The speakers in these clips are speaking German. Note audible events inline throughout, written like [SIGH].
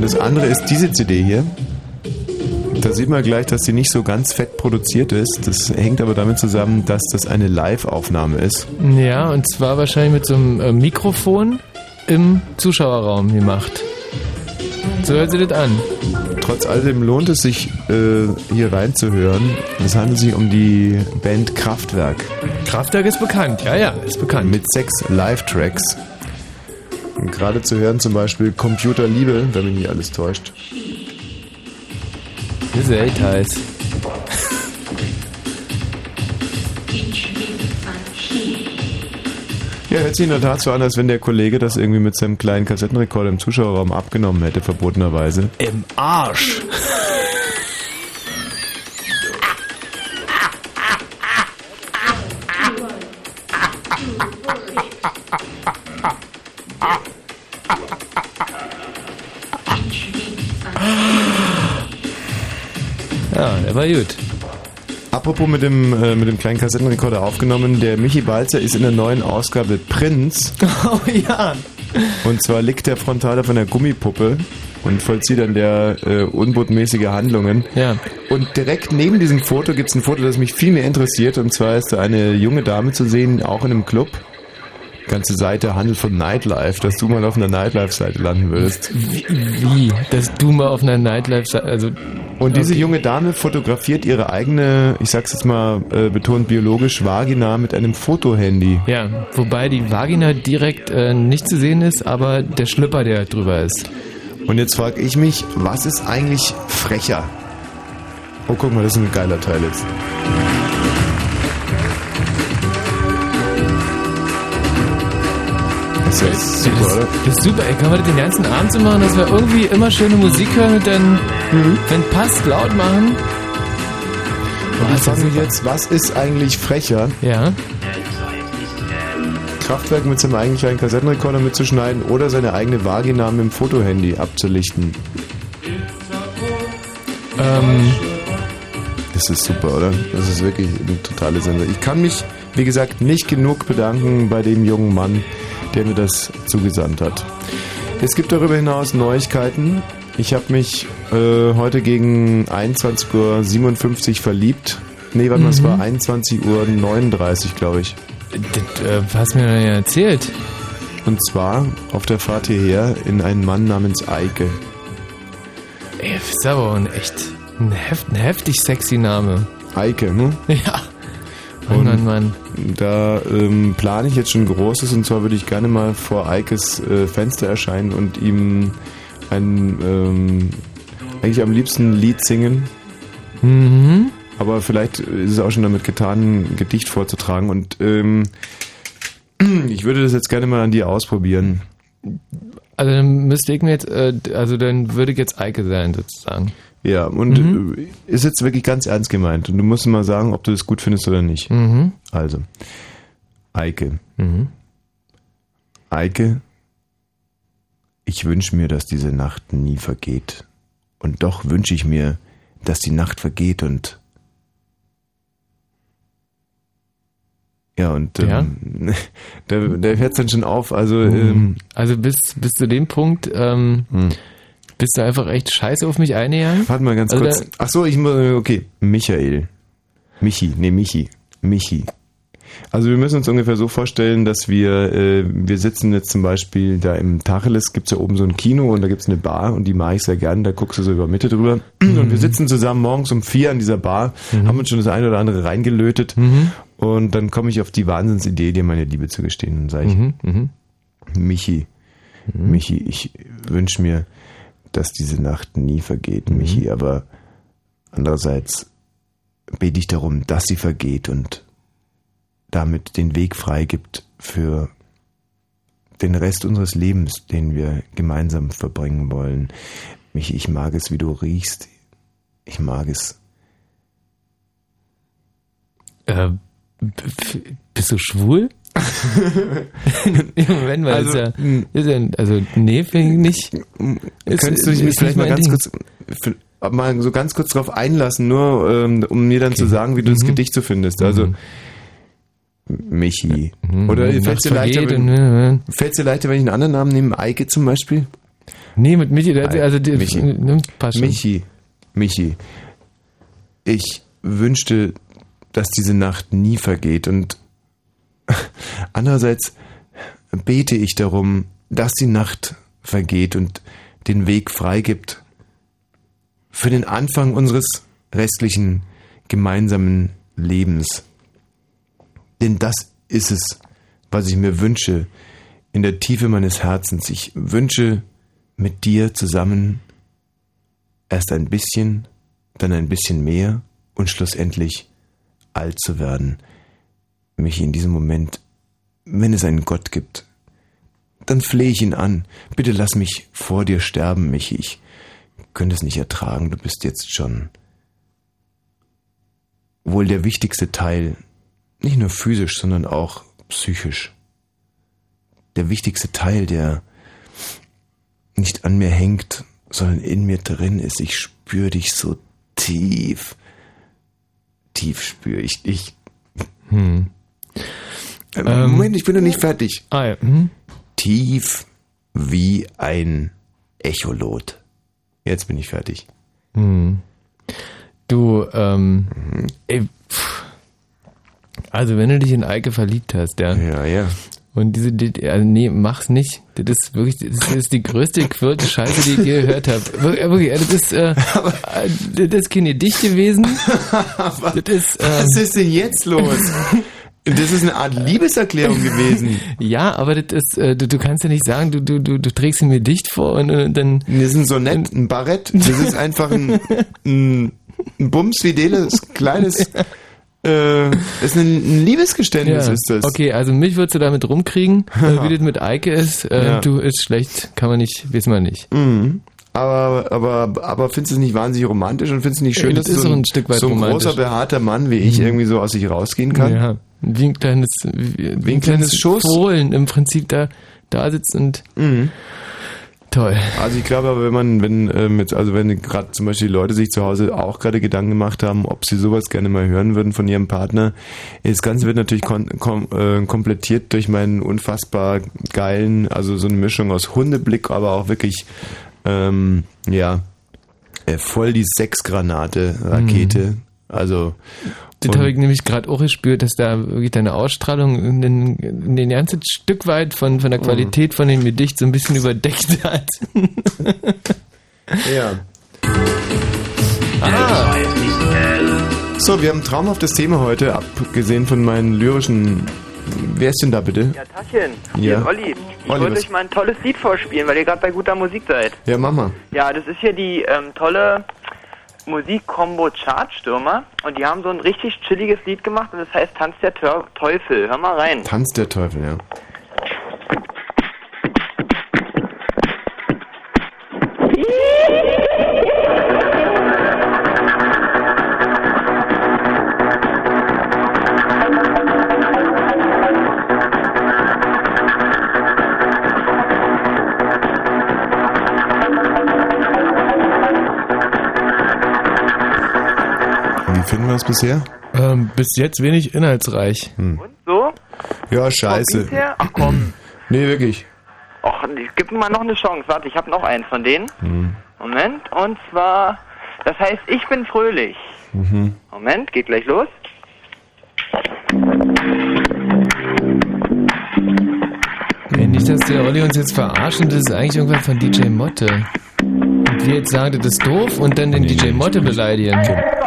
Und das andere ist diese CD hier. Da sieht man gleich, dass die nicht so ganz fett produziert ist. Das hängt aber damit zusammen, dass das eine Live-Aufnahme ist. Ja, und zwar wahrscheinlich mit so einem äh, Mikrofon im Zuschauerraum gemacht. So hört sich das an. Trotz alledem lohnt es sich, äh, hier reinzuhören. Es handelt sich um die Band Kraftwerk. Kraftwerk ist bekannt, ja, ja, ist bekannt. Mit sechs Live-Tracks. Und gerade zu hören zum Beispiel Computerliebe, wenn mich nicht alles täuscht. Das ist echt heiß. Ja, hört sich in der Tat so an, als wenn der Kollege das irgendwie mit seinem kleinen Kassettenrekorder im Zuschauerraum abgenommen hätte, verbotenerweise. Im Arsch. Apropos mit dem, äh, mit dem kleinen Kassettenrekorder aufgenommen, der Michi Balzer ist in der neuen Ausgabe Prinz. [LAUGHS] Oh ja. Und zwar liegt der frontal auf einer Gummipuppe und vollzieht dann der äh, unbotmäßige Handlungen. Ja. Und direkt neben diesem Foto gibt es ein Foto, das mich viel mehr interessiert. Und zwar ist da eine junge Dame zu sehen, auch in einem Club. Ganze Seite handelt von Nightlife, dass du mal auf einer Nightlife-Seite landen würdest. Wie, wie? Dass du mal auf einer Nightlife, also Und diese Okay. junge Dame fotografiert ihre eigene, ich sag's jetzt mal äh, betont biologisch, Vagina mit einem Fotohandy. Ja, wobei die Vagina direkt äh, nicht zu sehen ist, aber der Schlüpper, der drüber ist. Und jetzt frage ich mich, was ist eigentlich frecher? Oh, guck mal, das ist ein geiler Teil jetzt. Das ist super, das, oder? Das ist super, ey. Kann man das den ganzen Abend so machen, dass wir irgendwie immer schöne Musik hören und dann, Mhm. wenn passt, laut machen? Boah, Ich frage mich jetzt, was ist eigentlich frecher? Ja. Kraftwerk mit seinem eigenen kleinen Kassettenrekorder mitzuschneiden oder seine eigene Vagina mit dem Fotohandy abzulichten? Ähm, Das ist super, oder? Das ist wirklich eine totale Sensation. Ich kann mich, wie gesagt, nicht genug bedanken bei dem jungen Mann, der mir das zugesandt hat. Es gibt darüber hinaus Neuigkeiten. Ich habe mich äh, heute gegen 21.57 Uhr verliebt. Nee, warte mal, es Mhm. war 21.39 Uhr, glaube ich. das, äh, hast mir ja erzählt. Und zwar auf der Fahrt hierher in einen Mann namens Eike. Ey, das ist aber ein echt ein, heft, ein heftig sexy Name. Eike, ne? [LAUGHS] Ja. Mann, Und Mann, Mann. Da ähm, plane ich jetzt schon Großes und zwar würde ich gerne mal vor Eikes äh, Fenster erscheinen und ihm ein ähm, eigentlich am liebsten ein Lied singen. Mhm. Aber vielleicht ist es auch schon damit getan, ein Gedicht vorzutragen und ähm, [CLEARS THROAT] ich würde das jetzt gerne mal an dir ausprobieren. Also dann müsste ich mir jetzt, äh, also dann würde ich jetzt Eike sein, sozusagen. Ja, und Mhm. äh, ist jetzt wirklich ganz ernst gemeint und du musst mal sagen, ob du das gut findest oder nicht. Mhm. Also, Eike. Mhm. Eike, ich wünsche mir, dass diese Nacht nie vergeht. Und doch wünsche ich mir, dass die Nacht vergeht und ja, und ähm, [LAUGHS] da, da hört es dann schon auf. Also, ähm, Also bis, bis zu dem Punkt ähm, bist du einfach echt scheiße auf mich eingegangen. warte mal ganz Also kurz. Ach so, ich muss, okay, Michael. Michi, nee, Michi. Michi. Also wir müssen uns ungefähr so vorstellen, dass wir, äh, wir sitzen jetzt zum Beispiel da im Tacheles, gibt's ja oben so ein Kino und da gibt's eine Bar und die mag ich sehr gern, da guckst du so über Mitte drüber. [CLEARS THROAT] Und wir sitzen zusammen morgens um vier an dieser Bar, haben uns schon das eine oder andere reingelötet und dann komme ich auf die Wahnsinnsidee, dir meine Liebe zu gestehen. Und sage ich, Mhm, mhm. Michi, Michi, ich wünsche mir, dass diese Nacht nie vergeht, Michi, aber andererseits bete ich darum, dass sie vergeht und damit den Weg freigibt für den Rest unseres Lebens, den wir gemeinsam verbringen wollen. Michi, ich mag es, wie du riechst. Ich mag es. Äh, bist du schwul? Moment mal, Also, ist ja, ist ja, also nee, finde ich nicht. Ist- Könntest du nicht vielleicht mal ganz Ding. kurz, mal so ganz kurz drauf einlassen, nur ähm, um mir dann zu sagen, wie du Mhm. das Gedicht so findest. Also Michi. Oder Mhm. fällt dir Nacht leichter, wenn, fällt's dir leichter, wenn ich einen anderen Namen nehme? Eike zum Beispiel? Nee, mit Michi, also die, Michi. ne, schon. Michi, Michi, ich wünschte, dass diese Nacht nie vergeht und andererseits bete ich darum, dass die Nacht vergeht und den Weg freigibt für den Anfang unseres restlichen gemeinsamen Lebens. Denn das ist es, was ich mir wünsche in der Tiefe meines Herzens. Ich wünsche mit dir zusammen erst ein bisschen, dann ein bisschen mehr und schlussendlich alt zu werden. Mich in diesem Moment, wenn es einen Gott gibt, dann flehe ich ihn an. Bitte lass mich vor dir sterben, Michi. Ich könnte es nicht ertragen. Du bist jetzt schon wohl der wichtigste Teil, nicht nur physisch, sondern auch psychisch. Der wichtigste Teil, der nicht an mir hängt, sondern in mir drin ist. Ich spüre dich so tief. Tief spüre ich dich. Hm. Äh, Ähm. Moment, ich bin noch nicht fertig. Ah ja. Hm? Tief wie ein Echolot. Jetzt bin ich fertig. Hm. Du, ähm, ey, pff. also wenn du dich in Eike verliebt hast, ja, Ja, ja. und diese, die, also nee, mach's nicht. Das ist wirklich, das ist die größte quirlte Scheiße, die ich je gehört habe. Wirklich, wirklich, also das, äh, äh, das ist keine Dicht gewesen. Das ist, [LAUGHS] ähm, Was ist denn jetzt los? [LAUGHS] Das ist eine Art Liebeserklärung gewesen. [LAUGHS] ja, aber das ist, äh, du, du kannst ja nicht sagen, du, du, du, du trägst ihn mir dicht vor und, und dann, Das ist ein Sonett, ein Barett. Das ist einfach ein, ein, ein bumsfideles, kleines, äh, das ist ein, ein Liebesgeständnis, ja, ist das. okay, also mich würdest du damit rumkriegen, [LAUGHS] äh, wie das mit Eike ist, äh, Ja. du, ist schlecht, kann man nicht, wissen wir nicht. Mhm. Aber, aber, aber findest du es nicht wahnsinnig romantisch und findest du nicht schön, Ja, dass das ist so ein, ein Stück weit so ein großer, behaarter Mann wie ich irgendwie so aus sich rausgehen kann? Ja, wie ein kleines, wie, wie ein kleines Schuss. Fohlen im Prinzip da, da sitzt und Mhm. toll. Also ich glaube aber, wenn man, wenn ähm, jetzt, also wenn gerade zum Beispiel die Leute sich zu Hause auch gerade Gedanken gemacht haben, ob sie sowas gerne mal hören würden von ihrem Partner, das Ganze wird natürlich kom kom äh, komplettiert durch meinen unfassbar geilen, also so eine Mischung aus Hundeblick, aber auch wirklich, ähm, ja, äh, voll die Sexgranate, Rakete. Also Das habe ich nämlich gerade auch gespürt, dass da wirklich deine Ausstrahlung in den, in den ganzen Stück weit von, von der Qualität von dem Gedicht so ein bisschen überdeckt [LAUGHS] hat. ja. Ah, So, wir haben ein traumhaftes Thema heute, abgesehen von meinen lyrischen. Wer ist denn da bitte? Ja, Tachchen. Ja. Hier ist Olli. Ich Olli, wollte was- euch mal ein tolles Lied vorspielen, weil ihr gerade bei guter Musik seid. Ja, Mama. Ja, das ist hier die ähm, tolle Musik-Combo Chartstürmer und die haben so ein richtig chilliges Lied gemacht und das heißt Tanz der Teu- Teufel. Hör mal rein. Tanz der Teufel, ja. Es bisher? ähm, bis jetzt wenig inhaltsreich. Und so? Ja, scheiße. Ach komm. [CLEARS THROAT] Nee, wirklich. Och, gib mir mal noch eine Chance. Warte, ich habe noch einen von denen. Hm. Moment. Und zwar, das heißt, ich bin fröhlich. Mhm. Moment, geht gleich los. Ja, nicht, dass der Olli uns jetzt verarscht und das ist eigentlich irgendwann von DJ Motte. Und wir jetzt sagen, das ist doof und dann den DJ Motte beleidigen. Gerade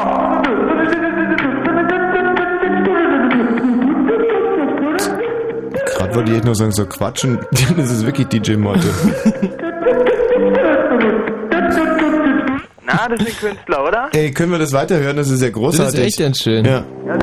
wollte ich echt nur sagen, so Quatsch und [LAUGHS] das ist wirklich DJ Motte. Na, das ist ein Künstler, oder? Ey, können wir das weiterhören? Das ist ja Das großartig. ist echt ganz schön. Ja. Ja,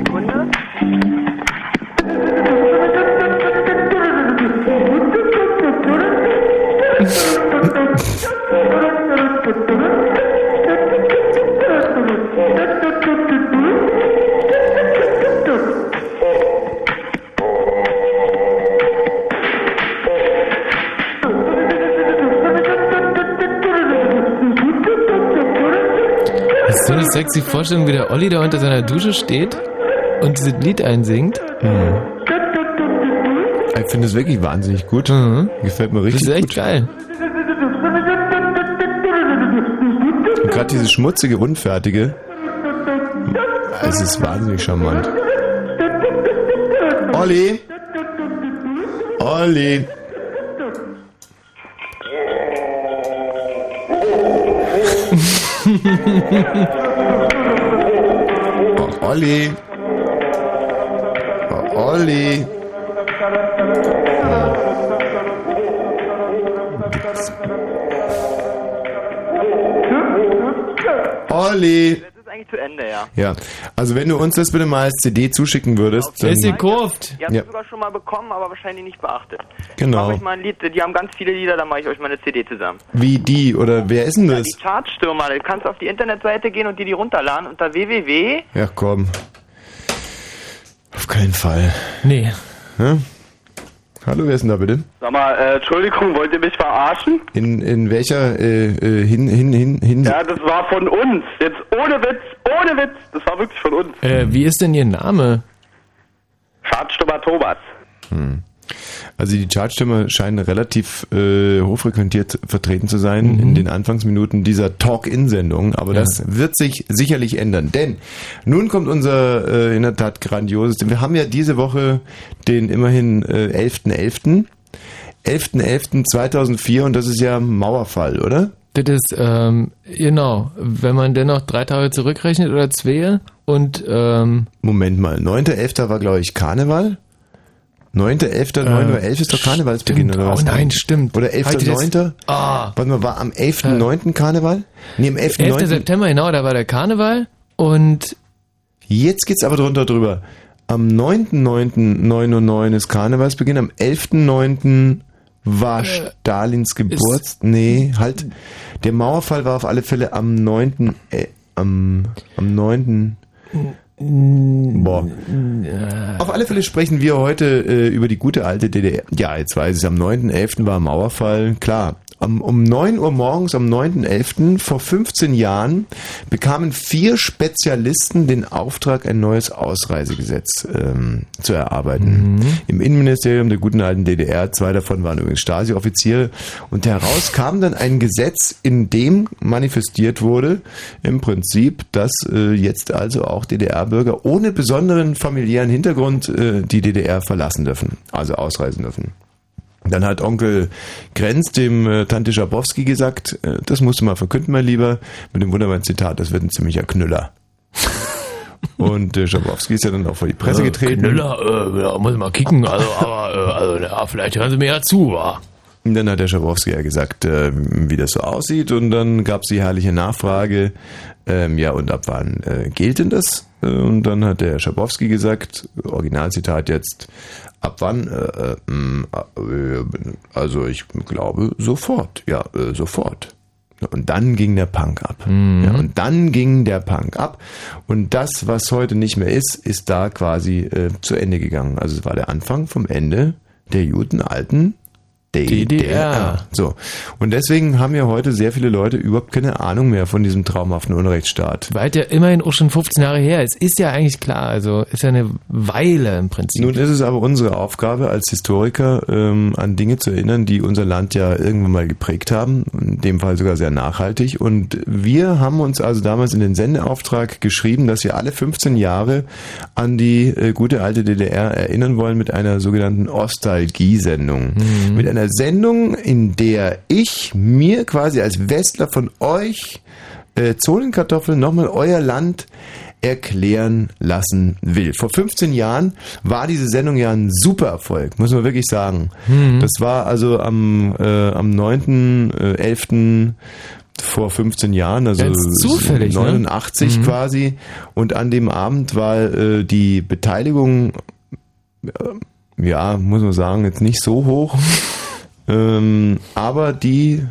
eine sexy Vorstellung, wie der Olli da unter seiner Dusche steht und dieses Lied einsingt. Ich finde es wirklich wahnsinnig gut. Mhm. Gefällt mir Das richtig ist echt gut. geil. Gerade diese schmutzige, unfertige. Es ist wahnsinnig charmant. Olli! Olli! Oh, [LAUGHS] Olli! Oh, Olli! Olli! Das ist eigentlich zu Ende, ja. Ja, also wenn du uns das bitte mal als CD zuschicken würdest, ist dann, gekauft. Ihr habt Ja. es sogar schon mal bekommen, aber wahrscheinlich nicht beachtet. Ich Genau. mache euch mal ein Lied, die haben ganz viele Lieder, da mache ich euch mal eine CD zusammen. wie die oder wer ist denn das? Die Chartstürmer, du kannst auf die Internetseite gehen und dir die runterladen unter www. Ja, komm. Auf keinen Fall. Nee. Hä? Hallo, wer ist denn da bitte? Sag mal, äh, Entschuldigung, wollt ihr mich verarschen? In, in welcher äh, äh, hin, hin, hin, hin? Ja, das war von uns. Jetzt ohne Witz, ohne Witz. Das war wirklich von uns. Äh, wie ist denn Ihr Name? Schadstubber Thomas. Also die Chartstimme scheinen relativ äh, hochfrequentiert vertreten zu sein in den Anfangsminuten dieser Talk-In-Sendung, aber Ja. das wird sich sicherlich ändern, denn nun kommt unser äh, in der Tat grandioses, wir haben ja diese Woche den immerhin äh, 11.11., 11.11.2004 und das ist ja Mauerfall, oder? Das ist, ähm, genau, wenn man dennoch drei Tage zurückrechnet oder zwei und, ähm, Moment mal, 9.11. war glaube ich Karneval? 9.11., 9.11 Uhr ist doch Karnevalsbeginn, stimmt. oder was? Oh nein, stimmt. Oder Halt das- 11.9.? Ah. Warte mal, war am 11.9. Karneval? Nee, am 11. 11.9. September, genau, da war der Karneval und Jetzt geht's aber drunter drüber. Am 9.9.909 ist Karnevalsbeginn, am 11.9. war Stalins Geburts... Nee, halt. Der Mauerfall war auf alle Fälle am 9. Äh, am, am 9. Boah. Auf alle Fälle sprechen wir heute äh, über die gute alte DDR. Ja, jetzt weiß ich, am 9.11. war Mauerfall. Klar, um, um 9 Uhr morgens am 9.11. vor 15 Jahren bekamen vier Spezialisten den Auftrag, ein neues Ausreisegesetz ähm, zu erarbeiten. Im Innenministerium der guten alten DDR, zwei davon waren übrigens Stasi-Offiziere. Und heraus kam dann ein Gesetz, in dem manifestiert wurde, im Prinzip, dass äh, jetzt also auch DDR-Bürger ohne besonderen familiären Hintergrund äh, die DDR verlassen dürfen, also ausreisen dürfen. Dann hat Onkel Grenz dem äh, Tante Schabowski gesagt, äh, das musst du mal verkünden, mein Lieber, mit dem wunderbaren Zitat, das wird ein ziemlicher Knüller. [LAUGHS] Und äh, Schabowski ist ja dann auch vor die Presse getreten. Knüller, äh, ja, muss ich mal kicken, also, aber, äh, also, ja, vielleicht hören Sie mir ja zu, wa? Und dann hat der Schabowski ja gesagt, äh, wie das so aussieht. Und dann gab es die herrliche Nachfrage, ähm, ja, und ab wann äh, gilt denn das? Äh, Und dann hat der Schabowski gesagt, Originalzitat jetzt, ab wann? Äh, äh, mh, äh, also ich glaube sofort, ja, äh, sofort. Und dann ging der Punk ab. Ja, und dann ging der Punk ab. Und das, was heute nicht mehr ist, ist da quasi äh, zu Ende gegangen. Also es war der Anfang vom Ende der guten alten DDR. So. Und deswegen haben ja heute sehr viele Leute überhaupt keine Ahnung mehr von diesem traumhaften Unrechtsstaat. Weil ja immerhin auch schon 15 Jahre her. Es ist ja eigentlich klar, also ist ja eine Weile im Prinzip. Nun ist es aber unsere Aufgabe als Historiker, ähm, an Dinge zu erinnern, die unser Land ja irgendwann mal geprägt haben, in dem Fall sogar sehr nachhaltig. Und wir haben uns also damals in den Sendeauftrag geschrieben, dass wir alle 15 Jahre an die äh, gute alte DDR erinnern wollen mit einer sogenannten Ostalgie-Sendung. Mit einer Sendung, in der ich mir quasi als Westler von euch äh, Zonenkartoffeln nochmal euer Land erklären lassen will. Vor 15 Jahren war diese Sendung ja ein super Erfolg, muss man wirklich sagen. Das war also am, äh, am 9.11. vor 15 Jahren, also zufällig, ne? 89 quasi. Und an dem Abend war äh, die Beteiligung, äh, ja, muss man sagen, jetzt nicht so hoch. [LAUGHS] ähm, aber die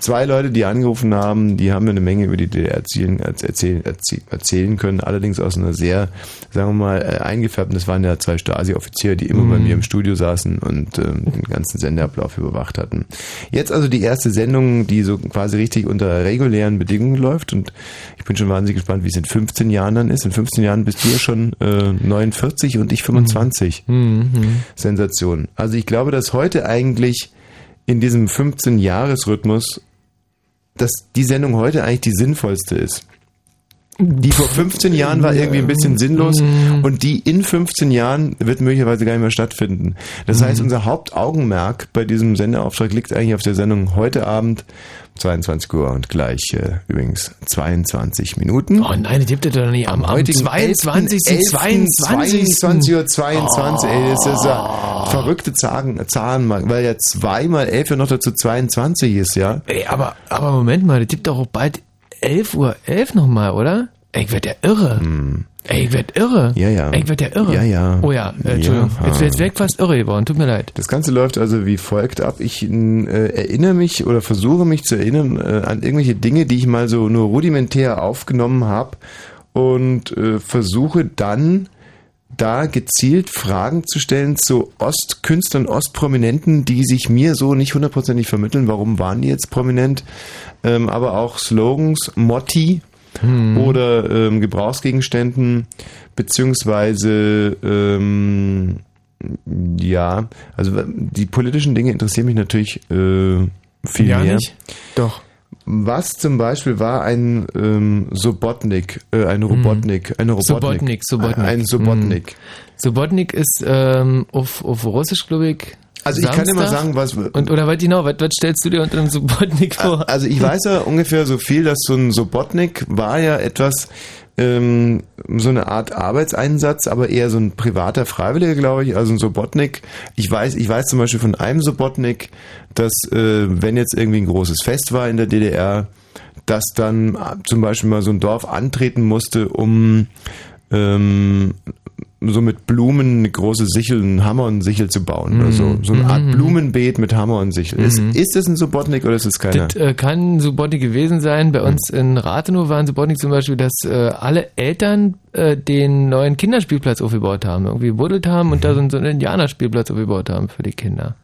zwei Leute, die angerufen haben, die haben mir eine Menge über die DDR erzählen, erzählen, erzählen, können, allerdings aus einer sehr, sagen wir mal, äh, eingefärbten, das waren ja zwei Stasi-Offiziere, die immer bei mir im Studio saßen und ähm, den ganzen Sendeablauf überwacht hatten. Jetzt also die erste Sendung, die so quasi richtig unter regulären Bedingungen läuft und ich bin schon wahnsinnig gespannt, wie es in 15 Jahren dann ist. In 15 Jahren bist du ja schon äh, 49 und ich 25. Sensation. Also ich glaube, dass heute eigentlich in diesem 15-Jahres-Rhythmus dass die Sendung heute eigentlich die sinnvollste ist. Die vor 15 Jahren war irgendwie ein bisschen sinnlos und die in 15 Jahren wird möglicherweise gar nicht mehr stattfinden. Das heißt, unser Hauptaugenmerk bei diesem Sendeauftrag liegt eigentlich auf der Sendung heute Abend 22 Uhr und gleich äh, übrigens 22 Minuten. Oh nein, das gibt es doch nicht am, am heutigen 22. 11., 22. 22 Uhr 22. Ey, das ist ja verrückte Zahlen, Zahlen, weil ja 2 mal 11 ja noch dazu 22 ist, ja. Ey, aber, aber Moment mal, das gibt doch auch bald 11 Uhr 11 nochmal, oder? Ey, ich werd ja irre. Ey, ich werd irre. Ja, ja. Ey, ich werd ja irre. Ja, ja. Oh ja, äh, Entschuldigung. Ja. Jetzt, jetzt wäre ich fast irre geworden. Tut mir leid. Das Ganze läuft also wie folgt ab. Ich äh, erinnere mich oder versuche mich zu erinnern äh, an irgendwelche Dinge, die ich mal so nur rudimentär aufgenommen habe und äh, versuche dann da gezielt Fragen zu stellen zu Ostkünstlern, Ostprominenten, die sich mir so nicht hundertprozentig vermitteln. Warum waren die jetzt prominent? Ähm, aber auch Slogans, Motti oder ähm, Gebrauchsgegenständen, beziehungsweise ähm, ja, also die politischen Dinge interessieren mich natürlich äh, viel ja, mehr. nicht? Doch. Was zum Beispiel war ein ähm, Sobotnik, äh, ein Robotnik, eine Robotnik. Sobotnik, Sobotnik. Ein Sobotnik. Subotnik ist ähm, auf, auf Russisch, glaube ich. Also ich kann Samstag. sagen, was... Und, oder was genau, was, was stellst du dir unter einem Subotnik vor? Also ich weiß ja ungefähr so viel, dass so ein Sobotnik war ja etwas, ähm, so eine Art Arbeitseinsatz, aber eher so ein privater Freiwilliger, glaube ich. Also ein Sobotnik. Ich weiß, ich weiß zum Beispiel von einem Sobotnik, dass äh, wenn jetzt irgendwie ein großes Fest war in der DDR, dass dann zum Beispiel mal so ein Dorf antreten musste, um ähm, so mit Blumen eine große Sichel, einen Hammer und Sichel zu bauen oder so. So eine Art Blumenbeet mit Hammer und Sichel. Ist, ist das ein Subotnik oder ist es keiner? Das äh, kann Subotnik gewesen sein. Bei uns in Rathenow waren Subotnik zum Beispiel, dass äh, alle Eltern äh, den neuen Kinderspielplatz aufgebaut haben, irgendwie gebuddelt haben und da so, einen- so einen Indianerspielplatz aufgebaut haben für die Kinder.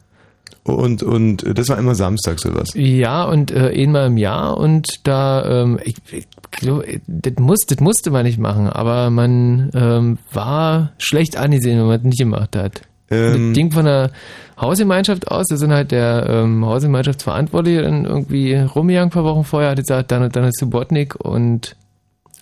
Und, und das war immer samstags oder was? Ja, und äh, einmal im Jahr und da, ähm, ich, ich glaube, das, muss, das musste man nicht machen, aber man ähm, war schlecht angesehen, wenn man das nicht gemacht hat. Ähm, das Ding von der Hausgemeinschaft aus, da sind halt der ähm, Hausgemeinschaftsverantwortliche dann irgendwie rumgegangen ein paar Wochen vorher, hat gesagt, dann, dann ist Subotnik und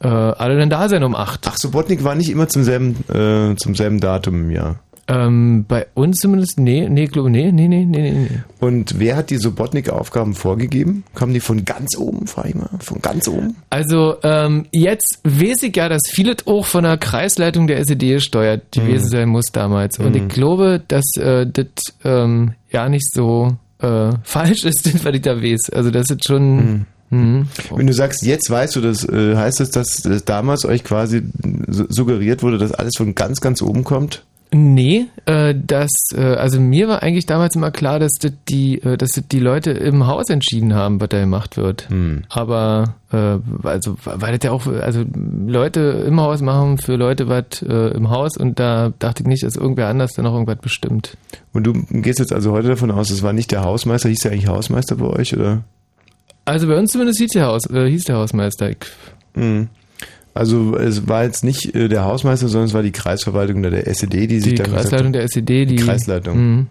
äh, alle dann da sein um acht. Ach, Subotnik war nicht immer zum selben, äh, zum selben Datum im Jahr. Ähm, bei uns zumindest, nee, nee, glaube nee, nee, nee, nee, nee. Und wer hat die Subotnik-Aufgaben vorgegeben? Kamen die von ganz oben, frage ich mal? Von ganz oben? Also ähm, jetzt weiß ich ja, dass vieles auch von der Kreisleitung der SED gesteuert gewesen sein muss damals. Und ich glaube, dass äh, das ähm, ja nicht so äh, [LAUGHS] falsch ist, [LAUGHS] was ich da weiß. Also das ist schon... Mhm. Wenn du sagst, jetzt weißt du das, äh, heißt das, dass, dass damals euch quasi su- suggeriert wurde, dass alles von ganz, ganz oben kommt? Nee, äh, das, äh, also mir war eigentlich damals immer klar, dass das die, äh, dass das die Leute im Haus entschieden haben, was da gemacht wird. Aber äh, also weil das ja auch, also Leute im Haus machen für Leute was äh, im Haus und da dachte ich nicht, dass irgendwer anders da noch irgendwas bestimmt. Und du gehst jetzt also heute davon aus, es war nicht der Hausmeister, hieß der eigentlich Hausmeister bei euch, oder? Also bei uns zumindest hieß der Haus, äh, hieß der Hausmeister. Ich, Mhm. Also es war jetzt nicht äh, der Hausmeister, sondern es war die Kreisverwaltung oder der SED, die sich die dann gesagt Kreisleitung der SED, die Die Kreisleitung. Mhm.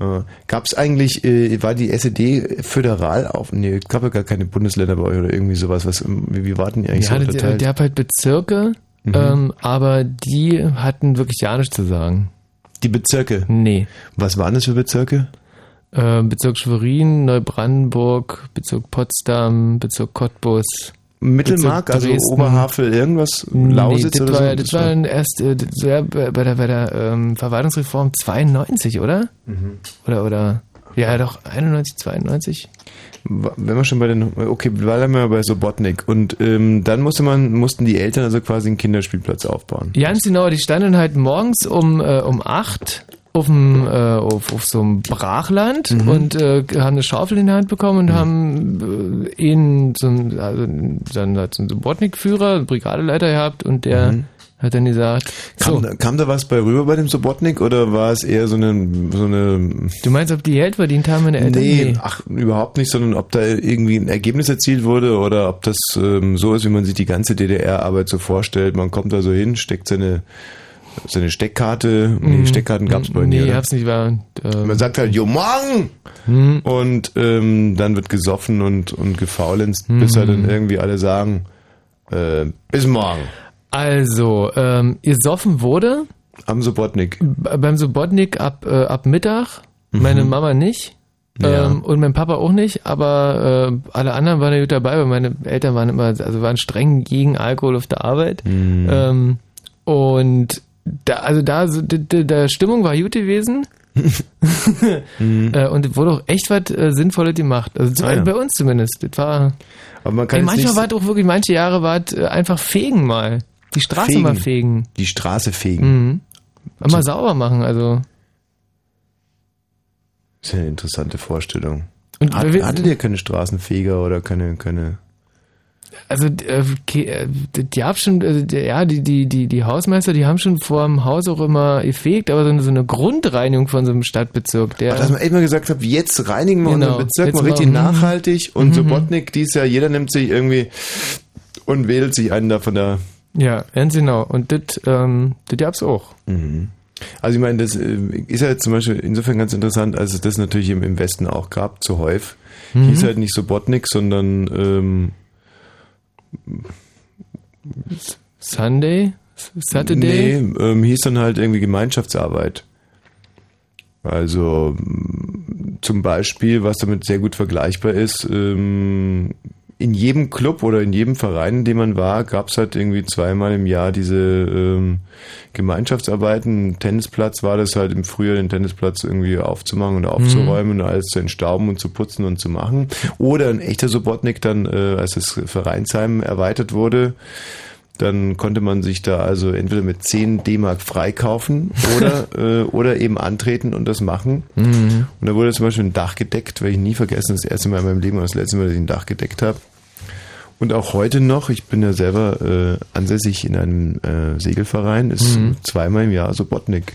Äh, Gab es eigentlich, äh, war die SED föderal auf? Nee, es gab ja gar keine Bundesländer bei euch oder irgendwie sowas. Was, wie, wie warten die eigentlich Ja, so unterteilt? der hat halt Bezirke, ähm, aber die hatten wirklich ja nichts zu sagen. die Bezirke. Nee. Was waren das für Bezirke? Äh, Bezirk Schwerin, Neubrandenburg, Bezirk Potsdam, Bezirk Cottbus. Mittelmark, also Dresden. Oberhavel, irgendwas? Lausitz nee, das oder war, so? ja- Das war dann erst äh, das war bei der, bei der ähm, Verwaltungsreform 92, oder? Mhm. Oder, oder, ja doch, 91, 92. Wenn wir schon bei den, okay, bleiben wir bei Sobotnik. Und ähm, dann musste man, mussten die Eltern also quasi einen Kinderspielplatz aufbauen. Ganz genau, die standen halt morgens um, äh, um 8 auf, dem, äh, auf, auf so einem Brachland Mhm. und äh, haben eine Schaufel in der Hand bekommen und haben äh, ihn so einen, also, dann hat so einen Subotnik-Führer, einen Brigadeleiter gehabt und der hat dann gesagt, so, Mhm. Kam, da, kam da was bei rüber bei dem Sobotnik oder war es eher so eine, so eine du meinst, ob die Geld verdient haben, meine Eltern? Nee, ach, überhaupt nicht, sondern ob da irgendwie ein Ergebnis erzielt wurde oder ob das ähm, so ist, wie man sich die ganze DDR-Arbeit so vorstellt. Man kommt da so hin, steckt seine seine Steckkarte. Nee, Steckkarten gab's bei Mhm. Nee, hab's nicht wahr. Ähm, Man sagt halt, jo, morgen! Mhm. Und ähm, dann wird gesoffen und, und gefaulenzt, bis halt Mhm. dann irgendwie alle sagen, äh, bis morgen. Also, ähm, gesoffen wurde Am Subotnik. beim Subotnik ab, äh, ab Mittag, meine Mama nicht. Mhm. Ja. Ähm, und mein Papa auch nicht, aber äh, alle anderen waren ja gut dabei, weil meine Eltern waren immer, also waren streng gegen Alkohol auf der Arbeit. Mhm. Ähm, und da, also da, so, der Stimmung war gut gewesen. [LAUGHS] Mhm. [LAUGHS] äh, und wurde auch echt was äh, Sinnvolles gemacht. Also Ah, ja. bei uns zumindest. Das war, Aber man kann ey, manchmal war es auch wirklich, manche Jahre war es äh, einfach fegen mal. Die Straße Fegen. mal fegen. die Straße fegen. Mhm. Mal sauber machen, also. Das ist ja eine interessante Vorstellung. Und Hat, hattet ihr keine Straßenfeger oder keine, keine Also äh, äh, die haben schon, die- ja, die, die, die, die Hausmeister, die haben schon vor dem Haus auch immer gefegt, aber so eine, so eine Grundreinigung von so einem Stadtbezirk, der. Dass man echt mal gesagt hat, jetzt reinigen wir Genau. unseren Bezirk mal richtig mhm. nachhaltig und Sobotnik dies Jahr, jeder nimmt sich irgendwie und wählt sich einen da von der ja, ganz genau. Und das, ähm, das gab's auch. Also ich meine, das äh, ist ja zum Beispiel insofern ganz interessant, als es das natürlich im, im Westen auch gab, zu Häuf. Hieß halt nicht Sobotnik, sondern ähm, Sunday? Saturday? nee, ähm, hieß dann halt irgendwie Gemeinschaftsarbeit. Also zum Beispiel, was damit sehr gut vergleichbar ist, ähm, in jedem Club oder in jedem Verein, in dem man war, gab es halt irgendwie zweimal im Jahr diese ähm, Gemeinschaftsarbeiten. Ein Tennisplatz war das halt im Frühjahr, den Tennisplatz irgendwie aufzumachen und aufzuräumen und alles zu entstauben und zu putzen und zu machen. Oder ein echter Subotnik dann, äh, als das Vereinsheim erweitert wurde, dann konnte man sich da also entweder mit 10 D-Mark freikaufen oder, [LAUGHS] äh, oder eben antreten und das machen. Und da wurde zum Beispiel ein Dach gedeckt, werde ich nie vergessen, das erste Mal in meinem Leben und das letzte Mal, dass ich ein Dach gedeckt habe. Und auch heute noch, ich bin ja selber äh, ansässig in einem äh, Segelverein, ist zweimal im Jahr Sobotnik.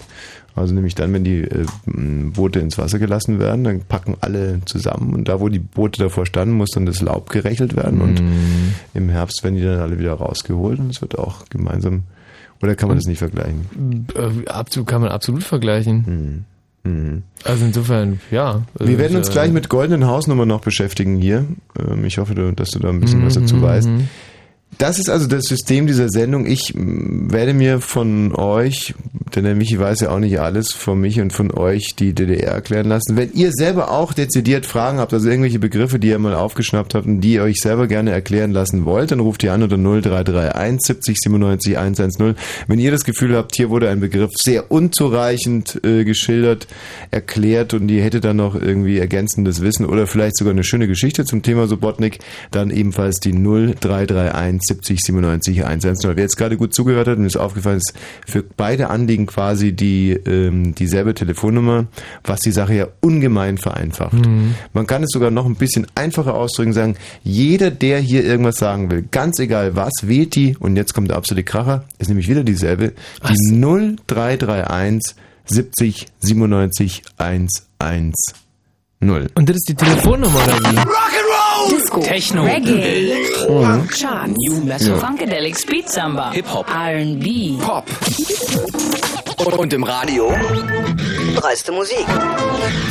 Also nämlich dann, wenn die äh, Boote ins Wasser gelassen werden, dann packen alle zusammen und da, wo die Boote davor standen, muss dann das Laub gerechelt werden und im Herbst werden die dann alle wieder rausgeholt und es wird auch gemeinsam, oder kann man das nicht vergleichen? Äh, absolut, kann man absolut vergleichen. Also insofern, ja. Also, Wir werden uns äh, gleich mit goldenen Hausnummern noch beschäftigen hier. Ähm, Ich hoffe, dass du da ein bisschen was dazu weißt. Das ist also das System dieser Sendung. Ich werde mir von euch, denn der Michi weiß ja auch nicht alles, von mich und von euch die DDR erklären lassen. Wenn ihr selber auch dezidiert Fragen habt, also irgendwelche Begriffe, die ihr mal aufgeschnappt habt und die ihr euch selber gerne erklären lassen wollt, dann ruft ihr an unter 0331 70 97 110. Wenn ihr das Gefühl habt, hier wurde ein Begriff sehr unzureichend äh, geschildert, erklärt und ihr hättet dann noch irgendwie ergänzendes Wissen oder vielleicht sogar eine schöne Geschichte zum Thema Sobotnik, dann ebenfalls die 0331 70 97 110. Wer jetzt gerade gut zugehört hat und ist aufgefallen, ist für beide Anliegen quasi die ähm, dieselbe Telefonnummer, was die Sache ja ungemein vereinfacht. Man kann es sogar noch ein bisschen einfacher ausdrücken, sagen, jeder, der hier irgendwas sagen will, ganz egal was, wählt die, und jetzt kommt der absolute Kracher, ist nämlich wieder dieselbe, die 0331 70 97 110. Und das ist die Telefonnummer oder wie? Disco, Techno. Reggae, Mhm. Charts, New Metal. Funkadelic, Speed Samba, Hip-Hop. R&B, Pop. Und im Radio Dreiste Musik.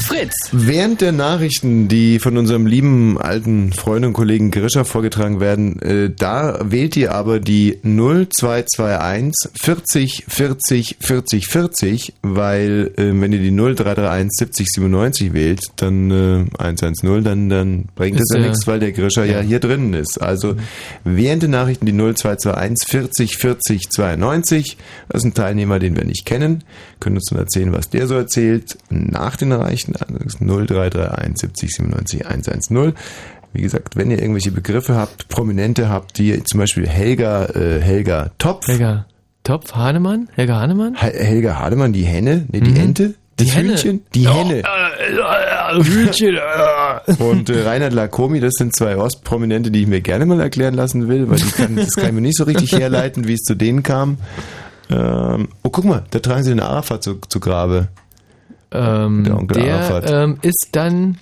Fritz. Während der Nachrichten, die von unserem lieben alten Freund und Kollegen Grischer vorgetragen werden, äh, da wählt ihr aber die 0221 40 40 40 40, weil äh, wenn ihr die 0331 70 97 wählt, dann äh, 110, dann, dann bringt Ist das ja ja- nichts, weil der Grischer ja. hier drinnen ist. Also während der Nachrichten die 0221 40 40 92, das ist ein Teilnehmer, den wir nicht kennen, können uns dann erzählen, was der so erzählt. Nach den ist 0331 70 97 110. Wie gesagt, wenn ihr irgendwelche Begriffe habt, Prominente habt, die zum Beispiel Helga, äh, Helga Topf, Helga Topf Hahnemann? Helga Hahnemann? He- Helga Hademann, die Henne, ne, die Ente, Mhm. Die das Henne. Hühnchen, die Henne. Hühnchen. äh. Und äh, Reinhard Lacomi, das sind zwei Ostprominente, die ich mir gerne mal erklären lassen will, weil kann, das kann ich mir nicht so richtig herleiten, wie es zu denen kam. Ähm, oh, guck mal, da tragen sie den Arafat zu, zu Grabe. Ähm, Der Onkel der Arafat. ähm, ist dann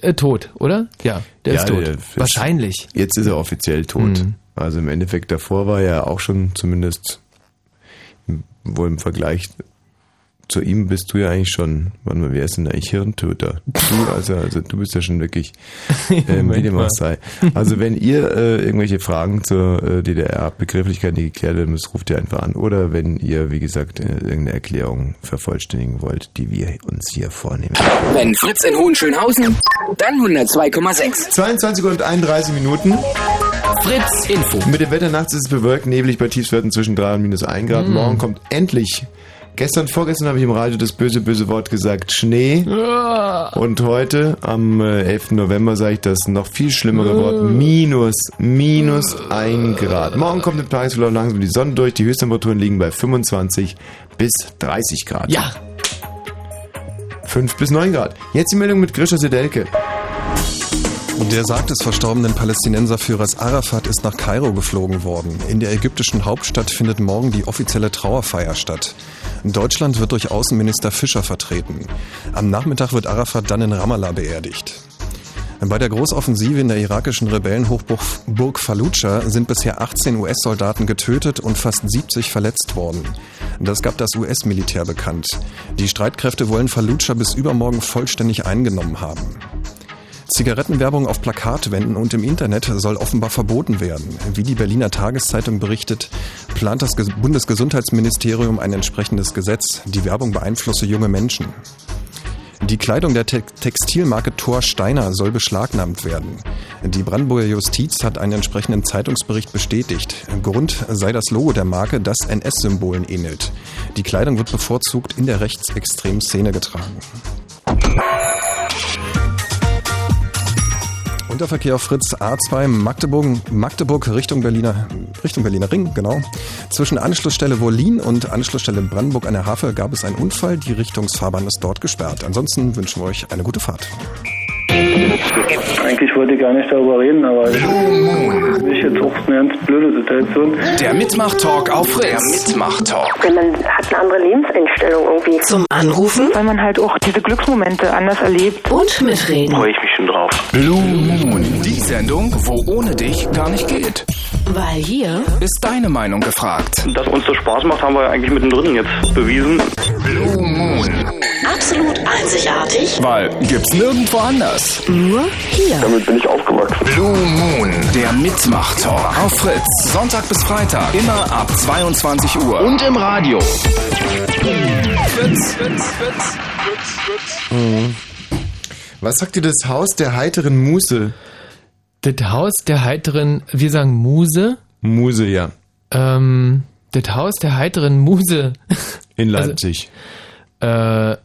äh, tot, oder? Ja, der Ja, ist tot. der Wahrscheinlich. Jetzt ist er offiziell tot. Mhm. Also im Endeffekt davor war er auch schon zumindest Wohl im Vergleich zu ihm bist du ja eigentlich schon, warte mal, wer ist denn eigentlich Hirntöter? Du, also, also du bist ja schon wirklich, [LAUGHS] ähm, wie dem auch sei. Also wenn ihr äh, irgendwelche Fragen zur äh, DDR-Begrifflichkeit nicht geklärt werden müsst, ruft ihr einfach an. Oder wenn ihr, wie gesagt, äh, irgendeine Erklärung vervollständigen wollt, die wir uns hier vornehmen. Wenn Fritz in Hohenschönhausen, dann 102,6. 22 und 31 Minuten. Fritz Info. Mit dem Wetter nachts ist es bewölkt, neblig bei Tiefstwerten zwischen 3 und minus 1 Grad. Morgen kommt endlich. Gestern, vorgestern habe ich im Radio das böse, böse Wort gesagt, Schnee. Und heute, am äh, 11. November, sage ich das noch viel schlimmere Wort, minus, minus 1 Grad. Morgen kommt im Tagesverlauf langsam die Sonne durch. Die Höchsttemperaturen liegen bei 25 bis 30 Grad. Ja. 5 bis 9 Grad. Jetzt die Meldung mit Grisha Sedelke. Der Sarg des verstorbenen Palästinenserführers Arafat ist nach Kairo geflogen worden. In der ägyptischen Hauptstadt findet morgen die offizielle Trauerfeier statt. Deutschland wird durch Außenminister Fischer vertreten. Am Nachmittag wird Arafat dann in Ramallah beerdigt. Bei der Großoffensive in der irakischen Rebellenhochburg Burg Fallujah sind bisher 18 US-Soldaten getötet und fast 70 verletzt worden. Das gab das US-Militär bekannt. Die Streitkräfte wollen Fallujah bis übermorgen vollständig eingenommen haben. Zigarettenwerbung auf Plakatwänden und im Internet soll offenbar verboten werden. Wie die Berliner Tageszeitung berichtet, plant das Ges- Bundesgesundheitsministerium ein entsprechendes Gesetz. Die Werbung beeinflusse junge Menschen. Die Kleidung der Te Textilmarke Thor Steiner soll beschlagnahmt werden. Die Brandenburger Justiz hat einen entsprechenden Zeitungsbericht bestätigt. Grund sei das Logo der Marke, das NS-Symbolen ähnelt. Die Kleidung wird bevorzugt in der rechtsextremen Szene getragen. Unterverkehr auf Fritz A2 Magdeburg, Magdeburg Richtung Berliner, Richtung Berliner Ring, genau. Zwischen Anschlussstelle Wollin und Anschlussstelle Brandenburg an der Havel gab es einen Unfall. Die Richtungsfahrbahn ist dort gesperrt. Ansonsten wünschen wir euch eine gute Fahrt. Eigentlich wollte ich gar nicht darüber reden, aber ich mich jetzt auch eine ganz blöde Situation. Der Mitmach-Talk auf Fritz. Der Mitmach-Talk. Denn man hat eine andere Lebenseinstellung irgendwie. Zum Anrufen Weil man halt auch diese Glücksmomente anders erlebt. und mitreden. Freue ich mich schon drauf. Blue Moon. Die Sendung, wo ohne dich gar nicht geht. Weil hier Ist deine Meinung gefragt. Dass uns das Spaß macht, haben wir eigentlich mittendrin jetzt bewiesen. Blue Moon. Absolut einzigartig. Weil gibt's nirgendwo anders. Nur hier. Damit bin ich aufgewachsen. Blue Moon. Der Mitmach-Talk auf Fritz. Sonntag bis Freitag. Immer ab 22 Uhr. Und im Radio. Fritz, Fritz, Fritz, Fritz, Fritz. Was sagt dir das Haus der heiteren Muse? Das Haus der heiteren, wir sagen Muse. Muse, ja. Ähm, das Haus der heiteren Muse. In Also- Leipzig. Äh,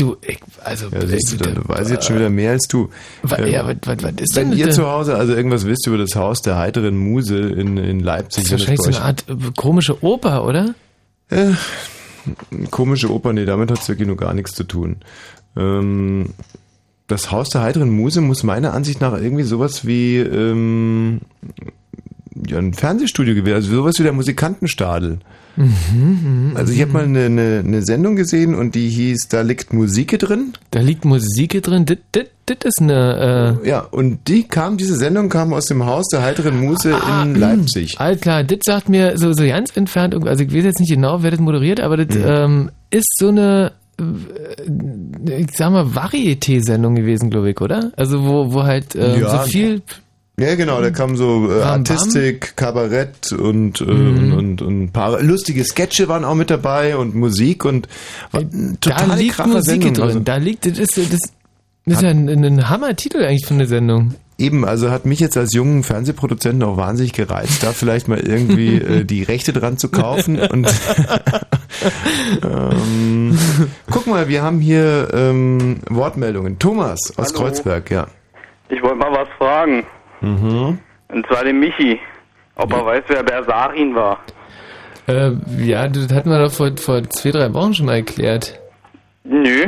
du, ich, also, ja, siehst du, äh, dann, du weißt jetzt schon wieder mehr als du. wa- Ähm, ja, was, was, was ist Wenn denn ihr das? zu Hause also irgendwas wisst über das Haus der heiteren Muse in, in Leipzig, Das ist wahrscheinlich so eine Art äh, komische Oper, oder? komische Oper, nee, damit hat es wirklich nur gar nichts zu tun. Ähm, das Haus der heiteren Muse muss meiner Ansicht nach irgendwie sowas wie ähm, ja, ein Fernsehstudio gewesen, also sowas wie der Musikantenstadel. Also ich habe mal eine, eine, eine Sendung gesehen und die hieß, da liegt Musik drin. Da liegt Musik drin. Das, das, das ist eine. Äh, Ja, und die kam, diese Sendung kam aus dem Haus der heiteren Muse Ah, in Leipzig. Alles klar, das sagt mir so, so ganz entfernt, also ich weiß jetzt nicht genau, wer das moderiert, aber das Mhm. ähm, ist so eine, äh, ich sag mal, Varieté-Sendung gewesen, glaube ich, oder? Also wo, wo halt äh, Ja. so viel, Ja, genau, da kam so äh. Artistik, Kabarett und, äh, Mhm. und, und, und ein paar lustige Sketche waren auch mit dabei und Musik und war eine da totale liegt Musik Sendung. drin, Also, da liegt, das ist, das ist ja ein, ein Hammer-Titel eigentlich von der Sendung. eben, also hat mich jetzt als jungen Fernsehproduzenten auch wahnsinnig gereizt, da vielleicht mal irgendwie [LAUGHS] äh, die Rechte dran zu kaufen und [LAUGHS] ähm, guck mal, wir haben hier ähm, Wortmeldungen. Thomas aus Hallo. Kreuzberg, ja. Ich wollte mal was fragen. Mhm. Und zwar den Michi. Ob er weiß, wer Bersarin war. Äh, ja, das hatten wir doch vor, vor zwei, drei Wochen schon mal erklärt. Nö.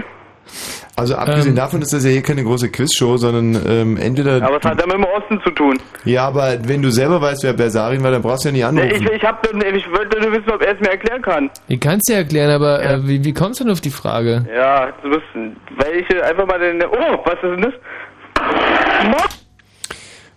Also abgesehen Ähm. davon ist das ja hier keine große Quizshow, sondern ähm, entweder... Aber es hat ja mit dem Osten zu tun. Ja, aber wenn du selber weißt, wer Bersarin war, dann brauchst du ja nicht Nee, anrufen. ich, ich, hab, ich wollte nur wissen, ob er es mir erklären kann. Ich kann es dir erklären, aber äh, wie, wie kommst du denn auf die Frage? Ja, du wirst, weil ich einfach mal den. Oh, was ist denn das?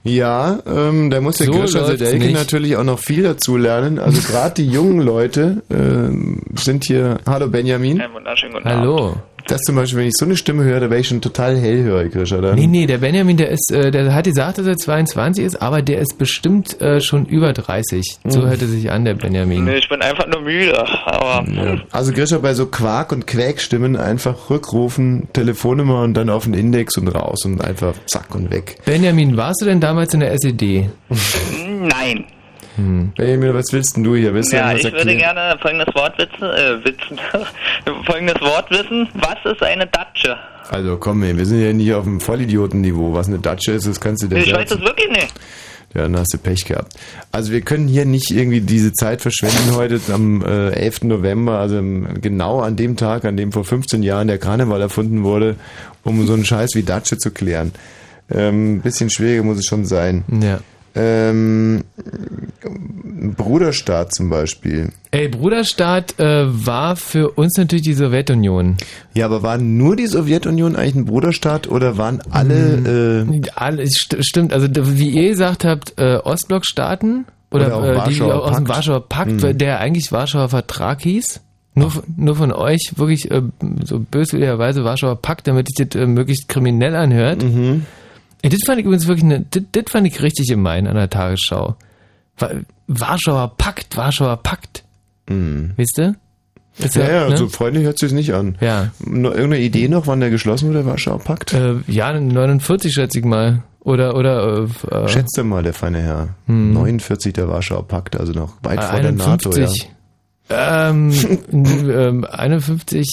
Ja, ähm, da muss der So läuft's Sedelke natürlich auch noch viel dazu lernen. Also [LAUGHS] gerade die jungen Leute ähm, sind hier. Hallo Benjamin. Einen wunderschönen guten Hallo. Das zum Beispiel, wenn ich so eine Stimme höre, da wäre ich schon total hellhörig, Grisha. Dann Nee, nee, der Benjamin, der ist, äh, der hat gesagt, dass er 22 ist, aber der ist bestimmt äh, schon über 30. So Mhm. hört er sich an, der Benjamin. Nee, ich bin einfach nur müde, aber Ja. Also Grisha, bei so Quark- und Quäkstimmen einfach rückrufen, Telefonnummer und dann auf den Index und raus und einfach zack und weg. Benjamin, warst du denn damals in der SED? nein. Benjamin, was willst denn du hier? Willst Ja, ich würde erklären? gerne folgendes Wort wissen, äh, wissen, [LAUGHS] folgendes Wort wissen. Was ist eine Datsche? Also komm, ey, wir sind ja nicht auf dem Vollidiotenniveau. Was eine Datsche ist, das kannst du dir Ich selbst- weiß es wirklich nicht. Ja, dann hast du Pech gehabt. Also wir können hier nicht irgendwie diese Zeit verschwenden heute am äh, 11. November, also genau an dem Tag, an dem vor 15 Jahren der Karneval erfunden wurde, um so einen Scheiß wie Datsche zu klären. Ähm, bisschen schwieriger muss es schon sein. Ja. Ähm, Bruderstaat zum Beispiel. Ey, Bruderstaat äh, war für uns natürlich die Sowjetunion. Ja, aber war nur die Sowjetunion eigentlich ein Bruderstaat oder waren alle... Äh, Alle, st stimmt, also wie ihr gesagt habt, äh, Ostblockstaaten oder, Oder auch äh, die aus dem. Warschauer Pakt, Mhm. der eigentlich Warschauer Vertrag hieß. Nur, von- nur von euch wirklich äh, so böswilligerweise Warschauer Pakt, damit sich das äh, möglichst kriminell anhört. Mhm. Ey, das fand ich übrigens wirklich, ne, das, das fand ich richtig gemein an der Tagesschau. Wa- Warschauer Pakt, Warschauer Pakt. Weißt du? Ist Mhm. ja, ja, ne? so freundlich hört sich nicht an. Ja. Irgendeine Idee noch, wann der geschlossen wurde, der Warschauer Pakt? Äh, ja, 49 schätze ich mal. Oder, oder, äh, äh, Schätzt mal, der feine Herr. Hm. 49 der Warschauer Pakt, also noch weit vor der 51. NATO, ja. Ähm, [LAUGHS] ähm, 51,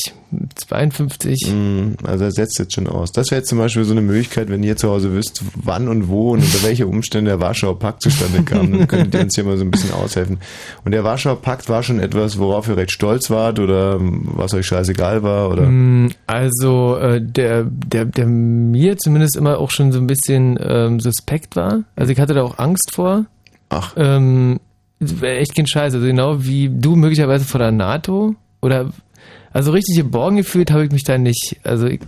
52. Mm, Also er setzt jetzt schon aus. Das wäre jetzt zum Beispiel so eine Möglichkeit, wenn ihr zu Hause wisst, wann und wo und unter welche Umstände der Warschauer Pakt zustande kam, dann könntet ihr uns hier mal so ein bisschen aushelfen. Und der Warschauer Pakt war schon etwas, worauf ihr recht stolz wart oder was euch scheißegal war oder? Mm, Also äh, der, der, der mir zumindest immer auch schon so ein bisschen ähm, suspekt war. Also ich hatte da auch Angst vor. Ach. Ähm, echt kein Scheiß. Also genau wie du möglicherweise vor der NATO. Oder also richtig geborgen gefühlt habe ich mich da nicht. Also ich,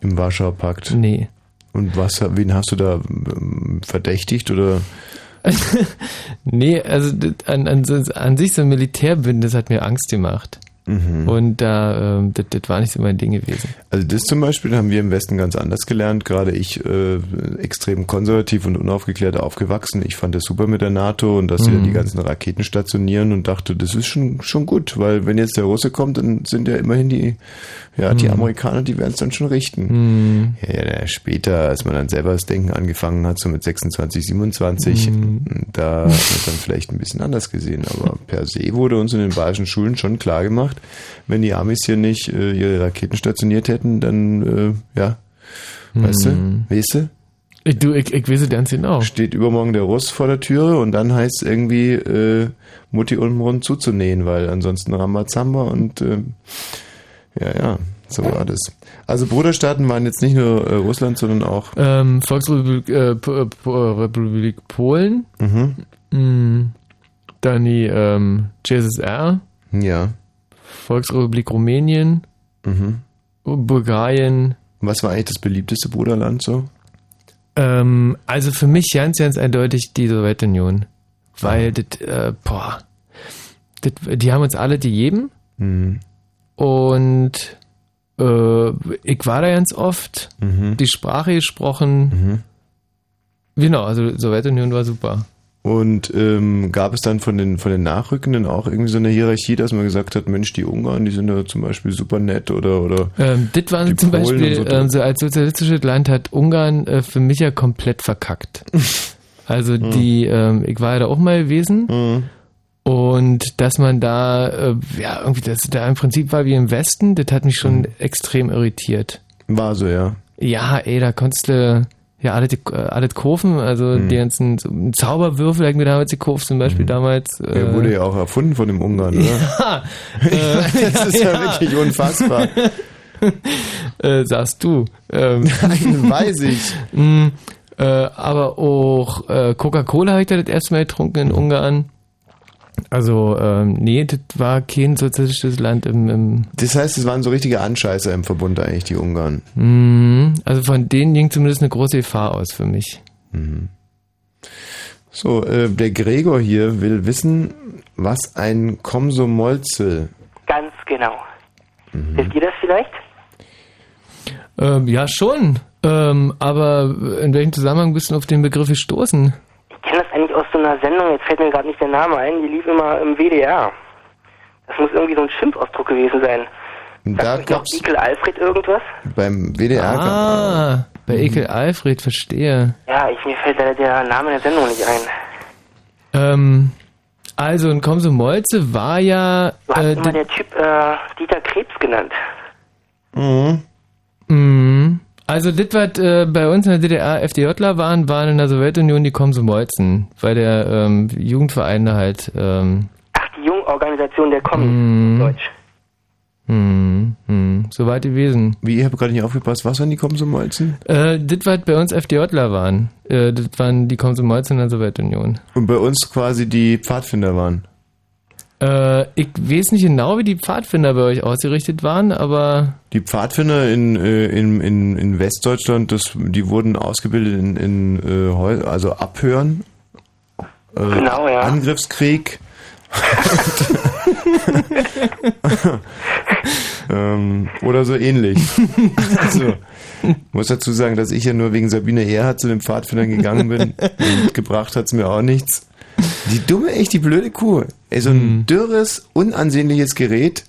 Im Warschauer Pakt. Nee. Und was, wen hast du da ähm, verdächtigt oder? [LAUGHS] nee, also an, an, an sich so ein Militärbündnis hat mir Angst gemacht. Mhm. Und da, ähm, das, das war nicht so mein Ding gewesen. Also das zum Beispiel haben wir im Westen ganz anders gelernt. Gerade ich äh, extrem konservativ und unaufgeklärt aufgewachsen. Ich fand es super mit der NATO und dass sie da Mhm. die ganzen Raketen stationieren und dachte, das ist schon schon gut, weil wenn jetzt der Russe kommt, dann sind ja immerhin die ja die Mhm. Amerikaner, die werden es dann schon richten. Mhm. Ja, ja, später, als man dann selber das Denken angefangen hat, so mit 26, 27, Mhm. da wird dann vielleicht ein bisschen anders gesehen. Aber per se wurde uns in den bayerischen Schulen schon klar gemacht, wenn die Amis hier nicht äh, ihre Raketen stationiert hätten, dann, äh, ja, weißt Mhm. du, weißt du? Ich, du, ich, ich weiß es ganz genau. Steht übermorgen der Russ vor der Türe und dann heißt es irgendwie, äh, Mutti unten rund zuzunähen, weil ansonsten Rambazamba und äh, ja, ja, so war das. Also Bruderstaaten waren jetzt nicht nur äh, Russland, sondern auch Ähm, Volksrepublik äh, Po- Po- Republik Polen. Mhm. Mm, Dann die ähm, JSSR. Ja. Volksrepublik Rumänien. Mhm. Bulgarien. Was war eigentlich das beliebteste Bruderland so? Ähm, also für mich ganz, ganz eindeutig die Sowjetunion. Weil das, äh, boah, das, die haben uns alle gegeben. Mhm. Und äh, ich war da ganz oft, Mhm. die Sprache gesprochen. Genau, also Sowjetunion war super. Und ähm, gab es dann von den von den Nachrückenden auch irgendwie so eine Hierarchie, dass man gesagt hat, Mensch, die Ungarn, die sind ja zum Beispiel super nett oder oder Ähm, das die zum Polen Beispiel, so. ähm, so als sozialistisches Land hat Ungarn äh, für mich ja komplett verkackt. [LAUGHS] Also Hm. die, ähm, ich war ja da auch mal gewesen und dass man da, äh, ja, irgendwie, das da im Prinzip war wie im Westen, das hat mich schon extrem irritiert. War so, ja. Ja, ey, da konntest du ja alles, äh, alles kaufen, also Hm. die ganzen Zauberwürfel, der mir damals gekauft, zum Beispiel damals. Der äh, Hm. wurde ja auch erfunden von dem Ungarn, oder? [LAUGHS] Ja, äh, [LAUGHS] das ist ja, [LAUGHS] wirklich unfassbar. äh, sagst du. Ähm, Nein, weiß ich. Mm, äh, aber auch äh, Coca-Cola habe ich da das erste Mal getrunken in Ungarn. Also, ähm, nee, das war kein sozialistisches Land im, im Das heißt, es waren so richtige Anscheißer im Verbund eigentlich, die Ungarn. mm, also von denen ging zumindest eine große Gefahr aus für mich. Mhm. So, äh, der Gregor hier will wissen, was ein Komsomolzel. Ganz genau. Mhm. Wisst ihr das vielleicht? Ähm, ja, schon. Ähm, aber in welchem Zusammenhang bist du auf den Begriff gestoßen? So einer Sendung, jetzt fällt mir gerade nicht der Name ein, die lief immer im WDR. Das muss irgendwie so ein Schimpfausdruck gewesen sein. Da Noch Ekel Alfred irgendwas? Beim WDR. Ah, bei Ekel Alfred, verstehe. Ja, ich, mir fällt leider der Name der Sendung nicht ein. Ähm, also ein Komsomolze war ja... Du hast Äh, immer der Typ äh, Dieter Krebs genannt. Mhm. Mhm. Also das, was äh, bei uns in der DDR FDJler waren, waren in der Sowjetunion die Komsomolzen, weil der ähm, Jugendverein da halt... Ähm, Ach, die Jungorganisation der Kommis, Mhm. Deutsch. hm, hm, soweit gewesen. Wie, ich habe gerade nicht aufgepasst, was waren die Komsomolzen? Äh, das, was bei uns FDJler waren, äh, das waren die Komsomolzen in der Sowjetunion. Und bei uns quasi die Pfadfinder waren. Äh, ich weiß nicht genau, wie die Pfadfinder bei euch ausgerichtet waren, aber Die Pfadfinder in, äh, in, in, in Westdeutschland, das, die wurden ausgebildet in, in äh, also Abhören, äh, Genau, ja. Angriffskrieg. [LAUGHS] ähm, oder so ähnlich. [LAUGHS] Also, muss dazu sagen, dass ich ja nur wegen Sabine Ehrhardt zu den Pfadfindern gegangen bin [LAUGHS] und gebracht hat's mir auch nichts. Die dumme, echt die blöde Kuh. Ey, so ein dürres, unansehnliches Gerät,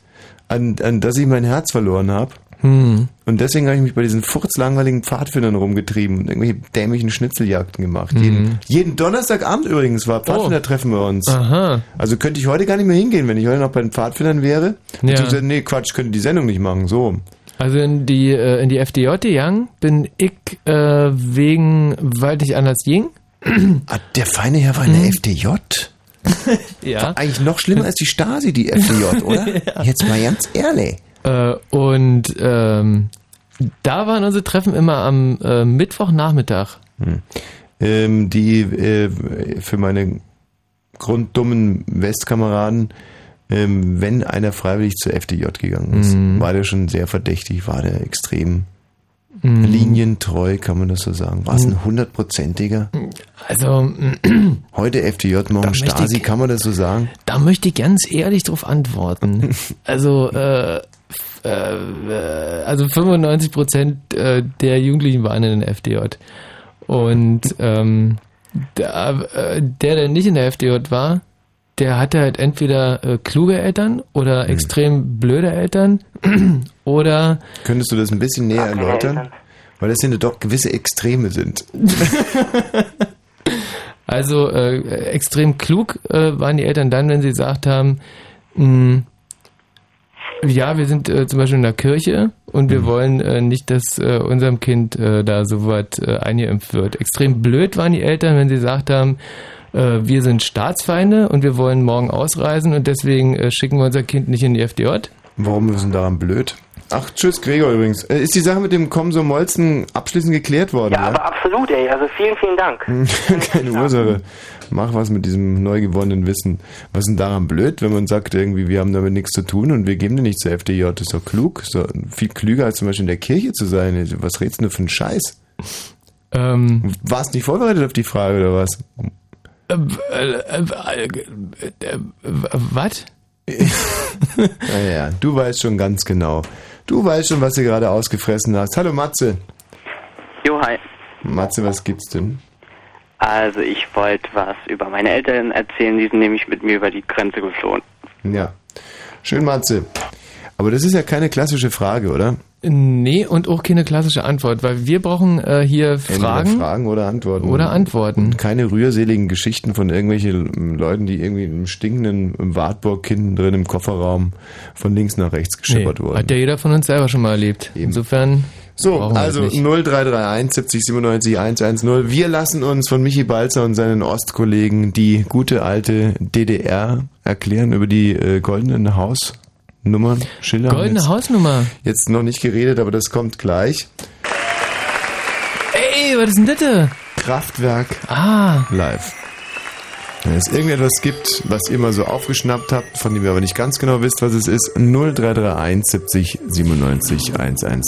an, an das ich mein Herz verloren habe. Hm. Und deswegen habe ich mich bei diesen furzlangweiligen Pfadfindern rumgetrieben und irgendwelche dämlichen Schnitzeljagden gemacht. Mhm. Jeden, jeden Donnerstagabend übrigens war Pfadfindertreffen bei uns. Aha. Also könnte ich heute gar nicht mehr hingehen, wenn ich heute noch bei den Pfadfindern wäre. Ja. Nee, Quatsch, könnte die Sendung nicht machen, so. Also in die, äh, in die FDJ gegangen bin ich äh, wegen, weil nicht anders ging. Ah, der feine Herr war in der FDJ? [LAUGHS] Ja. Eigentlich noch schlimmer als die Stasi, die FDJ, [LAUGHS] oder? Jetzt mal ganz ehrlich. Äh, und ähm, da waren unsere Treffen immer am äh, Mittwochnachmittag. Hm. Ähm, die äh, für meine grunddummen Westkameraden, ähm, wenn einer freiwillig zur FDJ gegangen ist, Mhm. war der schon sehr verdächtig, war der extrem Mhm. linientreu, kann man das so sagen. War es ein Mhm. hundertprozentiger? Also [CLEARS THROAT] [CLEARS THROAT] Heute FDJ, morgen Stasi, ich- kann man das so sagen? da möchte ich ganz ehrlich drauf antworten. [LAUGHS] Also äh, äh, äh, also 95 Prozent äh, der Jugendlichen waren in der FDJ und ähm, der, äh, der, der nicht in der FDJ war, der hatte halt entweder äh, kluge Eltern oder Hm. extrem blöde Eltern [CLEARS THROAT] oder Könntest du das ein bisschen näher erläutern? Weil das sind ja doch gewisse Extreme sind. [LAUGHS] Also äh, extrem klug äh, waren die Eltern dann, wenn sie gesagt haben, mh, ja, wir sind äh, zum Beispiel in der Kirche und wir wollen äh, nicht, dass äh, unserem Kind äh, da so was äh, eingeimpft wird. Extrem blöd waren die Eltern, wenn sie gesagt haben, äh, wir sind Staatsfeinde und wir wollen morgen ausreisen und deswegen äh, schicken wir unser Kind nicht in die FDJ. Warum ist denn daran blöd? Ach, tschüss, Gregor übrigens. Äh, Ist die Sache mit dem Komso Molzen abschließend geklärt worden? Ja, aber absolut, ey. Also vielen, vielen Dank. [LAUGHS] Keine Ursache. Mach was mit diesem neu gewonnenen Wissen. Was ist denn daran blöd, wenn man sagt, irgendwie, wir haben damit nichts zu tun und wir geben dir nicht zur FDJ? Das ist doch klug. Ist doch viel klüger, als zum Beispiel in der Kirche zu sein. Was redest du denn für einen Scheiß? Ähm, Warst nicht vorbereitet auf die Frage oder was? Was? [LAUGHS] Naja, du weißt schon ganz genau. Du weißt schon, was du gerade ausgefressen hast. Hallo Matze. Jo, hi. Matze, was gibt's denn? Also ich wollte was über meine Eltern erzählen, die sind nämlich mit mir über die Grenze geflohen. Ja. Schön, Matze. Aber das ist ja keine klassische Frage, oder? Nee, und auch keine klassische Antwort, weil wir brauchen äh, hier Entweder Fragen. Fragen oder Antworten. Oder Antworten. Keine rührseligen Geschichten von irgendwelchen Leuten, die irgendwie im stinkenden im Wartburg hinten drin im Kofferraum von links nach rechts geschippert Nee, wurden. hat ja jeder von uns selber schon mal erlebt. Insofern. So, also nicht. 0331 70 97 110. Wir lassen uns von Michi Balzer und seinen Ostkollegen die gute alte DDR erklären über die äh, goldenen Hausnummern. Schilder. Goldene Hausnummer. Jetzt noch nicht geredet, aber das kommt gleich. Ey, was ist denn das? Kraftwerk Ah. live. Wenn es irgendetwas gibt, was ihr mal so aufgeschnappt habt, von dem ihr aber nicht ganz genau wisst, was es ist, 0331 70 97 110.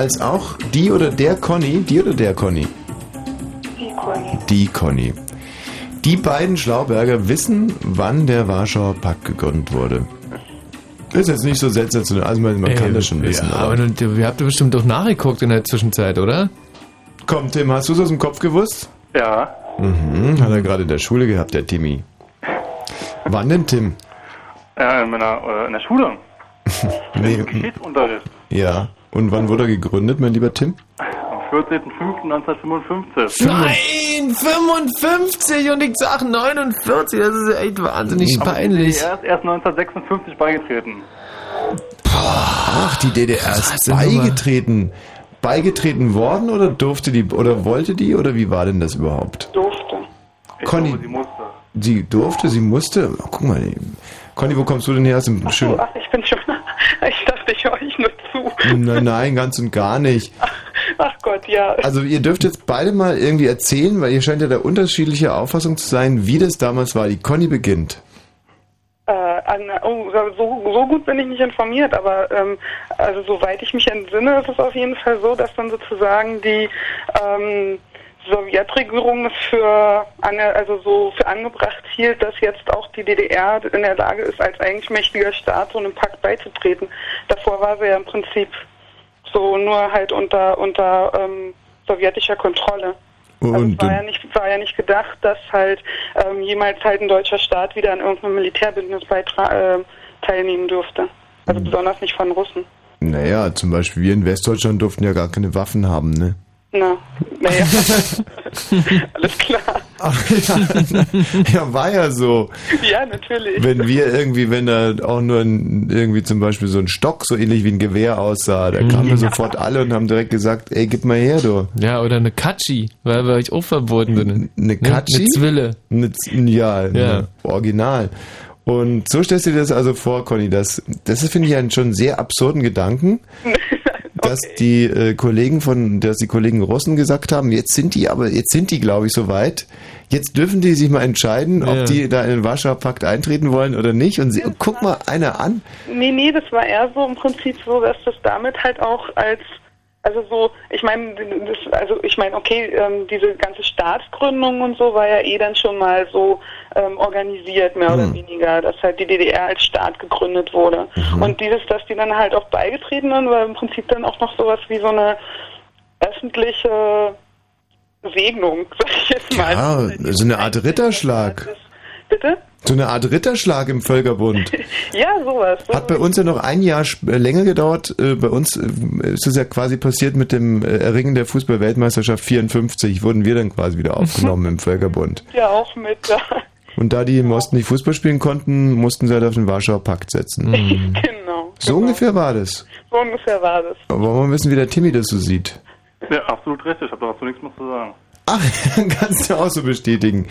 als auch die oder der Conny, die oder der Conny? Die Conny. Die Conny. Die beiden Schlauberger wissen, wann der Warschauer Pakt gegründet wurde. Ist jetzt nicht so sensationell, also man, man kann das schon wissen. Ja, aber du, ihr habt doch bestimmt doch nachgeguckt in der Zwischenzeit, oder? Komm, Tim, hast du es aus dem Kopf gewusst? Ja. Mhm, hat er gerade in der Schule gehabt, der Timmy. Wann denn, Tim? Ja, in, meiner, äh, in der Schule. [LAUGHS] Nee, Geschichtsunterricht. ja. Und wann wurde er gegründet, mein lieber Tim? Am 14.05.1955. Nein, 55 und ich sag 49, das ist echt wahnsinnig Aber peinlich. Die DDR ist erst 1956 beigetreten. Ach, die DDR ist beigetreten. Beigetreten worden oder durfte die oder wollte die oder wie war denn das überhaupt? Durfte. Conny, Sie musste. sie durfte, sie musste. Oh, guck mal, Conny, wo kommst du denn her? Aus dem So, ach, ich bin schon. [LAUGHS] Ich dachte, ich höre euch nur. Nein, nein, ganz und gar nicht. Ach Gott, ja. Also ihr dürft jetzt beide mal irgendwie erzählen, weil ihr scheint ja da unterschiedliche Auffassung zu sein, wie das damals war. Die Conny beginnt. Äh, an, oh, so, so gut bin ich nicht informiert, aber ähm, also soweit ich mich entsinne, ist es auf jeden Fall so, dass dann sozusagen die ähm, Sowjetregierung es für ange, also so für angebracht hielt, dass jetzt auch die DDR in der Lage ist, als eigentlich mächtiger Staat so einem Pakt beizutreten. Davor war sie ja im Prinzip so nur halt unter unter ähm, sowjetischer Kontrolle. Also es Und war ja nicht, war ja nicht gedacht, dass halt ähm, jemals halt ein deutscher Staat wieder an irgendeinem Militärbündnis beitra- äh, teilnehmen dürfte. Also besonders nicht von Russen. naja, zum Beispiel wir in Westdeutschland durften ja gar keine Waffen haben, ne? Na, naja. [LAUGHS] Alles klar. Ach, ja, ja, war ja so. Ja, natürlich. Wenn wir irgendwie, wenn da auch nur ein, irgendwie zum Beispiel so ein Stock so ähnlich wie ein Gewehr aussah, da kamen wir sofort alle und haben direkt gesagt, ey, gib mal her, du. Ja, oder eine Katschi, weil wir euch auch verboten sind. Eine Katschi? Eine Zwille. Eine, Z- ja, eine Ja. Original. Und so stellst du dir das also vor, Conny, das, das ist, finde ich, einen schon sehr absurden Gedanken, [LAUGHS] dass die äh, Kollegen von, dass die Kollegen Russen gesagt haben, jetzt sind die aber, jetzt sind die, glaube ich, soweit. Jetzt dürfen die sich mal entscheiden, Ja. ob die da in den Warschauer Pakt eintreten wollen oder nicht. Und sie, guck mal einer an. Nee, nee, das war eher so im Prinzip so, dass das damit halt auch als, also so, ich meine, also ich meine, okay, ähm, diese ganze Staatsgründung und so war ja eh dann schon mal so ähm, organisiert, mehr oder weniger, dass halt die DDR als Staat gegründet wurde. Und dieses, dass die dann halt auch beigetreten sind, war im Prinzip dann auch noch sowas wie so eine öffentliche Segnung, sag ich jetzt mal. Ja, so eine Art Ritterschlag. Bitte? So eine Art Ritterschlag im Völkerbund. [LAUGHS] Ja, sowas. Hat bei uns ja noch ein Jahr äh, länger gedauert. Äh, Bei uns äh, ist es ja quasi passiert mit dem Erringen der Fußball-Weltmeisterschaft 54. Wurden wir dann quasi wieder aufgenommen im Völkerbund. [LAUGHS] Ja, auch mit. Ja. Und da die im Osten nicht Fußball spielen konnten, mussten sie halt auf den Warschauer Pakt setzen. [LAUGHS] genau. So ungefähr war das. So ungefähr war das. Aber wollen wir mal wissen, wie der Timmy das so sieht? Ja, absolut richtig. Ich habe dazu nichts mehr zu sagen. Ach, [LAUGHS] kannst du auch so bestätigen.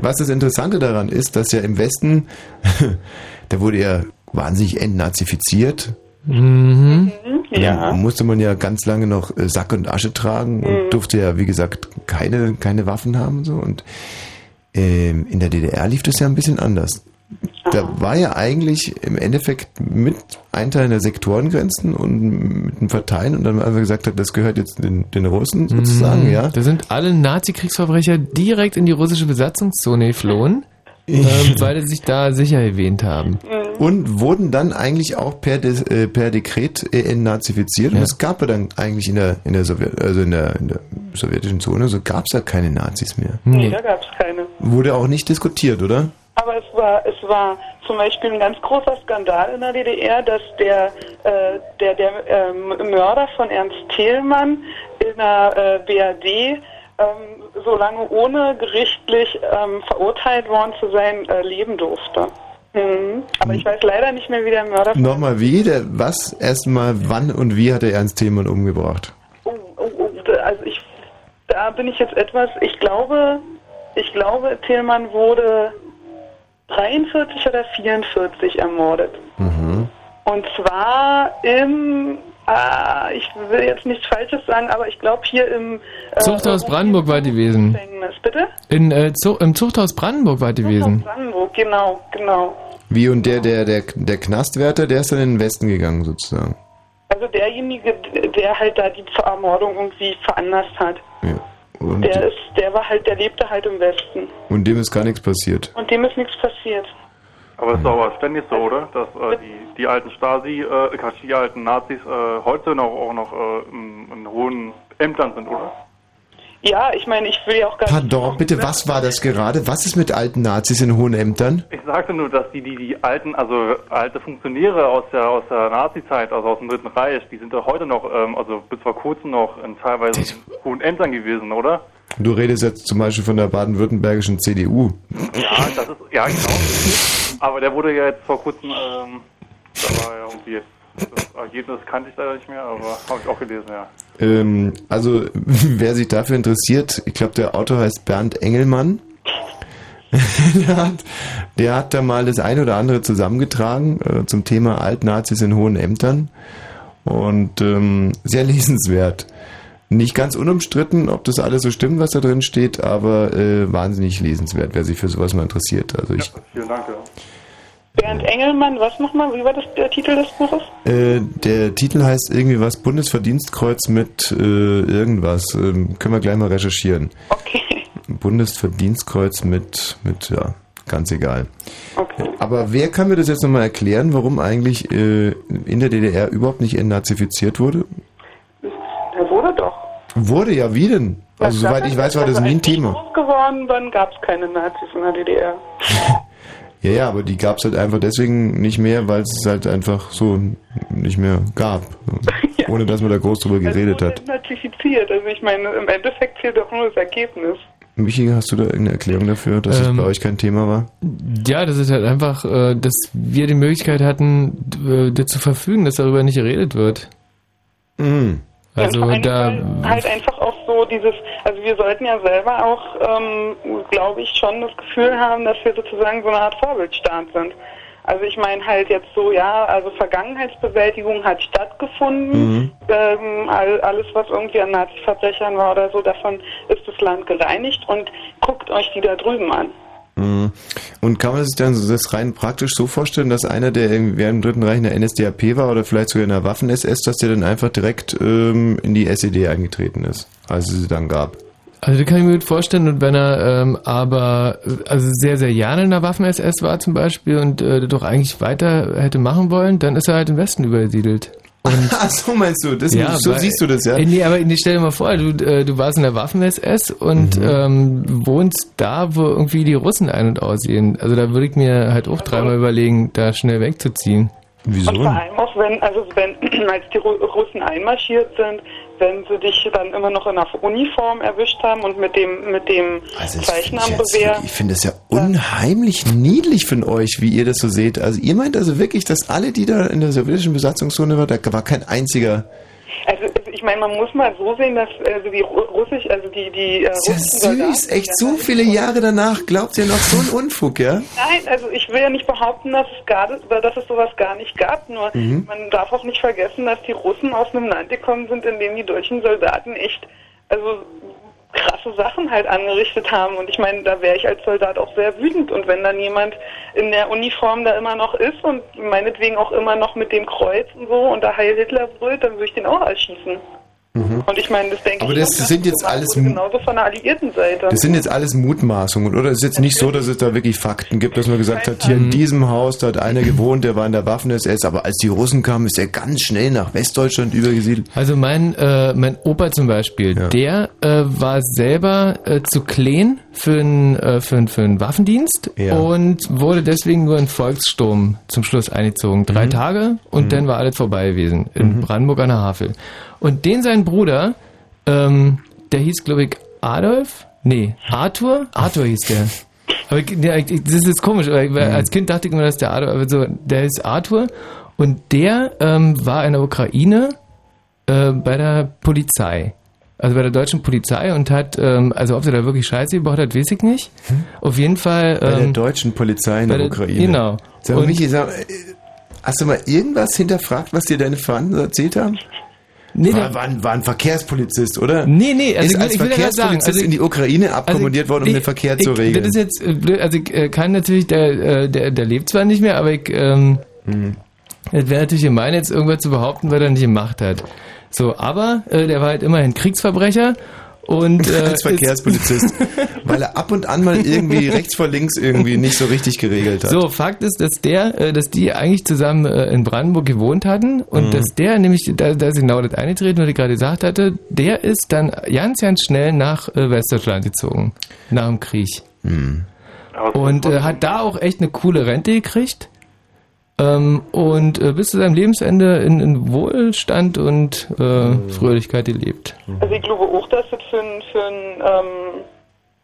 Was das Interessante daran ist, dass ja im Westen, [LAUGHS] da wurde ja wahnsinnig entnazifiziert. Mhm. Da musste man ja ganz lange noch äh, Sack und Asche tragen und durfte ja, wie gesagt, keine, keine Waffen haben und so. Und ähm, in der DDR lief das ja ein bisschen anders. Da war ja eigentlich im Endeffekt mit Einteilen der Sektorengrenzen und mit dem Verteilen und dann einfach gesagt hat, das gehört jetzt den, den Russen sozusagen, Mhm. ja. Da sind alle Nazi-Kriegsverbrecher direkt in die russische Besatzungszone geflohen, [LAUGHS] ähm, weil sie sich da sicher erwähnt haben. Und wurden dann eigentlich auch per, Des, äh, per Dekret entnazifiziert. Und Ja. es gab ja dann eigentlich in der, in der, Sowjet, also in der, in der sowjetischen Zone, so gab es ja keine Nazis mehr. Nee, da gab es keine. Wurde auch nicht diskutiert, oder? Aber es war, es war zum Beispiel ein ganz großer Skandal in der DDR, dass der, äh, der, der ähm, Mörder von Ernst Thälmann in der äh, BRD ähm, so lange ohne gerichtlich ähm, verurteilt worden zu sein, äh, leben durfte. Mhm. Aber ich weiß leider nicht mehr, wie der Mörder Nochmal wie? Der, was? Erstmal, wann und wie hat er Ernst Thälmann umgebracht? Oh, oh, oh, da- also ich, da bin ich jetzt etwas, ich glaube, ich glaube, Tillmann wurde 43 oder 44 ermordet. Mhm. Und zwar im, ah, ich will jetzt nichts Falsches sagen, aber ich glaube hier im äh, Zuchthaus Brandenburg war die gewesen. Gefängnis. Bitte? In, äh, Zu Im Zuchthaus Brandenburg war die gewesen. Brandenburg, genau, genau. Wie und der, der, der, der Knastwärter, der ist dann in den Westen gegangen sozusagen. Also derjenige, der halt da die Ermordung irgendwie veranlasst hat. Und, Der ist, der war halt, der lebte halt im Westen. und dem ist gar nichts passiert. Und dem ist nichts passiert. Aber es ist doch aber ständig so, oder? Dass äh, die, die alten Stasi, äh, die alten Nazis äh, heute noch auch noch äh, in, in hohen Ämtern sind, oder? Ja, ich meine, ich will ja auch gar nicht. Pardon, bitte, was war das gerade? Was ist mit alten Nazis in hohen Ämtern? Ich sagte nur, dass die, die, die alten, also alte Funktionäre aus der aus der Nazi-Zeit, also aus dem Dritten Reich, die sind doch heute noch, ähm, also bis vor kurzem noch in teilweise hohen Ämtern gewesen, oder? Du redest jetzt zum Beispiel von der baden-württembergischen CDU. Ja, das ist, ja genau. Aber der wurde ja jetzt vor kurzem, ähm, da war ja irgendwie, das Ergebnis kannte ich leider nicht mehr, aber habe ich auch gelesen, ja. Ähm, also, [LAUGHS] wer sich dafür interessiert, ich glaube, der Autor heißt Bernd Engelmann. [LAUGHS] der, hat, der hat da mal das ein oder andere zusammengetragen äh, zum Thema Altnazis in hohen Ämtern. Und ähm, sehr lesenswert. Nicht ganz unumstritten, ob das alles so stimmt, was da drin steht, aber äh, wahnsinnig lesenswert, wer sich für sowas mal interessiert. Also ich, Vielen Dank, ja. Bernd Engelmann, was nochmal? Wie war das der Titel des Buches? Äh, der Titel heißt irgendwie was Bundesverdienstkreuz mit äh, irgendwas. Ähm, können wir gleich mal recherchieren. Okay. [LAUGHS] Bundesverdienstkreuz mit, mit, ja, ganz egal. Aber wer kann mir das jetzt nochmal erklären, warum eigentlich äh, in der DDR überhaupt nicht entnazifiziert wurde? Der wurde doch. Wurde ja, wie denn? Also Ja, soweit ich weiß, war das nie ein als ich Thema. groß geworden bin, gab es keine Nazis in der DDR. [LAUGHS] Ja, ja, aber die gab es halt einfach deswegen nicht mehr, weil es halt einfach so nicht mehr gab. [LAUGHS] Ohne dass man da groß drüber geredet hat. Nazifiziert. Also ich meine, im Endeffekt zählt doch nur das Ergebnis. Michi, hast du da irgendeine Erklärung dafür, dass es Ähm, bei euch kein Thema war? Ja, das ist halt einfach, äh, dass wir die Möglichkeit hatten, äh, zu verfügen, dass darüber nicht geredet wird. Mhm. Also Ja, da, weil halt einfach auch so dieses, also wir sollten ja selber auch, ähm, glaube ich, schon das Gefühl haben, dass wir sozusagen so eine Art Vorbildstaat sind. Also ich meine halt jetzt so, ja, also Vergangenheitsbewältigung hat stattgefunden. Ähm, all, alles, was irgendwie an Nazi-Verbrechern war oder so, davon ist das Land gereinigt und guckt euch die da drüben an. Mhm. Und kann man sich dann das rein praktisch so vorstellen, dass einer, der während dem Dritten Reich in der NSDAP war oder vielleicht sogar in der Waffen-SS, dass der dann einfach direkt ähm, in die SED eingetreten ist, als es sie dann gab? also das kann ich mir gut vorstellen. Und wenn er ähm, aber also sehr, sehr gerne in der Waffen-SS war zum Beispiel und äh, doch eigentlich weiter hätte machen wollen, dann ist er halt im Westen übersiedelt. [LAUGHS] Ach so meinst du, das, so weil- siehst du das, ja? Äh, Nee, aber nee, stell dir mal vor, du, äh, du warst in der Waffen-SS und Mhm. ähm, wohnst da, wo irgendwie die Russen ein- und aussehen. Also da würde ich mir halt auch dreimal überlegen, da schnell wegzuziehen. Wieso? Und vor allem auch wenn, also wenn, [CLEARS THROAT] als die Ru- Russen einmarschiert sind, wenn sie dich dann immer noch in der Uniform erwischt haben und mit dem, mit dem Jetzt, Revier. ich finde das ja unheimlich niedlich von euch, wie ihr das so seht. Also ihr meint also wirklich, dass alle, die da in der sowjetischen Besatzungszone waren, da war kein einziger. Ich meine, man muss mal so sehen, dass also die Ru- Russisch, also die, die äh, Ist ja süß, echt so viele Jahre danach glaubt ihr noch so einen Unfug, ja? Nein, also ich will ja nicht behaupten, dass es gar dass es sowas gar nicht gab. Nur Mhm. man darf auch nicht vergessen, dass die Russen aus einem Land gekommen sind, in dem die deutschen Soldaten echt also krasse Sachen halt angerichtet haben. Und ich meine, da wäre ich als Soldat auch sehr wütend. Und wenn dann jemand in der Uniform da immer noch ist und meinetwegen auch immer noch mit dem Kreuz und so und da Heil Hitler brüllt, dann würde ich den auch erschießen. Und ich meine, das denke Aber ich. das schon, sind jetzt alles genauso von der alliierten Seite. Das sind jetzt alles Mutmaßungen, oder? Es ist jetzt nicht so, dass es da wirklich Fakten gibt, dass man gesagt hat, hier in diesem Haus, da hat einer gewohnt, der war in der Waffen-SS, aber als die Russen kamen, ist er ganz schnell nach Westdeutschland übergesiedelt. Also mein, äh, mein Opa zum Beispiel, der äh, war selber äh, zu klein für einen äh, für, für einen Waffendienst Ja. und wurde deswegen nur in Volkssturm zum Schluss eingezogen. Drei Tage und dann war alles vorbei gewesen in Brandenburg an der Havel. Und den sein Bruder, ähm, der hieß glaube ich Adolf? Nee, Arthur? Arthur hieß der. Aber ich, das ist jetzt komisch, weil als Kind dachte ich immer, dass der Adolf, aber so, der ist Arthur und der ähm, war in der Ukraine äh, bei der Polizei. Also bei der deutschen Polizei und hat, ähm, also ob er da wirklich Scheiße gebaut hat, weiß ich nicht. Auf jeden Fall. Bei der Ähm, deutschen Polizei in der der- Ukraine. genau. Sag mal, Michi, sag, äh, hast du mal irgendwas hinterfragt, was dir deine Verwandten erzählt haben? Nee, war, war, ein, war ein Verkehrspolizist, oder? Nee, nee, also ist als ich will ja grad sagen, Verkehrspolizist also in die Ukraine abkommandiert worden, um ich- den Verkehr ich, zu regeln. Das ist jetzt, äh, blöd, also ich äh, kann natürlich, der, der, der lebt zwar nicht mehr, aber ich, ähm, Mhm. es wäre natürlich gemein, jetzt irgendwas zu behaupten, weil er nicht gemacht hat. So, aber äh, der war halt immerhin Kriegsverbrecher und [LAUGHS] äh, Als Verkehrspolizist. [LAUGHS] weil er ab und an mal irgendwie rechts vor links irgendwie nicht so richtig geregelt hat. So, Fakt ist, dass der, äh, dass die eigentlich zusammen äh, in Brandenburg gewohnt hatten und Mhm. dass der nämlich, da, da ist genau das eingetreten, was ich gerade gesagt hatte, der ist dann ganz, ganz schnell nach äh, Westdeutschland gezogen, nach dem Krieg. Mhm. Und äh, hat da auch echt eine coole Rente gekriegt. Ähm, und äh, bis zu seinem Lebensende in, in Wohlstand und äh, Fröhlichkeit gelebt. Also ich glaube auch, dass das für einen, für ähm,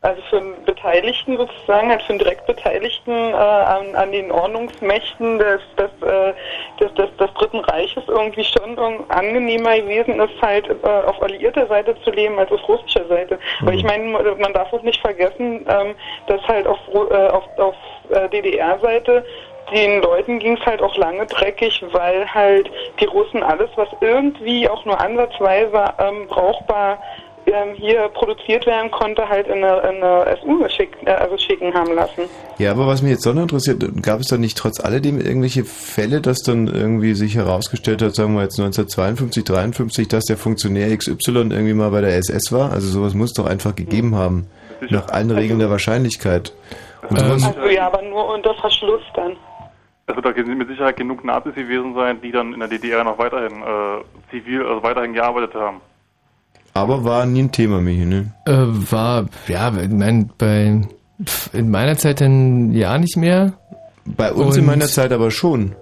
also für einen Beteiligten sozusagen, halt für einen direkt Beteiligten äh, an, an den Ordnungsmächten des, des, äh, des, des, des Dritten Reiches irgendwie schon angenehmer gewesen ist, halt äh, auf alliierter Seite zu leben als auf russischer Seite. Weil ich meine, man darf auch nicht vergessen, ähm, dass halt auf, Ru- äh, auf, auf DDR-Seite den Leuten ging es halt auch lange dreckig, weil halt die Russen alles, was irgendwie auch nur ansatzweise ähm, brauchbar ähm, hier produziert werden konnte, halt in eine, in eine SU geschick, äh, also schicken haben lassen. Ja, aber was mich jetzt noch interessiert, gab es da nicht trotz alledem irgendwelche Fälle, dass dann irgendwie sich herausgestellt hat, sagen wir jetzt 1952, 53, dass der Funktionär XY irgendwie mal bei der SS war? Also sowas muss es doch einfach gegeben haben. Nach allen Regeln der Wahrscheinlichkeit. Und Also ja, aber nur unter Verschluss dann. Also da sind mit Sicherheit genug Nazis gewesen sein, die dann in der DDR noch weiterhin äh, zivil, also weiterhin gearbeitet haben. aber war nie ein Thema, Michi, ne? Äh, war, ja, ich mein, bei, pf, in meiner Zeit dann ja nicht mehr. Bei uns in meiner Zeit aber schon.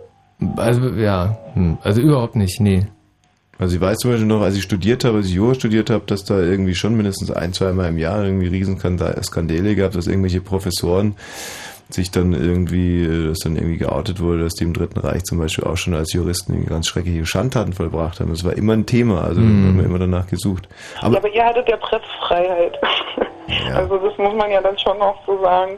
Also, ja, hm, also überhaupt nicht, nee. Also ich weiß zum Beispiel noch, als ich studiert habe, als ich Jura studiert habe, dass da irgendwie schon mindestens ein, zwei Mal im Jahr irgendwie Riesenskandale gab, dass irgendwelche Professoren sich dann irgendwie, äh, dass dann irgendwie geoutet wurde, dass die im Dritten Reich zum Beispiel auch schon als Juristen ganz schreckliche Schandtaten vollbracht haben. Das war immer ein Thema, also Mhm. wir haben immer danach gesucht. Aber ja, aber ihr hattet ja [LAUGHS] Pressfreiheit. Also das muss man ja dann schon auch so sagen.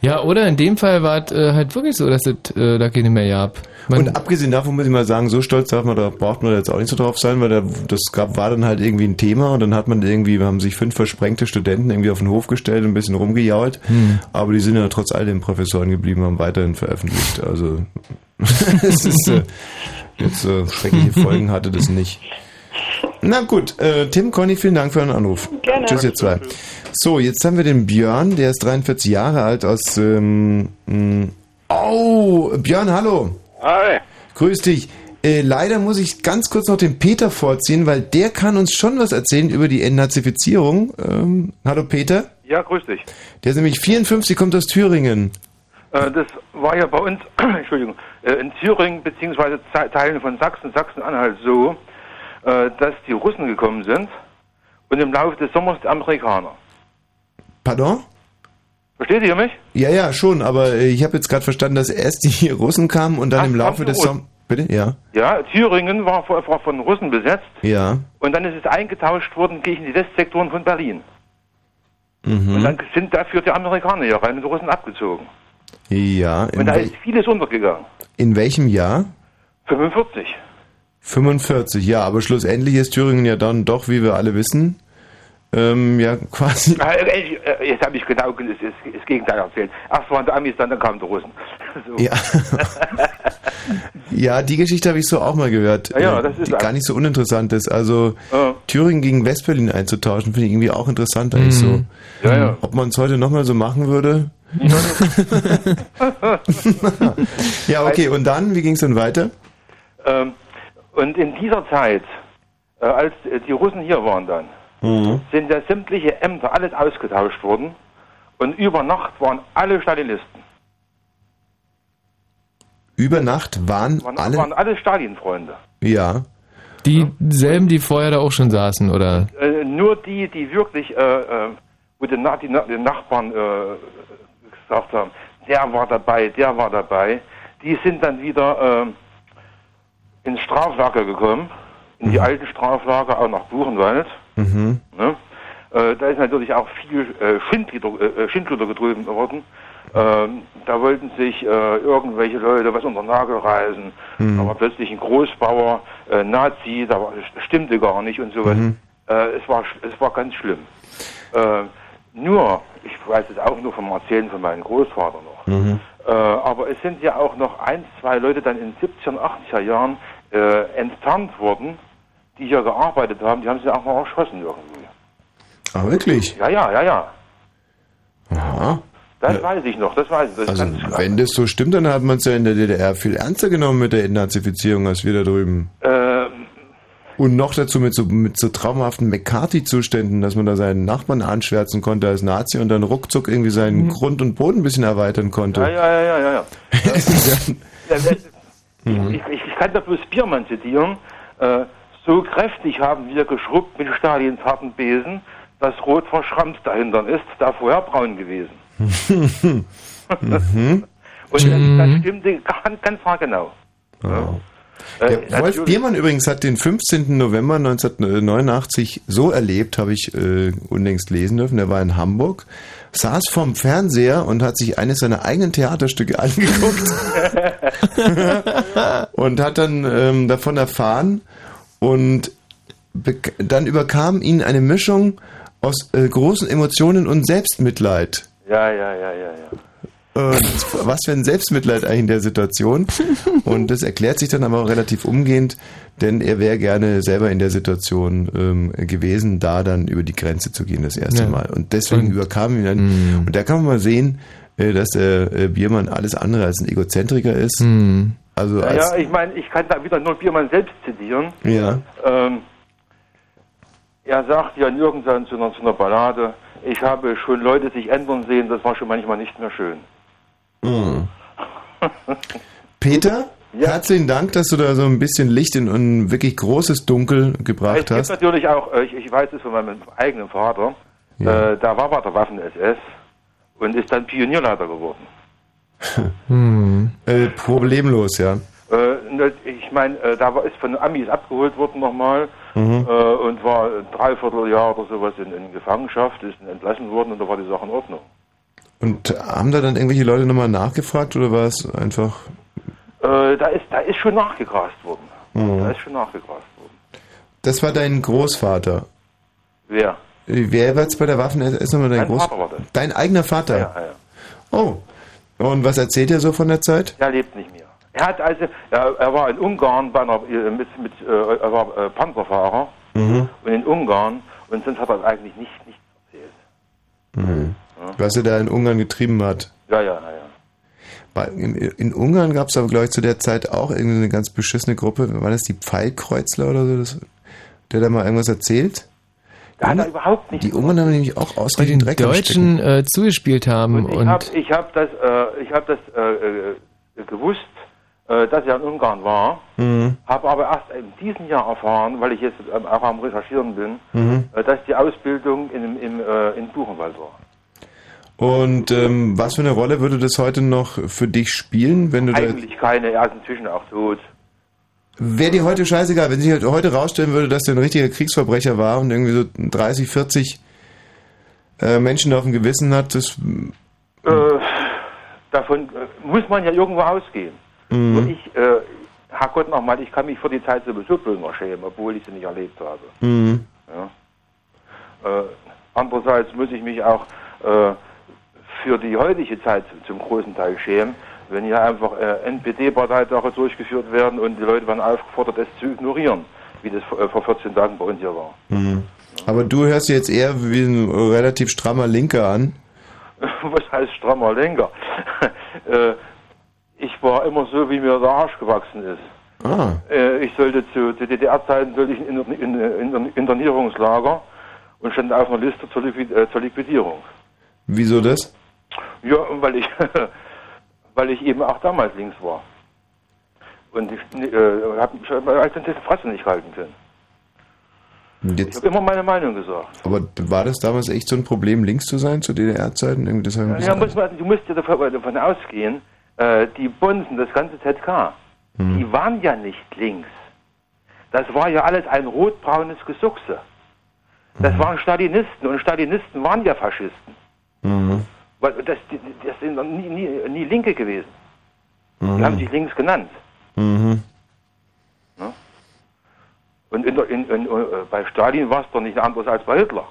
Ja, oder in dem Fall war es äh, halt wirklich so, dass es äh, da keine mehr gab. Man, und abgesehen davon muss ich mal sagen, so stolz darf man, da braucht man jetzt auch nicht so drauf sein, weil da, das gab, war dann halt irgendwie ein Thema und dann hat man irgendwie, haben sich fünf versprengte Studenten irgendwie auf den Hof gestellt und ein bisschen rumgejault, Hm. aber die sind ja trotz all den Professoren geblieben, haben weiterhin veröffentlicht. Also [LAUGHS] es ist äh, jetzt äh, schreckliche Folgen hatte das nicht. Na gut, äh, Tim, Conny, vielen Dank für euren Anruf. Gerne. Tschüss, ihr zwei. So, jetzt haben wir den Björn, der ist 43 Jahre alt aus. Ähm, oh, Björn, hallo. Hi. Grüß dich. Äh, leider muss ich ganz kurz noch den Peter vorziehen, weil der kann uns schon was erzählen über die Entnazifizierung. Ähm, hallo Peter. Ja, grüß dich. Der ist nämlich 54, kommt aus Thüringen. Äh, das war ja bei uns, [CLEARS THROAT] Entschuldigung, äh, in Thüringen beziehungsweise Ze- Teilen von Sachsen, Sachsen-Anhalt so, äh, dass die Russen gekommen sind und im Laufe des Sommers die Amerikaner. Pardon? Versteht ihr mich? Ja, ja, schon, aber äh, ich habe jetzt gerade verstanden, dass erst die [LAUGHS] Russen kamen und dann Ach, im Laufe des? Sommers... Bitte? Ja. Ja, Thüringen war, vor- war von Russen besetzt Ja. und dann ist es eingetauscht worden gegen die Westsektoren von Berlin. Und Mhm. dann sind dafür die Amerikaner hier rein und die Russen abgezogen. Ja. In, Und da ist vieles untergegangen. in welchem Jahr? 45. 45, ja, aber schlussendlich ist Thüringen ja dann doch, wie wir alle wissen, ähm, ja [LAUGHS] quasi... Äh, äh, Jetzt habe ich genau das, das, Gegenteil erzählt. Erst waren die Amis, dann, dann kamen die Russen. [LAUGHS] So. Ja. Ja, die Geschichte habe ich so auch mal gehört. Ja, ja, äh, das ist die gar nicht so uninteressant ist. Also Ja. Thüringen gegen Westberlin einzutauschen, finde ich irgendwie auch interessant eigentlich so. Mhm. Ja, ja. Ob man es heute nochmal so machen würde? [LAUGHS] ja, okay, und dann, wie ging es dann weiter? ähm, und in dieser Zeit, äh, als äh, die Russen hier waren dann, Mhm. sind ja sämtliche Ämter alles ausgetauscht worden und über Nacht waren alle Stalinisten. Über Nacht waren Waren alle... waren alle Stalin-Freunde. Ja. Dieselben, die vorher da auch schon saßen, oder? Äh, nur die, die wirklich, äh, äh, wo die, Na die, Na die Nachbarn äh, gesagt haben, der war dabei, der war dabei, die sind dann wieder äh, ins Straflager gekommen, in die alten Straflager, auch nach Buchenwald. Mhm. Ne? Äh, da ist natürlich auch viel äh, Schindluder, äh, Schindluder getrieben worden. Ähm, da wollten sich äh, irgendwelche Leute was unter den Nagel reißen. Mhm. Da war plötzlich ein Großbauer, äh, Nazi, da war, das stimmte gar nicht und sowas. Mhm. Äh, es, war, es war ganz schlimm. Äh, nur, ich weiß es auch nur vom Erzählen von meinem Großvater noch, Mhm. äh, aber es sind ja auch noch ein, zwei Leute dann in den 70er und 80er Jahren äh, enttarnt worden, die hier gearbeitet haben, die haben sie auch mal erschossen irgendwie. Ah, wirklich? Ja, ja, ja, ja. Aha. Das weiß ich noch, das weiß ich. Das Also, wenn das so stimmt, dann hat man es ja in der DDR viel ernster genommen mit der Entnazifizierung als wir da drüben. Ähm, Und noch dazu mit so, mit so traumhaften McCarthy-Zuständen, dass man da seinen Nachbarn anschwärzen konnte als Nazi und dann ruckzuck irgendwie seinen Grund und Boden ein bisschen erweitern konnte. Mhm. ja, ja, ja, ja, ja. ja. [LAUGHS] Mhm. ich, ich, ich kann da bloß Biermann zitieren. Äh, so kräftig haben wir geschrubbt mit Stalins harten Besen, dass rot verschrammt dahinter ist, da vorher braun gewesen. [LAUGHS] mhm. [LAUGHS] Und das, das stimmte ganz, ganz genau. Ja. Äh, Der Wolf Biermann übrigens hat den 15. November 1989 so erlebt, habe ich äh, unlängst lesen dürfen. Er war in Hamburg, saß vorm Fernseher und hat sich eines seiner eigenen Theaterstücke [LAUGHS] angeguckt [LAUGHS] und hat dann ähm, davon erfahren und dann überkam ihn eine Mischung aus äh, großen Emotionen und Selbstmitleid. Ja, ja, ja, ja, ja. Und was für ein Selbstmitleid eigentlich in der Situation. Und das erklärt sich dann aber auch relativ umgehend, denn er wäre gerne selber in der Situation ähm, gewesen, da dann über die Grenze zu gehen das erste Ja. Mal. Und deswegen Und- überkam ihn dann. Und da kann man mal sehen, äh, dass der äh, Biermann alles andere als ein Egozentriker ist. Also Ja, als, ja, ich meine, ich kann da wieder nur Biermann selbst zitieren. ja. Ähm, er sagt ja in irgendeiner zu einer, zu einer Ballade, ich habe schon Leute sich ändern sehen, das war schon manchmal nicht mehr schön. Mhm. Peter, herzlichen Dank, dass du da so ein bisschen Licht in ein wirklich großes Dunkel gebracht gibt hast. natürlich auch, äh, ich, ich weiß es von meinem eigenen Vater, äh, da war bei der Waffen-SS und ist dann Pionierleiter geworden. [LAUGHS] Hm. Äh, problemlos, ja. Äh, ne, ich meine, äh, da war, ist von Amis abgeholt worden nochmal Mhm. äh, und war ein Dreivierteljahr oder sowas in, in Gefangenschaft, ist entlassen worden und da war die Sache in Ordnung. Und haben da dann irgendwelche Leute nochmal nachgefragt oder war es einfach. Äh, da, ist, da ist schon nachgegrast worden. Mhm. Da ist schon nachgegrast worden. Das war dein Großvater. Wer? Wer war jetzt bei der Waffen? Ist nochmal dein Mein Groß Vater war das. Dein eigener Vater? Ja, ja. Oh. Und was erzählt er so von der Zeit? Er lebt nicht mehr. Er hat also, er, er war in Ungarn bei einer, äh, mit, mit, äh, er war äh, Panzerfahrer Mhm. und in Ungarn und sonst hat er eigentlich nicht, nicht Mhm. Was er da in Ungarn getrieben hat. ja, ja, ja, ja. Bei, in, in Ungarn gab es aber, glaube ich, zu der Zeit auch irgendeine ganz beschissene Gruppe. War das die Pfeilkreuzler oder so? Das, der da mal irgendwas erzählt? Da hat er überhaupt nicht. Die Ungarn haben nämlich auch Die ausreichend den Dreck. Deutschen äh, zugespielt haben Ich und habe ich hab das, äh, ich hab das äh, äh, gewusst, äh, dass er in Ungarn war, Mhm. habe aber erst in diesem Jahr erfahren, weil ich jetzt ähm, auch am Recherchieren bin, Mhm. äh, dass die Ausbildung in, im, äh, in Buchenwald war. Und ähm, was für eine Rolle würde das heute noch für dich spielen, wenn du da Eigentlich keine, er ist inzwischen auch tot. Wäre dir heute scheißegal, wenn sich halt heute rausstellen würde, dass er ein richtiger Kriegsverbrecher war und irgendwie so 30, 40 äh, Menschen auf dem Gewissen hat, das Äh, davon äh, muss man ja irgendwo ausgehen. Mhm. Und ich, äh, Herrgott nochmal, ich kann mich für die Zeit sowieso bloß schämen, obwohl ich sie nicht erlebt habe. Mhm. Ja. Äh, andererseits muss ich mich auch äh, für die heutige Zeit zum großen Teil schämen, wenn hier einfach äh, NPD-Parteitage durchgeführt werden und die Leute werden aufgefordert, es zu ignorieren, wie das vor, äh, vor 14 Tagen bei uns hier war. Mhm. Aber du hörst jetzt eher wie ein relativ strammer Linker an. [LAUGHS] Was heißt strammer Lenker? [LAUGHS] äh, ich war immer so, wie mir der Arsch gewachsen ist. Ah. Äh, ich sollte zu, zu DDR-Zeiten sollte ich in, in, in, in Internierungslager und stand auf einer Liste zur, Liquid, äh, zur Liquidierung. Wieso das? Ja, weil ich, [LAUGHS] weil ich eben auch damals links war. Und ich äh, habe mich als den Fresse nicht halten können. Und Ich Jetzt, habe immer meine Meinung gesagt. aber war das damals echt so ein Problem, links zu sein zu DDR-Zeiten? Ja, bisschen- muss man, du musst ja davon, davon ausgehen, äh, die Bonzen, das ganze ZK, Hm. die waren ja nicht links. Das war ja alles ein rotbraunes Gesuchse. Das Hm. waren Stalinisten und Stalinisten waren ja Faschisten. Mhm. Weil das, die- das sind noch nie, nie, nie Linke gewesen. Die Mhm. haben sich links genannt. Mhm. Und in, in, in, äh, bei Stalin war es doch nicht anders als bei Hitler.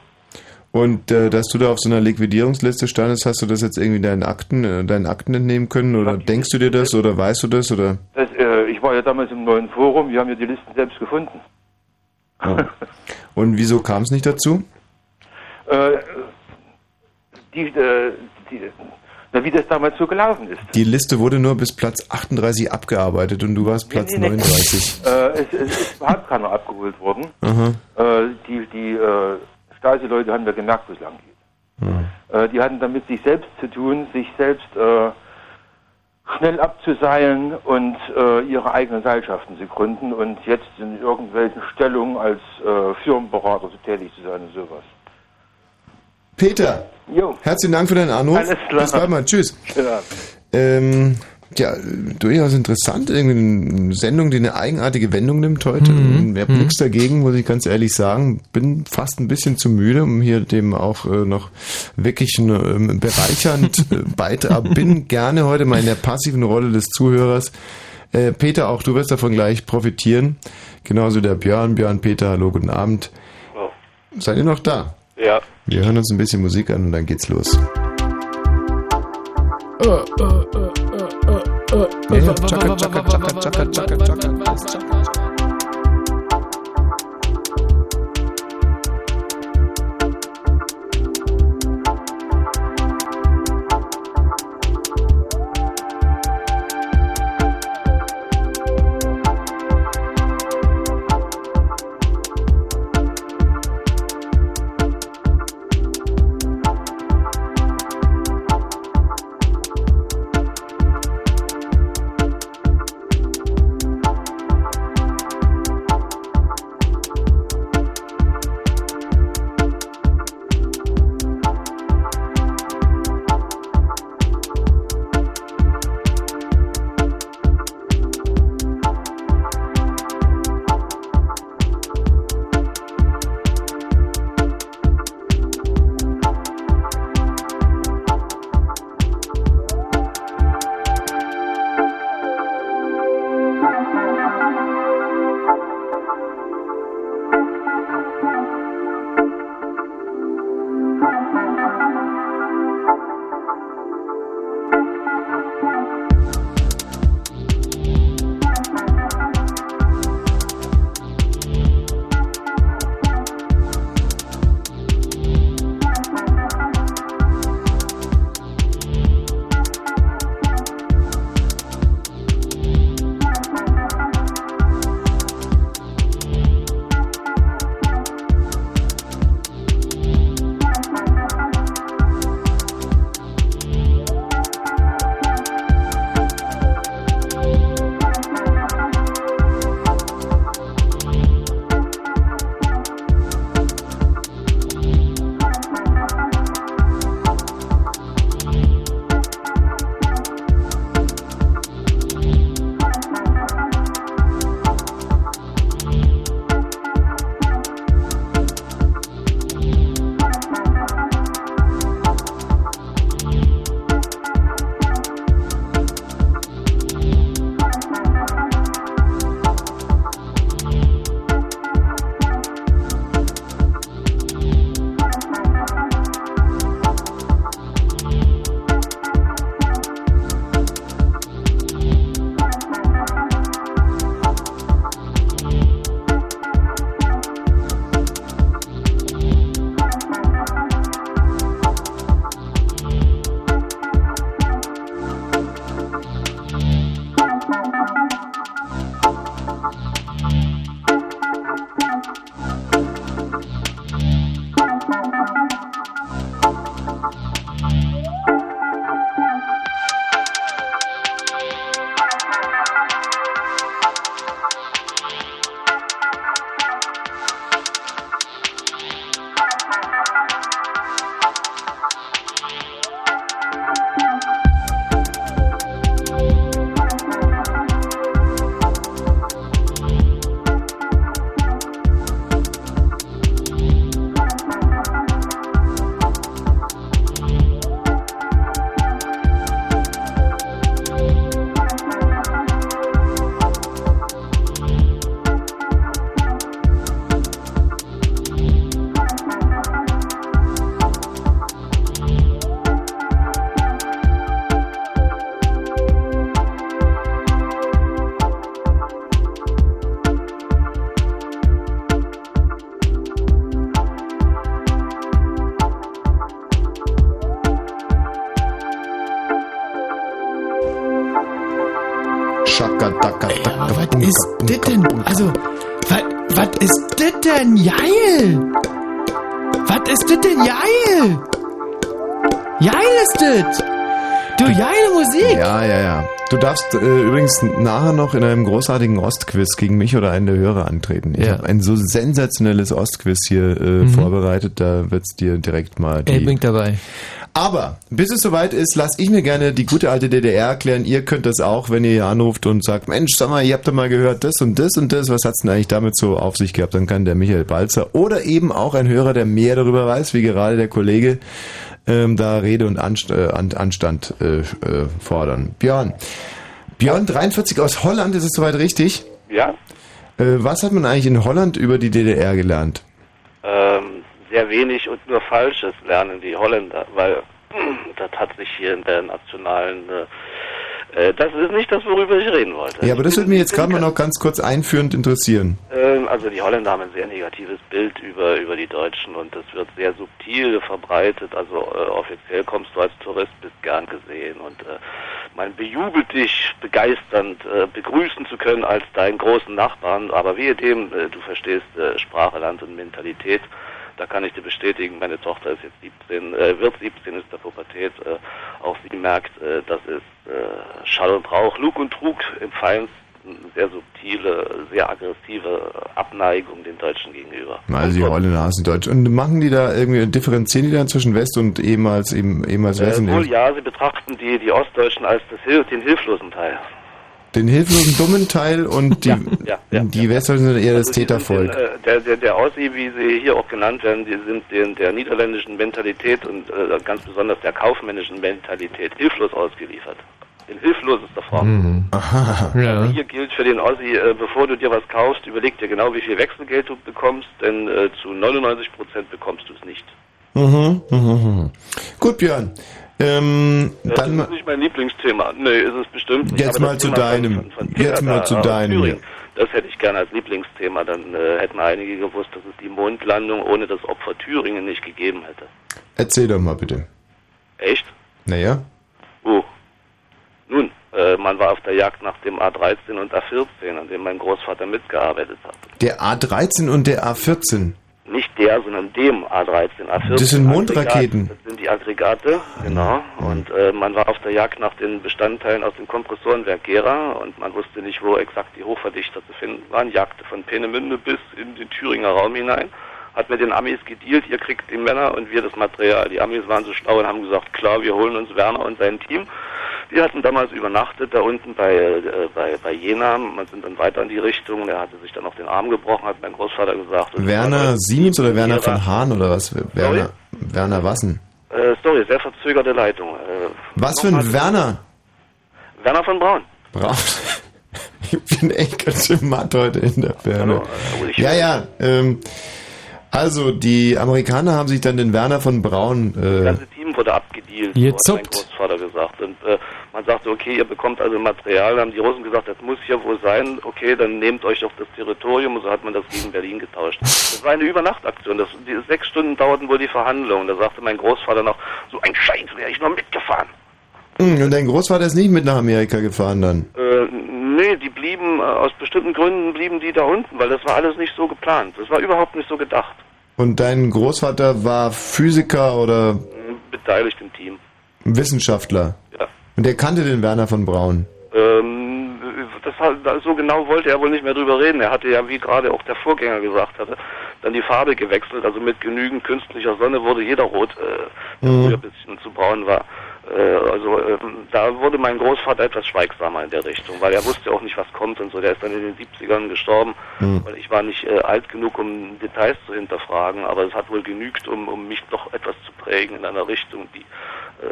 Und äh, dass du da auf so einer Liquidierungsliste standest, hast du das jetzt irgendwie deinen Akten, äh, deinen Akten entnehmen können? Oder denkst du dir das oder weißt du das? Oder? Das, äh, ich war ja damals im neuen Forum, wir haben ja die Listen selbst gefunden. Ja. Und wieso kam es nicht dazu? [LAUGHS] Äh, die, die, na, wie das damals so gelaufen ist. Die Liste wurde nur bis Platz 38 abgearbeitet und du warst Platz Nee, nee, nee. 39. Äh, es, es ist überhaupt keiner abgeholt worden. Äh, die die äh, Stasi-Leute haben ja gemerkt, wo es lang geht. Ja. Äh, die hatten damit sich selbst zu tun, sich selbst äh, schnell abzuseilen und äh, ihre eigenen Seilschaften zu gründen und jetzt in irgendwelchen Stellungen als äh, Firmenberater so tätig zu sein und sowas. Peter, Jo. herzlichen Dank für deinen Anruf. Alles klar. Bis bald mal. Tschüss. Ja. Ähm, ja, durchaus interessant. Irgendwie eine Sendung, die eine eigenartige Wendung nimmt heute. Mhm. Ich habe Mhm. nichts dagegen, muss ich ganz ehrlich sagen. Bin fast ein bisschen zu müde, um hier dem auch äh, noch wirklich ähm, bereichernd [LAUGHS] äh, beitragen. Bin gerne heute mal in der passiven Rolle des Zuhörers. Äh, Peter, auch du wirst davon gleich profitieren. Genauso der Björn. Björn, Peter, hallo, guten Abend. Seid ihr noch da? Ja. Wir hören uns ein bisschen Musik an und dann geht's los. Ja, ja, tschakka, tschakka, tschakka, tschakka, tschakka, tschakka. Denn geil? Was ist das denn geil? Geil ist das! Du, geile Musik! Ja, ja, ja. Du darfst äh, übrigens nachher noch in einem großartigen Ostquiz gegen mich oder einen der Hörer antreten. Ich Ja. habe ein so sensationelles Ostquiz hier äh, Mhm. vorbereitet, da wird's dir direkt mal Er die... bringt dabei. Aber bis es soweit ist, lasse ich mir gerne die gute alte DDR erklären. Ihr könnt das auch, wenn ihr hier anruft und sagt, Mensch, sag mal, ihr habt doch mal gehört, das und das und das, was hat's denn eigentlich damit so auf sich gehabt? Dann kann der Michael Balzer oder eben auch ein Hörer, der mehr darüber weiß, wie gerade der Kollege, ähm, da Rede und Anst äh, An- Anstand äh, äh, fordern. Björn. Björn, 43 aus Holland, ist es soweit richtig? Ja, Äh, was hat man eigentlich in Holland über die DDR gelernt? Sehr wenig und nur Falsches lernen die Holländer, weil [CLEARS THROAT] das hat sich hier in der nationalen, äh, äh, das ist nicht das, worüber ich reden wollte. Ja, aber das würde mich jetzt gerade mal noch ganz kurz einführend interessieren. Ähm, also die Holländer haben ein sehr negatives Bild über, über die Deutschen und das wird sehr subtil verbreitet. Also äh, offiziell kommst du als Tourist, bist gern gesehen und äh, man bejubelt dich begeisternd äh, begrüßen zu können als deinen großen Nachbarn, aber wehe dem, du verstehst Sprache, Land und Mentalität. Da kann ich dir bestätigen, meine Tochter ist jetzt 17, äh, wird 17, ist der Pubertät. Äh, auch sie merkt, äh, das ist äh, Schall und Rauch, Lug und Trug im Feinsten, sehr subtile, sehr aggressive Abneigung den Deutschen gegenüber. Also die Holländer hassen Deutsch. Und machen die da irgendwie, differenzieren die dann zwischen West und ehemals, eben, ehemals West Äh, wohl ja, sie betrachten die, die Ostdeutschen als das den hilflosen Teil. Den hilflosen, dummen Teil und die, ja, ja, die Westdeutschen sind eher das Also die sind Tätervolk. Den, äh, der, der, der Aussie, wie sie hier auch genannt werden, die sind den, der niederländischen Mentalität und äh, ganz besonders der kaufmännischen Mentalität hilflos ausgeliefert. In hilflosester Form. Mhm. Aha. [LAUGHS] Also hier gilt für den Ossi, äh, bevor du dir was kaufst, überleg dir genau, wie viel Wechselgeld du bekommst, denn äh, zu 99 Prozent bekommst du es nicht. Mhm, mhm, mhm. Gut, Björn. Ähm, Äh, dann das ist nicht mein Lieblingsthema. Nee, ist es bestimmt nicht. Jetzt mal zu deinem. Von, von, Jetzt mal zu deinem Thüringen. Das hätte ich gerne als Lieblingsthema. Dann äh, hätten einige gewusst, dass es die Mondlandung ohne das Opfer Thüringen nicht gegeben hätte. erzähl doch mal bitte. Echt? Naja, Oh. Nun, äh, man war auf der Jagd nach dem A13 und A14, an dem mein Großvater mitgearbeitet hat. der A13 und der A14. Nicht der, sondern dem A13, A14. Das sind Mondraketen. Das sind die Aggregate, genau. Und äh, man war auf der Jagd nach den Bestandteilen aus dem Kompressorenwerk Gera und man wusste nicht, wo exakt die Hochverdichter zu finden waren. Jagte von Peenemünde bis in den Thüringer Raum hinein. Hat mit den Amis gedealt, ihr kriegt die Männer und wir das Material. Die Amis waren so schlau und haben gesagt, klar, wir holen uns Werner und sein Team. Wir hatten damals übernachtet, da unten bei, äh, bei, bei Jena. Man sind dann weiter in die Richtung. Er hatte sich dann auf den Arm gebrochen, hat mein Großvater gesagt. Werner Siemens oder Werner von Hahn oder was? Werner, Werner Wassen. Äh, sorry, sehr verzögerte Leitung. Äh, Was für ein Werner? Werner von Braun. Braun. [LAUGHS] Ich bin echt ganz schön matt heute in der Birne. Ja, ja. Ähm, also, die Amerikaner haben sich dann den Werner von Braun. Das Äh, ganze Team wurde abgedealt, Ihr so hat mein. Großvater gesagt. Und äh, man sagte, okay, ihr bekommt also Material. Dann haben die Russen gesagt, das muss hier wohl sein. Okay, dann nehmt euch auf das Territorium. Und so hat man das gegen Berlin getauscht. Das war eine Übernachtaktion. Das, die sechs Stunden dauerten wohl die Verhandlungen. Da sagte mein Großvater noch, so ein Scheiß wäre ich noch mitgefahren. hm, und dein Großvater ist nicht mit nach Amerika gefahren dann. Äh, nee, die blieben, äh, aus bestimmten Gründen blieben die da unten, weil das war alles nicht so geplant. Das war überhaupt nicht so gedacht. Und dein Großvater war Physiker oder Beteiligt im Team. Wissenschaftler. Ja. Und der kannte den Werner von Braun. Ähm, das so genau wollte er wohl nicht mehr drüber reden. Er hatte ja, wie gerade auch der Vorgänger gesagt hatte, dann die Farbe gewechselt. Also mit genügend künstlicher Sonne wurde jeder rot, äh, der Mhm. früher ein bisschen zu braun war. Äh, also ähm, da wurde mein Großvater etwas schweigsamer in der Richtung, weil er wusste auch nicht, was kommt und so. Der ist dann in den 70ern gestorben, Mhm. weil ich war nicht äh, alt genug, um Details zu hinterfragen, aber es hat wohl genügt, um, um mich doch etwas zu prägen in einer Richtung, die, äh,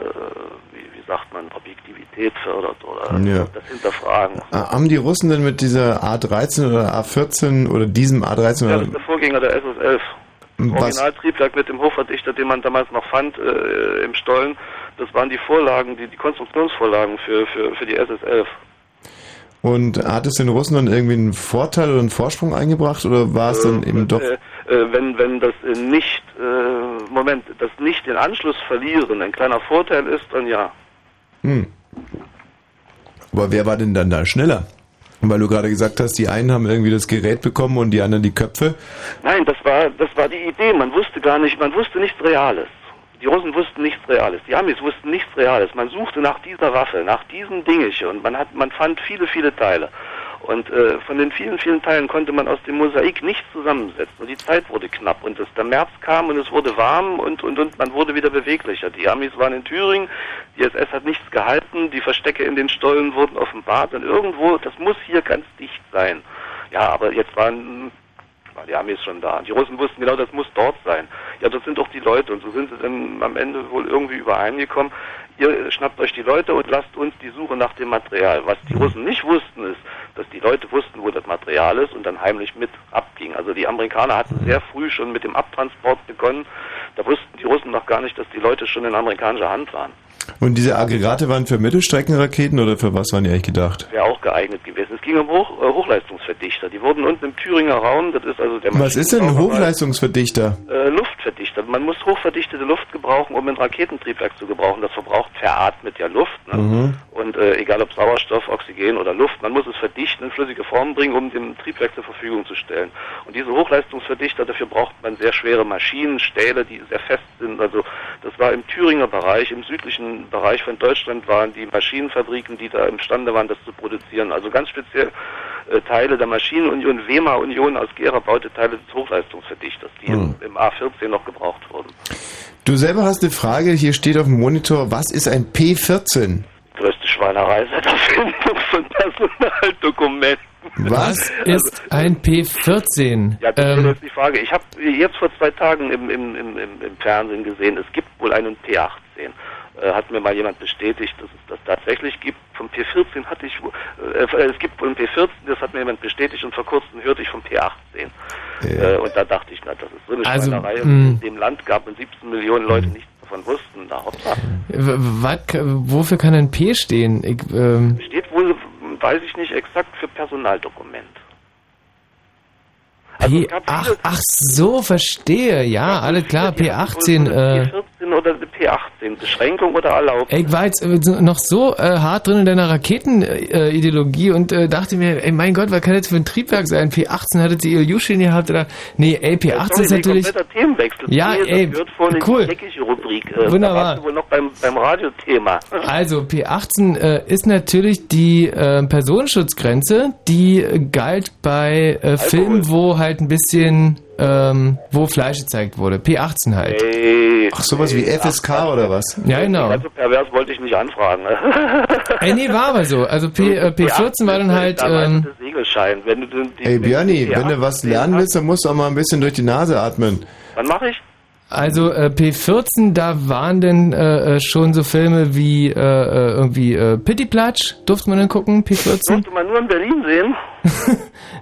wie, wie sagt man, Objektivität fördert oder Ja. das Hinterfragen. Äh, Haben die Russen denn mit dieser A13 oder A14 oder diesem A13 Ja, das oder ist der Vorgänger der SS-11. Das Was? Originaltriebwerk mit dem Hochverdichter, den man damals noch fand äh, im Stollen, das waren die Vorlagen, die, die Konstruktionsvorlagen für, für, für die SS-11. und hat es den Russen dann irgendwie einen Vorteil oder einen Vorsprung eingebracht oder war es dann eben doch Äh, äh, wenn, wenn das äh, nicht, äh, Moment, das nicht den Anschluss verlieren ein kleiner Vorteil ist, dann ja. hm. Aber wer war denn dann da schneller? Weil du gerade gesagt hast, die einen haben irgendwie das Gerät bekommen und die anderen die Köpfe. Nein, das war, das war die Idee. Man wusste gar nicht, man wusste nichts Reales. Die Russen wussten nichts Reales. Die Amis wussten nichts Reales. Man suchte nach dieser Waffe, nach diesem Dingelchen und man hat, man fand viele, viele Teile. Und äh, von den vielen, vielen Teilen konnte man aus dem Mosaik nichts zusammensetzen. Und die Zeit wurde knapp. Und es, der März kam und es wurde warm und, und, und man wurde wieder beweglicher. Die Amis waren in Thüringen, die SS hat nichts gehalten, die Verstecke in den Stollen wurden offenbart. Und irgendwo, das muss hier ganz dicht sein. Ja, aber jetzt waren war die Amis schon da. Die Russen wussten genau, das muss dort sein. Ja, das sind doch die Leute. Und so sind sie dann am Ende wohl irgendwie übereingekommen. Ihr schnappt euch die Leute und lasst uns die Suche nach dem Material. Was die Russen nicht wussten, ist, dass die Leute wussten, wo das Material ist und dann heimlich mit abging. Also die Amerikaner hatten sehr früh schon mit dem Abtransport begonnen. Da wussten die Russen noch gar nicht, dass die Leute schon in amerikanischer Hand waren. Und diese Aggregate waren für Mittelstreckenraketen oder für was waren die eigentlich gedacht? Wäre auch geeignet gewesen. Es ging um Hoch, äh, Hochleistungsverdichter. Die wurden unten im Thüringer Raum, das ist also der Was ist denn ein Hochleistungsverdichter? äh, Luftverdichter. Man muss hochverdichtete Luft gebrauchen, um ein Raketentriebwerk zu gebrauchen. Das verbraucht veratmet ja Luft. Ne? Mhm. Und äh, egal ob Sauerstoff, Oxygen oder Luft, man muss es verdichten, in flüssige Form bringen, um dem Triebwerk zur Verfügung zu stellen. Und diese Hochleistungsverdichter, dafür braucht man sehr schwere Maschinen, Stähle, die sehr fest sind. Also das war im Thüringer Bereich, im südlichen Bereich von Deutschland waren die Maschinenfabriken, die da imstande waren, das zu produzieren. Also ganz speziell äh, Teile der Maschinenunion, WEMA-Union aus Gera baute Teile des Hochleistungsverdichters, die Hm. im, im A14 noch gebraucht wurden. Du selber hast eine Frage, hier steht auf dem Monitor, was ist ein P14? Größte Schweinerei seit Erfindung von Personaldokumenten. Was ist ein P14? Ja, das Ähm, ist die Frage. Ich habe jetzt vor zwei Tagen im, im, im, im, im Fernsehen gesehen, es gibt wohl einen P18. Äh, hat mir mal jemand bestätigt, dass es das tatsächlich gibt. Vom P14 hatte ich, äh, äh, es gibt einen P14, das hat mir jemand bestätigt und vor kurzem hörte ich vom P18. Äh, und da dachte ich, na, das ist so eine Also, Schweinerei, mh. in dem Land gab und 17 Millionen Leute nichts davon wussten. Na, hoppla. was, wofür kann ein P stehen? Ich, ähm, Steht wohl, weiß ich nicht exakt, für Personaldokument. P, ach, ach so, verstehe. Ja, alles klar, P18. Äh, P14 oder P18, Beschränkung oder Erlaubnis? Ey, Ich war jetzt äh, noch so äh, hart drin in deiner Raketenideologie und äh, dachte mir, ey, mein Gott, was kann das für ein Triebwerk sein? P18 hattet ihr Ilyushin gehabt oder? Nee, ey, P18 ist Sorry, natürlich... kompletter Themenwechsel. Ja, Nee, ey, cool. Rubrik. Äh, Wunderbar. Wohl noch beim, beim Radiothema. [LAUGHS] Also P18 äh, ist natürlich die äh, Personenschutzgrenze, die äh, galt bei äh, Filmen, wo halt ein bisschen, ähm, wo Fleisch gezeigt wurde. P18 halt. Ey, Ach, sowas wie FSK oder was? Ja, genau. Also pervers wollte ich nicht anfragen. Ne? [LAUGHS] Ey, nee, war aber so. Also P, äh, P14 war dann halt... Ähm, Segelschein. Wenn du den, die, Ey Björni, wenn du was P18 lernen willst, dann musst du auch mal ein bisschen durch die Nase atmen. Wann mache ich? Also äh, P14, da waren denn äh, äh, schon so Filme wie äh, äh, irgendwie äh, Pittiplatsch, durfte man dann gucken, P14? Durfte man nur in Berlin sehen?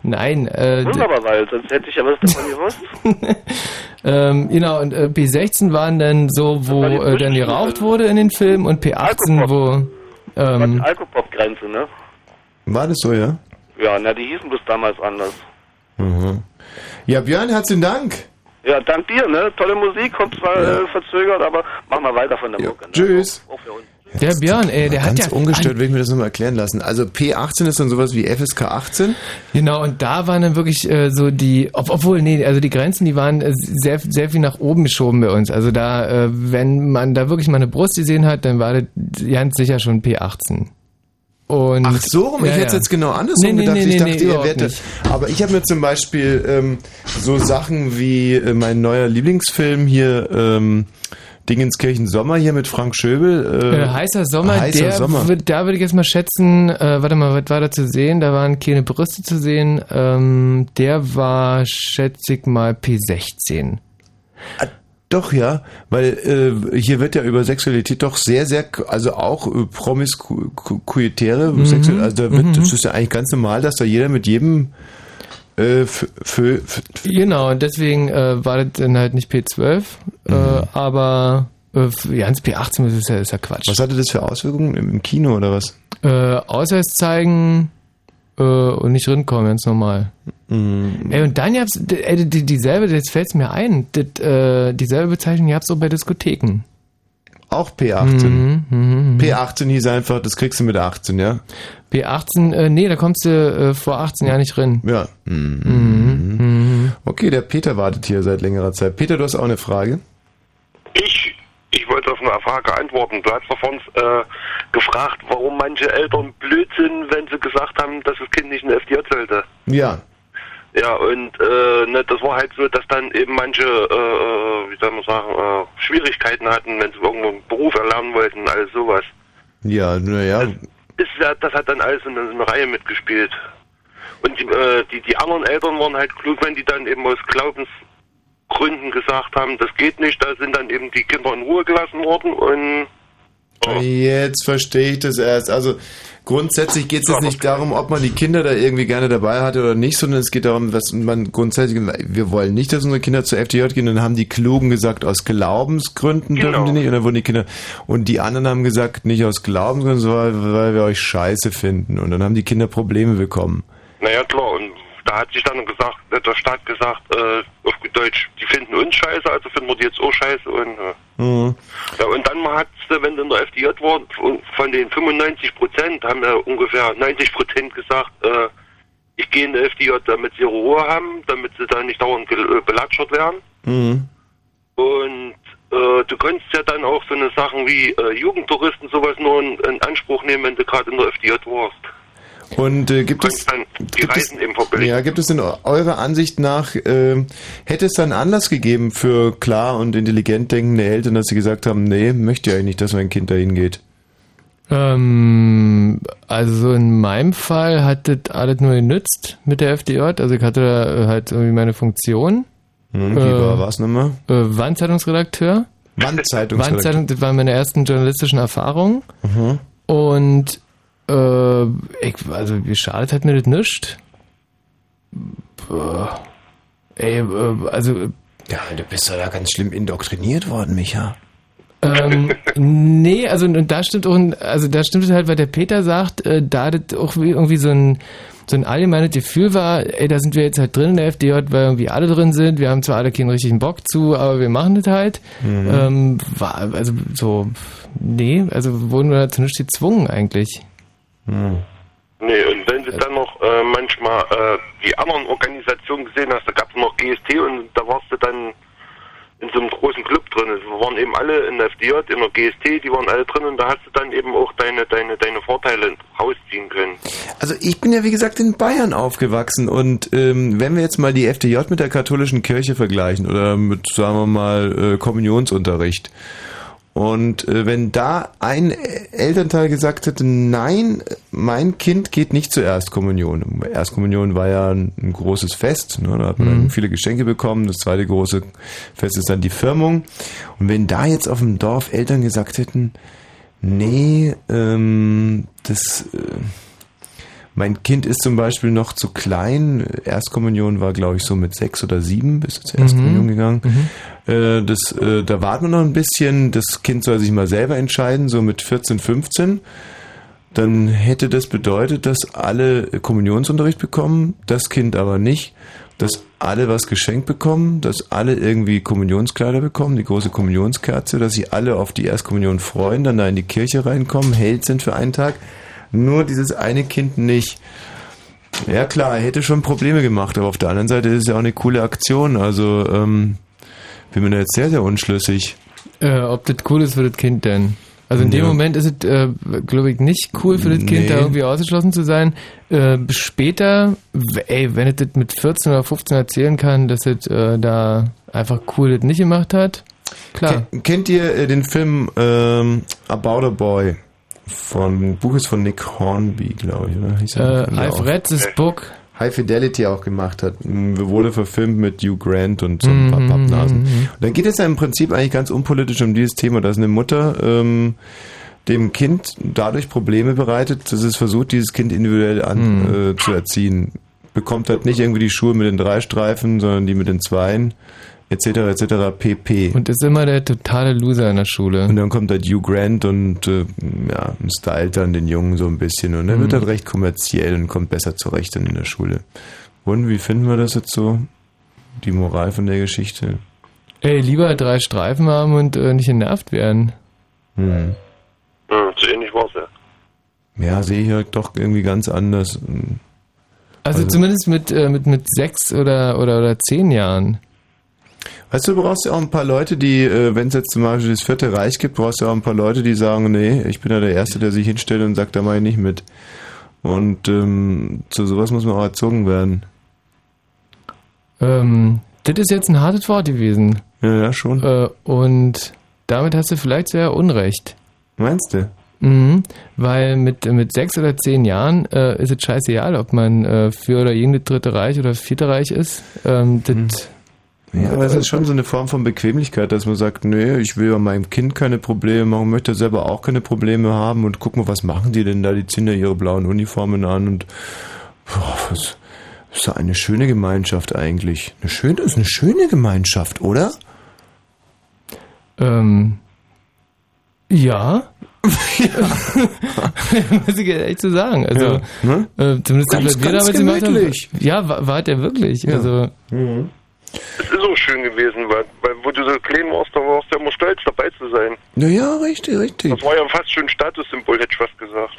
Nein, äh, Wunderbar, weil sonst hätte ich ja was davon gewusst. ähm, genau, und äh, P16 waren dann so, wo äh, dann geraucht wurde in den Filmen und P18, wo... Ähm, Alkopop-Grenze, ne? War das so, ja? Ja, na, die hießen bloß damals anders. Mhm. Ja, Björn, herzlichen Dank. Ja, dank dir, ne? Tolle Musik, kommt zwar äh, verzögert, aber mach mal weiter von der Mucke. Ne? Tschüss. Auch für uns. Der Björn, ey, der hat Ganz ja... ungestört will ich mir das nochmal erklären lassen. Also P18 ist dann sowas wie FSK 18? Genau, und da waren dann wirklich äh, so die, ob, obwohl, nee, also die Grenzen, die waren äh, sehr, sehr viel nach oben geschoben bei uns. Also da, äh, wenn man da wirklich mal eine Brust gesehen hat, dann war das ganz sicher schon P18. Und Ach so, rum, ich Ja, hätte es ja. jetzt genau andersrum Nee, gedacht. nee, ich nee, dachte, nee, ihr werdet. Aber ich habe mir zum Beispiel ähm, so Sachen wie äh, mein neuer Lieblingsfilm hier, ähm, Dingenskirchen Sommer hier mit Frank Schöbel. Äh, heißer Sommer, heißer der Sommer. Wird, da würde ich jetzt mal schätzen, äh, warte mal, was war da zu sehen? Da waren keine Brüste zu sehen. Ähm, der war, schätze ich mal, P16. Doch, ja, weil äh, hier wird ja über Sexualität doch sehr, sehr, also auch äh, promiskuitäre Mhm, also da wird, mhm. das ist ja eigentlich ganz normal, dass da jeder mit jedem äh, für, für, für, Genau, und deswegen äh, war das dann halt nicht P12, Mhm. äh, aber äh, ganz P18 ist ja, ist ja Quatsch. was hatte das für Auswirkungen im, im Kino oder was? Äh, Ausweis zeigen äh, und nicht rinkommen, ganz normal. Mhm. Ey, und dann gab's, ey, die, dieselbe, jetzt fällt's mir ein, das, äh, dieselbe Bezeichnung gab's auch bei Diskotheken. Auch P18. Mhm, P18 hieß einfach, das kriegst du mit 18, ja? B18, äh, nee, da kommst du äh, vor 18 Jahren nicht drin. Ja. Mhm. Okay, der Peter wartet hier seit längerer Zeit. Peter, du hast auch eine Frage? Ich, ich wollte auf eine Frage antworten. Du hast davon äh, gefragt, warum manche Eltern blöd sind, wenn sie gesagt haben, dass das Kind nicht in FDJ sollte. Ja. Ja, und äh, ne, das war halt so, dass dann eben manche, äh, äh, wie soll man sagen, äh, Schwierigkeiten hatten, wenn sie irgendwo einen Beruf erlernen wollten, alles sowas. Ja, naja. Ist ja, das hat dann alles in einer Reihe mitgespielt. Und die, äh, die, die anderen Eltern waren halt klug, wenn die dann eben aus Glaubensgründen gesagt haben, das geht nicht, da sind dann eben die Kinder in Ruhe gelassen worden und Jetzt verstehe ich das erst. Also grundsätzlich geht es jetzt nicht darum, ob man die Kinder da irgendwie gerne dabei hatte oder nicht, sondern es geht darum, was man grundsätzlich, wir wollen nicht, dass unsere Kinder zur FDJ gehen. Und dann haben die Klugen gesagt, aus Glaubensgründen dürfen die nicht. Und dann wurden die Kinder, und die anderen haben gesagt, nicht aus Glaubensgründen, sondern weil wir euch scheiße finden. Und dann haben die Kinder Probleme bekommen. Naja, klar, und da hat sich dann gesagt, der Staat gesagt, äh, auf Deutsch, die finden uns scheiße, also finden wir die jetzt auch scheiße und äh, Mhm. ja, und dann hat wenn du in der FDJ war, von- den 95 Prozent haben ja ungefähr 90 Prozent gesagt, äh, ich gehe in die FDJ, damit sie ihre Ruhe haben, damit sie dann nicht dauernd äh, belatschert werden. Mhm. Und äh, du kannst ja dann auch so eine Sachen wie äh, Jugendtouristen sowas nur in, in Anspruch nehmen, wenn du gerade in der FDJ warst. Und äh, gibt es die eben verbilligen. ja, gibt es in eurer Ansicht nach ähm, hätte es dann Anlass gegeben für klar und intelligent denkende Eltern, dass sie gesagt haben, nee, möchte ich eigentlich nicht, dass mein Kind dahin geht. Ähm, also in meinem Fall hat das alles nur genützt mit der FDJ. Also ich hatte da halt irgendwie meine Funktion. Hm, wie war was nochmal? Äh, Wandzeitungsredakteur. Wandzeitungsredakteur. Wandzeitung, das waren meine ersten journalistischen Erfahrungen. Mhm. Und äh, ich, also wie schade hat mir das nicht. Boah. Ey, äh, also Ja, du bist doch da ganz schlimm indoktriniert worden, Micha. ähm, [LAUGHS] nee, also und da stimmt auch, also da stimmt es halt, weil der Peter sagt, äh, da das auch wie- irgendwie so ein so ein allgemeines Gefühl war, ey, da sind wir jetzt halt drin in der FDJ, weil irgendwie alle drin sind. Wir haben zwar alle keinen richtigen Bock zu, aber wir machen das halt. Mhm. Ähm, war, also so, nee, also wurden wir dazu nicht gezwungen eigentlich. Nee, und wenn du dann noch äh, manchmal äh, die anderen Organisationen gesehen hast, da gab es noch GST und da warst du dann in so einem großen Club drin. Wir waren eben alle in der FDJ, in der GST, die waren alle drin und da hast du dann eben auch deine, deine, deine Vorteile rausziehen können. Also ich bin ja wie gesagt in Bayern aufgewachsen und ähm, wenn wir jetzt mal die FDJ mit der katholischen Kirche vergleichen oder mit, sagen wir mal, äh, Kommunionsunterricht und äh, wenn da ein Elternteil gesagt hätte, nein, mein Kind geht nicht zur Erstkommunion. Erstkommunion war ja ein, ein großes Fest, ne? da hat man Mhm. viele Geschenke bekommen. Das zweite große Fest ist dann die Firmung. Und wenn da jetzt auf dem Dorf Eltern gesagt hätten, nee, ähm, das... Äh, mein Kind ist zum Beispiel noch zu klein. Erstkommunion war, glaube ich, so mit sechs oder sieben bis zur Erstkommunion Mhm. gegangen. Äh, das, äh, da warten wir noch ein bisschen. Das Kind soll sich mal selber entscheiden, so mit 14, 15. Dann hätte das bedeutet, dass alle Kommunionsunterricht bekommen, das Kind aber nicht. Dass alle was geschenkt bekommen, dass alle irgendwie Kommunionskleider bekommen, die große Kommunionskerze, dass sich alle auf die Erstkommunion freuen, dann da in die Kirche reinkommen, Held sind für einen Tag. Nur dieses eine Kind nicht. Ja klar, er hätte schon Probleme gemacht, aber auf der anderen Seite ist es ja auch eine coole Aktion. Also ähm, bin mir da jetzt sehr, sehr unschlüssig. Äh, ob das cool ist für das Kind denn? Also in dem Ja. Moment ist es, äh, glaube ich, nicht cool für das Kind, Nee. da irgendwie ausgeschlossen zu sein. Äh, später, ey, wenn es das mit 14 oder 15 erzählen kann, dass es äh, da einfach cool das nicht gemacht hat, klar. Ken, kennt ihr äh, den Film ähm, About a Boy? Von Buch ist von Nick Hornby, glaube ich, oder? Hieß er? Äh, I've read this book. High Fidelity auch gemacht hat. Wurde verfilmt mit Hugh Grant und so ein Mhm, paar Pappnasen. mhm, mhm. Und dann geht es ja im Prinzip eigentlich ganz unpolitisch um dieses Thema, dass eine Mutter ähm, dem Kind dadurch Probleme bereitet, dass es versucht, dieses Kind individuell an, Mhm. äh, zu erziehen. Bekommt halt nicht irgendwie die Schuhe mit den drei Streifen, sondern die mit den zweien, etc. etc. pp. Und ist immer der totale Loser in der Schule. Und dann kommt halt Hugh Grant und äh, ja, stylt dann den Jungen so ein bisschen und er Mhm. wird halt recht kommerziell und kommt besser zurecht dann in der Schule. Und wie finden wir das jetzt so? Die Moral von der Geschichte? Ey, lieber drei Streifen haben und äh, nicht genervt werden. Hm. Hm, so ähnlich war es ja. Ja, sehe ich ja doch irgendwie ganz anders. Also, zumindest mit, äh, mit, mit sechs oder, oder, oder zehn Jahren. Weißt du, du brauchst ja auch ein paar Leute, die, äh, wenn es jetzt zum Beispiel das vierte Reich gibt, brauchst du auch ein paar Leute, die sagen, nee, ich bin ja der Erste, der sich hinstellt und sagt, da mache ich nicht mit. Und ähm, zu sowas muss man auch erzogen werden. Ähm, das ist jetzt ein hartes Wort gewesen. Ja, ja, schon. Äh, und damit hast du vielleicht sehr Unrecht. Meinst du? Mhm, weil mit, mit sechs oder zehn Jahren äh, ist es scheißegal, ob man äh, für oder gegen das Dritte Reich oder das Vierte Reich ist. Ähm, das, Ja, aber es ist schon so eine Form von Bequemlichkeit, dass man sagt, nee, ich will ja meinem Kind keine Probleme machen, möchte selber auch keine Probleme haben und guck mal, was machen die denn da? Die ziehen ja ihre blauen Uniformen an und boah, was ist ja eine schöne Gemeinschaft eigentlich. Eine schöne, ist eine schöne Gemeinschaft, oder? Ähm, ja. [LAUGHS] [LAUGHS] Muss ich echt so sagen. Also, Ja, ne? äh, zumindest Ganz, wir ganz gemacht haben. gemütlich. Ja, war, war der wirklich. Ja. Also, Es ist auch schön gewesen, weil, weil wo du so klein warst, da warst du ja immer stolz dabei zu sein. Naja, richtig, richtig. Das war ja fast schon ein Statussymbol, hätte ich fast gesagt.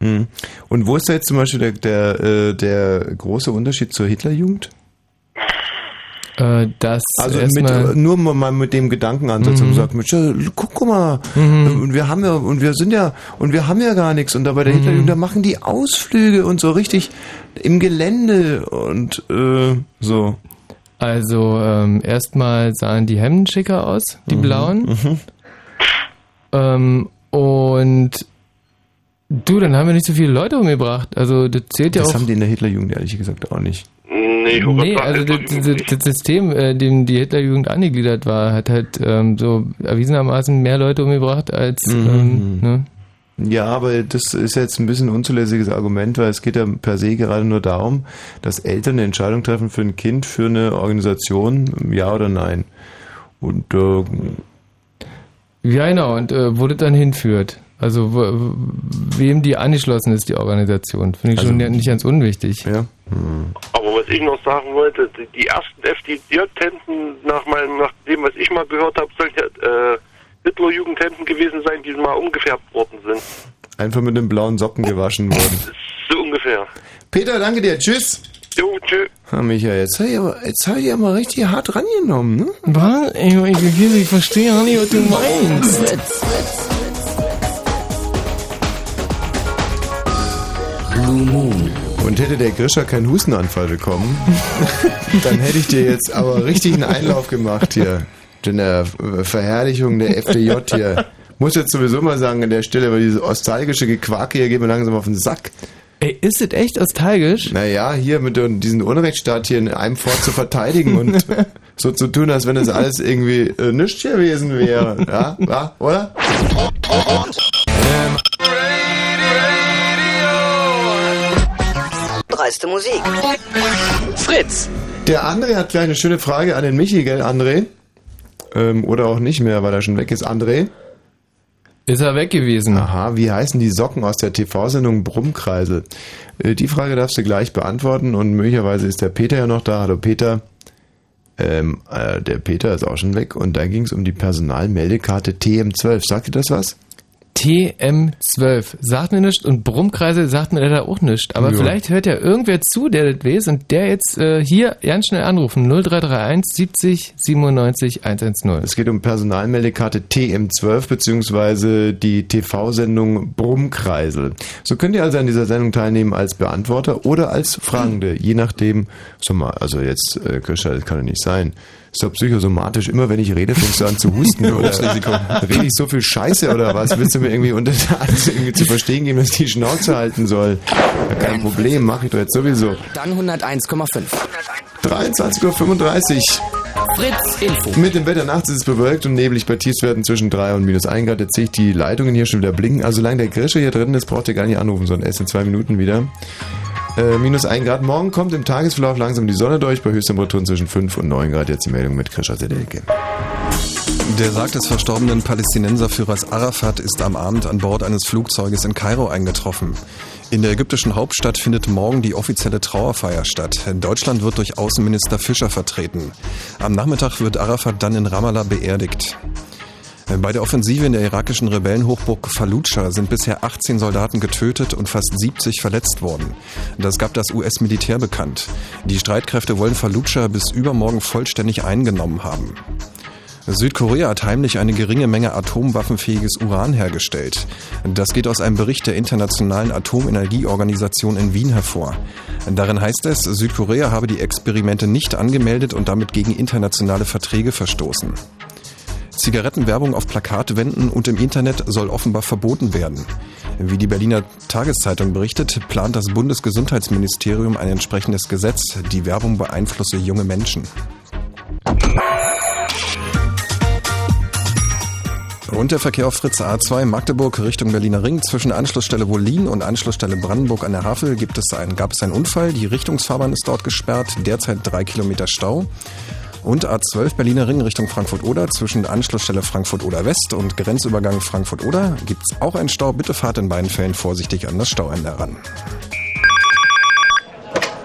Hm. Und wo ist da jetzt zum Beispiel der, der, äh, der große Unterschied zur Hitlerjugend? äh, das Also mit, erstmal. äh, nur mal mit dem Gedankenansatz Mhm. und sagt, guck guck mal, Mhm. und wir haben ja, und wir sind ja, und wir haben ja gar nichts. Und da bei der Mhm. Hitlerjugend, da machen die Ausflüge und so richtig im Gelände und äh, so. Also ähm, erstmal sahen die Hemden schicker aus, die Mhm. blauen. Ähm, und du, dann haben wir nicht so viele Leute umgebracht. Also das zählt ja Das auch. haben die in der Hitlerjugend ehrlich gesagt auch nicht. Nee, ich Nee, also das, das, das System, äh, dem die Hitlerjugend angegliedert war, hat halt ähm, so erwiesenermaßen mehr Leute umgebracht als Mhm. ähm, ne? Ja, aber das ist jetzt ein bisschen ein unzulässiges Argument, weil es geht ja per se gerade nur darum, dass Eltern eine Entscheidung treffen für ein Kind, für eine Organisation, ja oder nein. Und äh, Ja, genau, und äh, wo das dann hinführt. Also wo, wem die angeschlossen ist, die Organisation. Finde ich Also- schon nicht ganz unwichtig. Ja. Aber was ich noch sagen wollte, die, die ersten FDJ-Tenten, nach, meinem, nach dem, was ich mal gehört habe, sollen ja äh, Hitler-Jugendtenten gewesen sein, die mal umgefärbt worden sind. einfach mit einem blauen Socken gewaschen worden. So ungefähr. Peter, danke dir. Tschüss. Jo, tschö. Ha, Michael, jetzt habe ich, aber- jetzt hab ich ja mal richtig hart rangenommen, ne? Was? Ich, ich, ich, ich verstehe auch nicht, was du meinst. Blue Moon. Und hätte der Grischer keinen Hustenanfall bekommen, [LAUGHS] dann hätte ich dir jetzt aber richtig einen Einlauf gemacht hier. In der Verherrlichung der FDJ hier. Muss jetzt sowieso mal sagen an der Stelle, weil diese nostalgische Gequake hier geht mir langsam auf den Sack. Ey, ist das echt nostalgisch? Naja, hier mit diesen Unrechtsstaat hier in einem Fort zu verteidigen und [LAUGHS] so zu tun, als wenn das alles irgendwie äh, nichts gewesen wäre. Ja, ja oder? Dreiste Musik. Fritz. Der André hat gleich eine schöne Frage an den Michi, gell, André? Ähm, oder auch nicht mehr, weil er schon weg ist. André? Ist er weg gewesen. Aha, wie heißen die Socken aus der TV-Sendung Brummkreisel? Äh, die Frage darfst du gleich beantworten und möglicherweise ist der Peter ja noch da. Hallo Peter. Ähm, äh, der Peter ist auch schon weg und da ging es um die Personalmeldekarte TM12. Sagt dir das was? TM12. Sagt mir nichts und Brummkreise sagt mir leider auch nichts. Aber Ja. vielleicht hört ja irgendwer zu, der das weiß und der jetzt äh, hier ganz schnell anrufen. 0331 70 97 110. Es geht um Personalmeldekarte TM12 beziehungsweise die TV-Sendung Brummkreisel. So könnt ihr also an dieser Sendung teilnehmen als Beantworter oder als Fragende, je nachdem. Sag mal, also jetzt, äh, Krischer, das kann doch nicht sein. Ist doch psychosomatisch. Immer wenn ich rede, fängst du an zu husten. [LAUGHS] oder rede ich so viel Scheiße oder was? Willst du mir irgendwie unter alles irgendwie zu verstehen geben, dass ich die Schnauze halten soll? Ja, kein Problem, mache ich doch jetzt sowieso. Dann 101,5. 23.35 Uhr. Fritz Info. Mit dem Wetter nachts ist es bewölkt und neblig bei Tiefstwerten zwischen 3 und minus 1 Grad. Jetzt sehe ich die Leitungen hier schon wieder blinken. Also solange der Grische hier drin ist, braucht ihr gar nicht anrufen, sondern erst in zwei Minuten wieder. Äh, minus 1 Grad. Morgen kommt im Tagesverlauf langsam die Sonne durch, bei Höchsttemperaturen zwischen 5 und 9 Grad. Jetzt die Meldung mit Grischer Sedelke. Der Sarg des verstorbenen Palästinenserführers Arafat ist am Abend an Bord eines Flugzeuges in Kairo eingetroffen. In der ägyptischen Hauptstadt findet morgen die offizielle Trauerfeier statt. Deutschland wird durch Außenminister Fischer vertreten. Am Nachmittag wird Arafat dann in Ramallah beerdigt. Bei der Offensive in der irakischen Rebellenhochburg Fallujah sind bisher 18 Soldaten getötet und fast 70 verletzt worden. Das gab das US-Militär bekannt. Die Streitkräfte wollen Fallujah bis übermorgen vollständig eingenommen haben. Südkorea hat heimlich eine geringe Menge atomwaffenfähiges Uran hergestellt. Das geht aus einem Bericht der Internationalen Atomenergieorganisation in Wien hervor. Darin heißt es, Südkorea habe die Experimente nicht angemeldet und damit gegen internationale Verträge verstoßen. Zigarettenwerbung auf Plakatwänden und im Internet soll offenbar verboten werden. Wie die Berliner Tageszeitung berichtet, plant das Bundesgesundheitsministerium ein entsprechendes Gesetz. Die Werbung beeinflusse junge Menschen. Und der Verkehr auf Fritz A2 Magdeburg Richtung Berliner Ring zwischen Anschlussstelle Wollin und Anschlussstelle Brandenburg an der Havel gibt es ein, gab es einen Unfall. Die Richtungsfahrbahn ist dort gesperrt, derzeit drei Kilometer Stau. Und A12 Berliner Ring Richtung Frankfurt-Oder zwischen Anschlussstelle Frankfurt-Oder West und Grenzübergang Frankfurt-Oder gibt es auch einen Stau. Bitte fahrt in beiden Fällen vorsichtig an das Stauende heran.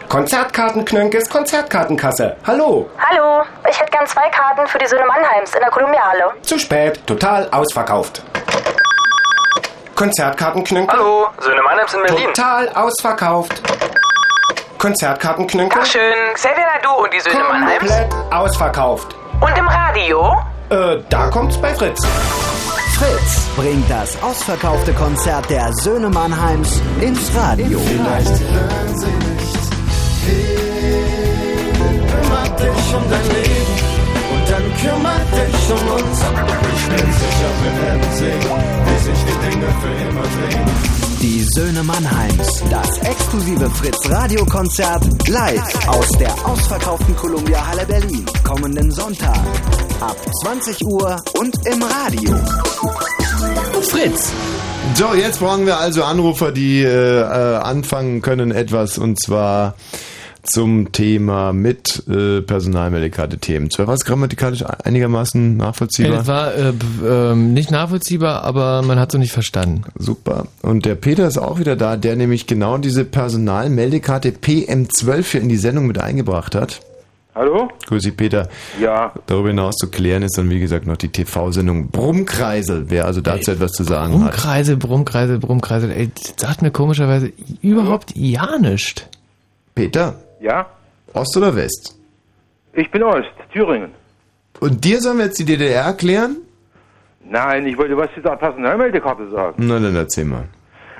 Konzertkartenknönkes Konzertkartenkasse. Hallo. Hallo, ich hätte gern zwei Karten für die Söhne Mannheims in der Kolumbiahalle. Zu spät, total ausverkauft. Konzertkartenknönkes. Hallo, Söhne Mannheims in Berlin. Total ausverkauft. Konzertkartenknönkes. Ach schön, Xavier Nadu und die Söhne Mannheims. Komplett ausverkauft. Und im Radio? Äh, da kommt's bei Fritz. Fritz bringt das ausverkaufte Konzert der Söhne Mannheims ins Radio. Vielleicht hören sie nicht hin. Kümmert dich um dein Leben und dann kümmert dich um uns. Ich bin sicher, wir werden sehen, wie sich die Dinge für immer drehen. Die Söhne Mannheims, das exklusive Fritz Radiokonzert live aus der ausverkauften Columbia Halle Berlin. Kommenden Sonntag ab 20 Uhr und im Radio. Fritz. So, jetzt brauchen wir also Anrufer, die äh, äh, anfangen können etwas und zwar zum Thema mit äh, Personalmeldekarte TM12. Was grammatikalisch einigermaßen nachvollziehbar? Es war äh, ähm, nicht nachvollziehbar, aber man hat es nicht verstanden. Super. Und der Peter ist auch wieder da, der nämlich genau diese Personalmeldekarte PM12 hier in die Sendung mit eingebracht hat. Hallo? Grüß dich, Peter. Ja. Darüber hinaus zu klären ist dann, wie gesagt, noch die TV-Sendung Brummkreisel, wer also dazu etwas zu sagen hat. Brummkreisel, Brummkreisel, Brummkreisel. Ey, das sagt mir komischerweise überhaupt ja nichts. Peter? Ja? Ost oder West? Ich bin Ost, Thüringen. Und dir sollen wir jetzt die DDR erklären? Nein, ich wollte was zu der Personalmeldekarte sagen. Na, dann erzähl mal.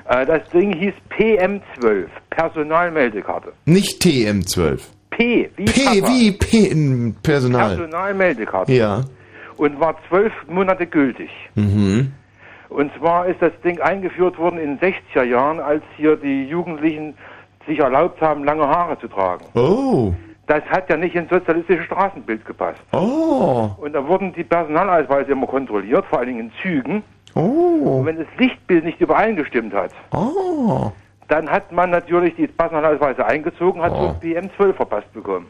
Äh, das Ding hieß PM12, Personalmeldekarte. Nicht TM12. P, wie P Papa. wie P in Personal. Personalmeldekarte. Ja. Und war zwölf Monate gültig. Mhm. Und zwar ist das Ding eingeführt worden in den 60er Jahren, als hier die Jugendlichen sich erlaubt haben, lange Haare zu tragen. Oh. Das hat ja nicht ins sozialistische Straßenbild gepasst. Oh. Und da wurden die Personalausweise immer kontrolliert, vor allen Dingen in Zügen. Oh. Und wenn das Lichtbild nicht übereingestimmt hat, Oh. dann hat man natürlich die Personalausweise eingezogen, hat Oh. so PM12 verpasst bekommen.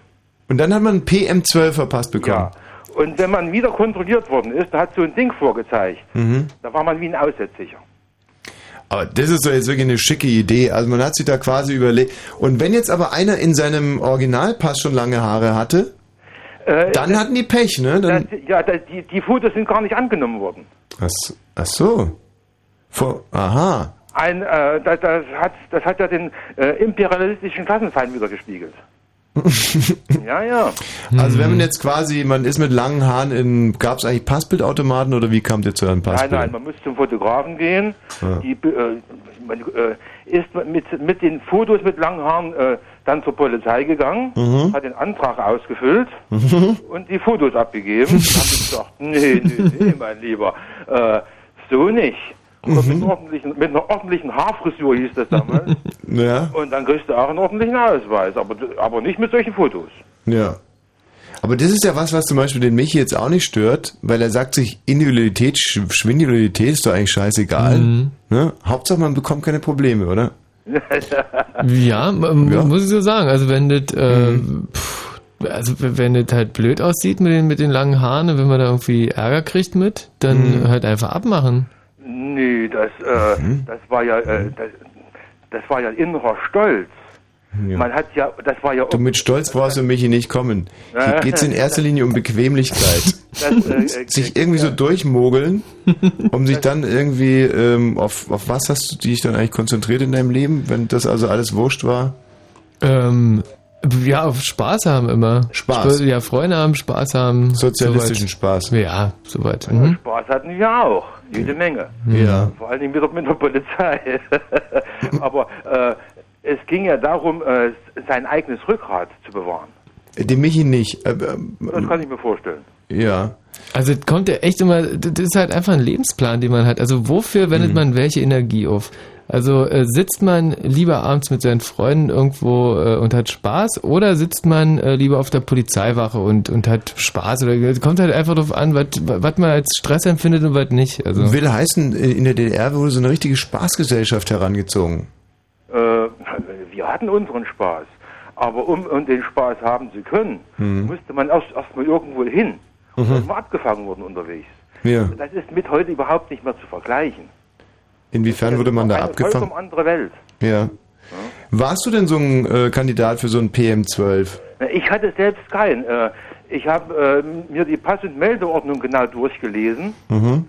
Und dann hat man PM12 verpasst bekommen. Und wenn man wieder kontrolliert worden ist, da hat so ein Ding vorgezeigt. Mhm. Da war man wie ein Aussätziger. Aber das ist doch jetzt wirklich eine schicke Idee. Also man hat sich da quasi überlegt. Und wenn jetzt aber einer in seinem Originalpass schon lange Haare hatte, Äh, dann hatten die Pech, ne? Dann, das, ja, das, die, die Fotos sind gar nicht angenommen worden. ach, so- ach so. Vor, aha. Ein, äh, das, das, hat, das hat ja den äh, imperialistischen Klassenfeind wieder gespiegelt. Ja, ja. Also wenn man jetzt quasi, man ist mit langen Haaren in, gab es eigentlich Passbildautomaten oder wie kamt ihr zu euren Nein, Passbildern? nein, man muss zum Fotografen gehen. Ja. Die, äh, man, äh, ist mit, mit den Fotos mit langen Haaren äh, dann zur Polizei gegangen, Mhm. hat den Antrag ausgefüllt Mhm. und die Fotos abgegeben. und haben gesagt, nee, nee, nee, mein Lieber, äh, so nicht. Und mit, Mhm. ordentlichen, mit einer ordentlichen Haarfrisur hieß das damals. [LAUGHS] Ja, Und dann kriegst du auch einen ordentlichen Ausweis, aber, aber nicht mit solchen Fotos. ja. Aber das ist ja was, was zum Beispiel den Michi jetzt auch nicht stört, weil er sagt sich, Individualität, Sch- Schwindelialität ist doch eigentlich scheißegal. Mhm. Ne? Hauptsache man bekommt keine Probleme, oder? [LAUGHS] Ja, Ja. muss ich so sagen. Also wenn das, äh, Mhm. pff, also wenn das halt blöd aussieht mit den, mit den langen Haaren und wenn man da irgendwie Ärger kriegt mit, dann Mhm. halt einfach abmachen. Nee, das, äh, Mhm. das war ja, äh, das, das war ja innerer Stolz. Ja. Man hat ja, das war ja Du mit Stolz [LAUGHS] brauchst du Michi nicht kommen. Hier geht es in erster Linie um Bequemlichkeit. Das, äh, [LAUGHS] sich irgendwie so durchmogeln, um sich dann irgendwie, ähm, auf, auf was hast du dich dann eigentlich konzentriert in deinem Leben, wenn das also alles wurscht war? Ähm, ja, auf Spaß haben immer. Spaß? Ja, Freunde haben, Spaß haben. Sozialistischen soweit. Spaß. Ja, soweit. Mhm. Spaß hatten wir auch, jede Menge. Ja. Vor allen Dingen mit der, mit der Polizei. [LAUGHS] Aber äh, es ging ja darum, äh, sein eigenes Rückgrat zu bewahren. Dem Michi nicht. Äh, äh, Das kann ich mir vorstellen. ja. Also es kommt ja echt immer, das ist halt einfach ein Lebensplan, den man hat. Also wofür wendet Mhm. man welche Energie auf? Also äh, sitzt man lieber abends mit seinen Freunden irgendwo äh, und hat Spaß oder sitzt man äh, lieber auf der Polizeiwache und, und hat Spaß? Oder es kommt halt einfach darauf an, was was man als Stress empfindet und was nicht. Also Will heißen, in der DDR wurde so eine richtige Spaßgesellschaft herangezogen. Äh, wir hatten unseren Spaß. Aber um, um den Spaß haben zu können, Mhm. musste man erst erstmal irgendwo hin. Und Mhm. dann war abgefangen worden unterwegs. Ja. Das ist mit heute überhaupt nicht mehr zu vergleichen. Inwiefern wurde man da abgefangen? vollkommen andere Welt. Ja. Warst du denn so ein äh, Kandidat für so ein PM12? Ich hatte selbst keinen. Äh, ich habe äh, mir die Pass- und Meldeordnung genau durchgelesen. Mhm.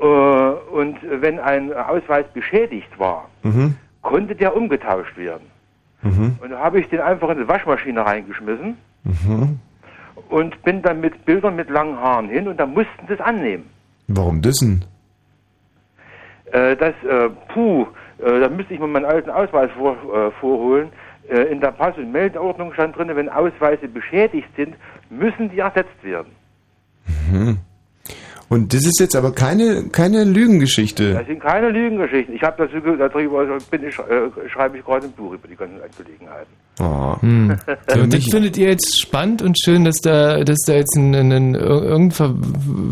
Äh, und wenn ein Ausweis beschädigt war, Mhm. konnte der umgetauscht werden. Mhm. Und da habe ich den einfach in die Waschmaschine reingeschmissen Mhm. und bin dann mit Bildern mit langen Haaren hin und dann mussten das annehmen. Warum das denn? Äh, das, äh, puh, äh, da müsste ich mal meinen alten Ausweis vor, äh, vorholen. Äh, in der Pass- und Meldeordnung stand drin, wenn Ausweise beschädigt sind, müssen die ersetzt werden. Mhm. Und das ist jetzt aber keine, keine Lügengeschichte. Das sind keine Lügengeschichten. Ich habe dazu ge- darüber bin ich, äh, schreibe ich gerade ein Buch über die ganzen Angelegenheiten. Oh. Hm. [LAUGHS] Ja, Und das findet ihr jetzt spannend und schön, dass da, dass da jetzt ein, ein, ein, irgendein ver,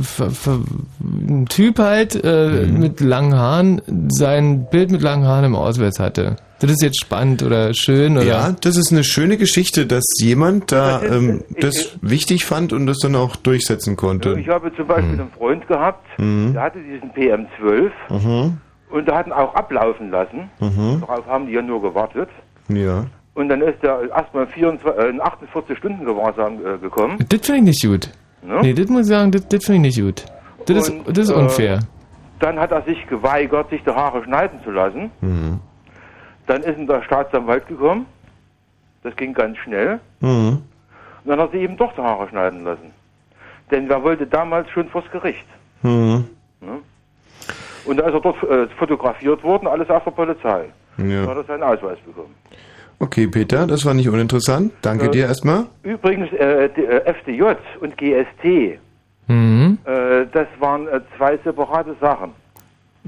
ver, ver, ein Typ halt äh, Mhm. mit langen Haaren sein Bild mit langen Haaren im Ausweis hatte. Das ist jetzt spannend oder schön oder? Ja, das ist eine schöne Geschichte, dass jemand da ähm, das wichtig fand und das dann auch durchsetzen konnte. Ich habe zum Beispiel einen Freund gehabt, Mhm. der hatte diesen PM12 Mhm. und der hat ihn auch ablaufen lassen. Mhm. Darauf haben die ja nur gewartet. Ja. Und dann ist er erstmal 24, äh, in 48 Stunden Gewahrsam äh, gekommen. Das finde ich nicht gut. Ne? Nee, das muss ich sagen, das, das finde ich nicht gut. Das, Und, ist, das ist äh, unfair. Dann hat er sich geweigert, sich die Haare schneiden zu lassen. Mhm. Dann ist der Staatsanwalt gekommen. Das ging ganz schnell. Mhm. Und dann hat sie eben doch die Haare schneiden lassen. Denn wer wollte damals schon vors Gericht? Mhm. Ne? Und da ist er dort äh, fotografiert worden, alles auf der Polizei. Dann hat Ja. er seinen Ausweis bekommen. Okay, Peter, das war nicht uninteressant. Danke Äh, dir erstmal. Übrigens, äh, die, äh, FDJ und GST, Mhm. äh, das waren äh, zwei separate Sachen.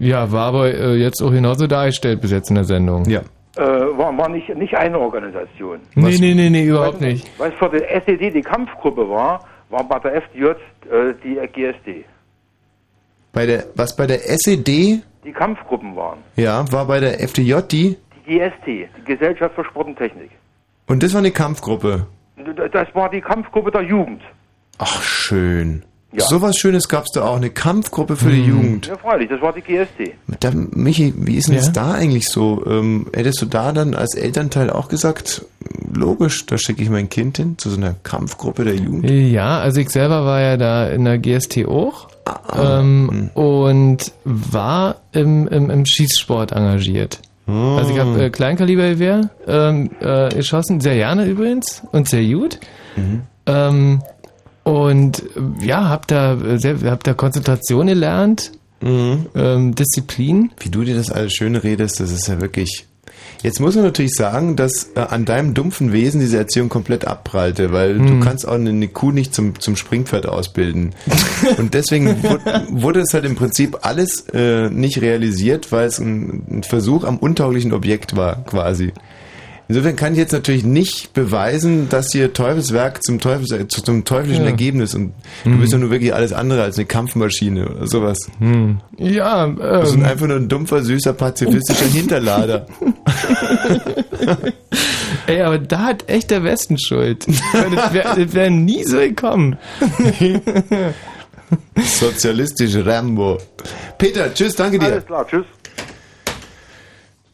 Ja, war aber äh, jetzt auch genauso dargestellt bis jetzt in der Sendung. Ja. Äh, war, war nicht, nicht eine Organisation. Nee, nee, nee, nee, überhaupt nicht. Was für die SED die Kampfgruppe war, war bei der FDJ äh, die GSD. Bei der, was bei der SED, Die Kampfgruppen waren. ja, war bei der FDJ die, Die GST, die Gesellschaft für Sport und Technik. und das war eine Kampfgruppe. Das war die Kampfgruppe der Jugend. Ach, schön. Ja. Sowas Schönes gab's da auch, eine Kampfgruppe für die Jugend. Ja, freilich, das war die GST. Da, Michi, wie ist denn Ja? das da eigentlich so? Ähm, hättest du da dann als Elternteil auch gesagt, logisch, da schicke ich mein Kind hin zu so einer Kampfgruppe der Jugend? Ja, also ich selber war ja da in der GST auch Ah, ähm, und war im, im, im Schießsport engagiert. Also ich Ah. habe äh, Kleinkalibergewehr ähm, äh, geschossen, sehr gerne übrigens und sehr gut. Mhm. Ähm, und ja, hab da, sehr, hab da Konzentration gelernt, ähm, Disziplin. Mhm. Wie du dir das alles schön redest, das ist ja wirklich. Jetzt muss man natürlich sagen, dass äh, an deinem dumpfen Wesen diese Erziehung komplett abprallte, weil du Hm. kannst auch eine, eine Kuh nicht zum, zum Springpferd ausbilden. [LAUGHS] Und deswegen wurde, wurde es halt im Prinzip alles äh, nicht realisiert, weil es ein, ein Versuch am untauglichen Objekt war, quasi. Insofern kann ich jetzt natürlich nicht beweisen, dass hier Teufelswerk zum, Teufels, zu- zum teuflischen Ja. Ergebnis und du Hm. bist ja nur wirklich alles andere als eine Kampfmaschine oder sowas. Hm. Ja, ähm, Du bist einfach nur ein dumpfer, süßer, pazifistischer [LAUGHS] Hinterlader. Ey, aber da hat echt der Westen Schuld. Das wäre wär nie so gekommen. [LAUGHS] Sozialistisch Rambo. Peter, tschüss, danke dir. Alles klar, tschüss.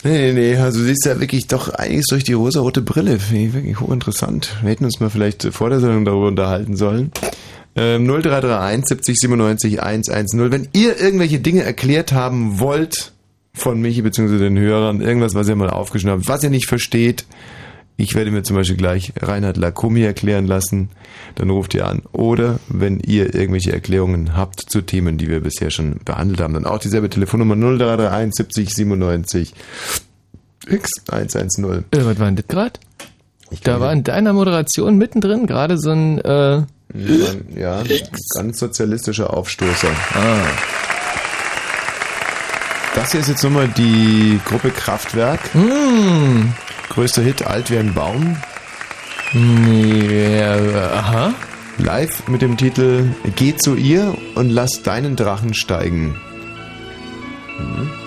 Nee, nee, nee, also du siehst ja wirklich doch einiges durch die rosarote Brille. Finde ich Wirklich hochinteressant. Wir hätten uns mal vielleicht vor der Sendung darüber unterhalten sollen. Ähm, 0331 70 97 110. Wenn ihr irgendwelche Dinge erklärt haben wollt von Michi bzw. den Hörern, irgendwas, was ihr mal aufgeschnappt habt, was ihr nicht versteht, ich werde mir zum Beispiel gleich Reinhard Lakumi erklären lassen, dann ruft ihr an. Oder wenn ihr irgendwelche Erklärungen habt zu Themen, die wir bisher schon behandelt haben, dann auch dieselbe Telefonnummer 0331 70 97 X 110. Äh, was war denn das gerade? Da war in deiner Moderation mittendrin gerade so ein äh, Ja, ganz sozialistischer Aufstoßer. Ah. Das hier ist jetzt nochmal die Gruppe Kraftwerk. Hm. Größter Hit, Alt wie ein Baum. Ja, aha. Live mit dem Titel Geh zu ihr und lass deinen Drachen steigen. Mhm.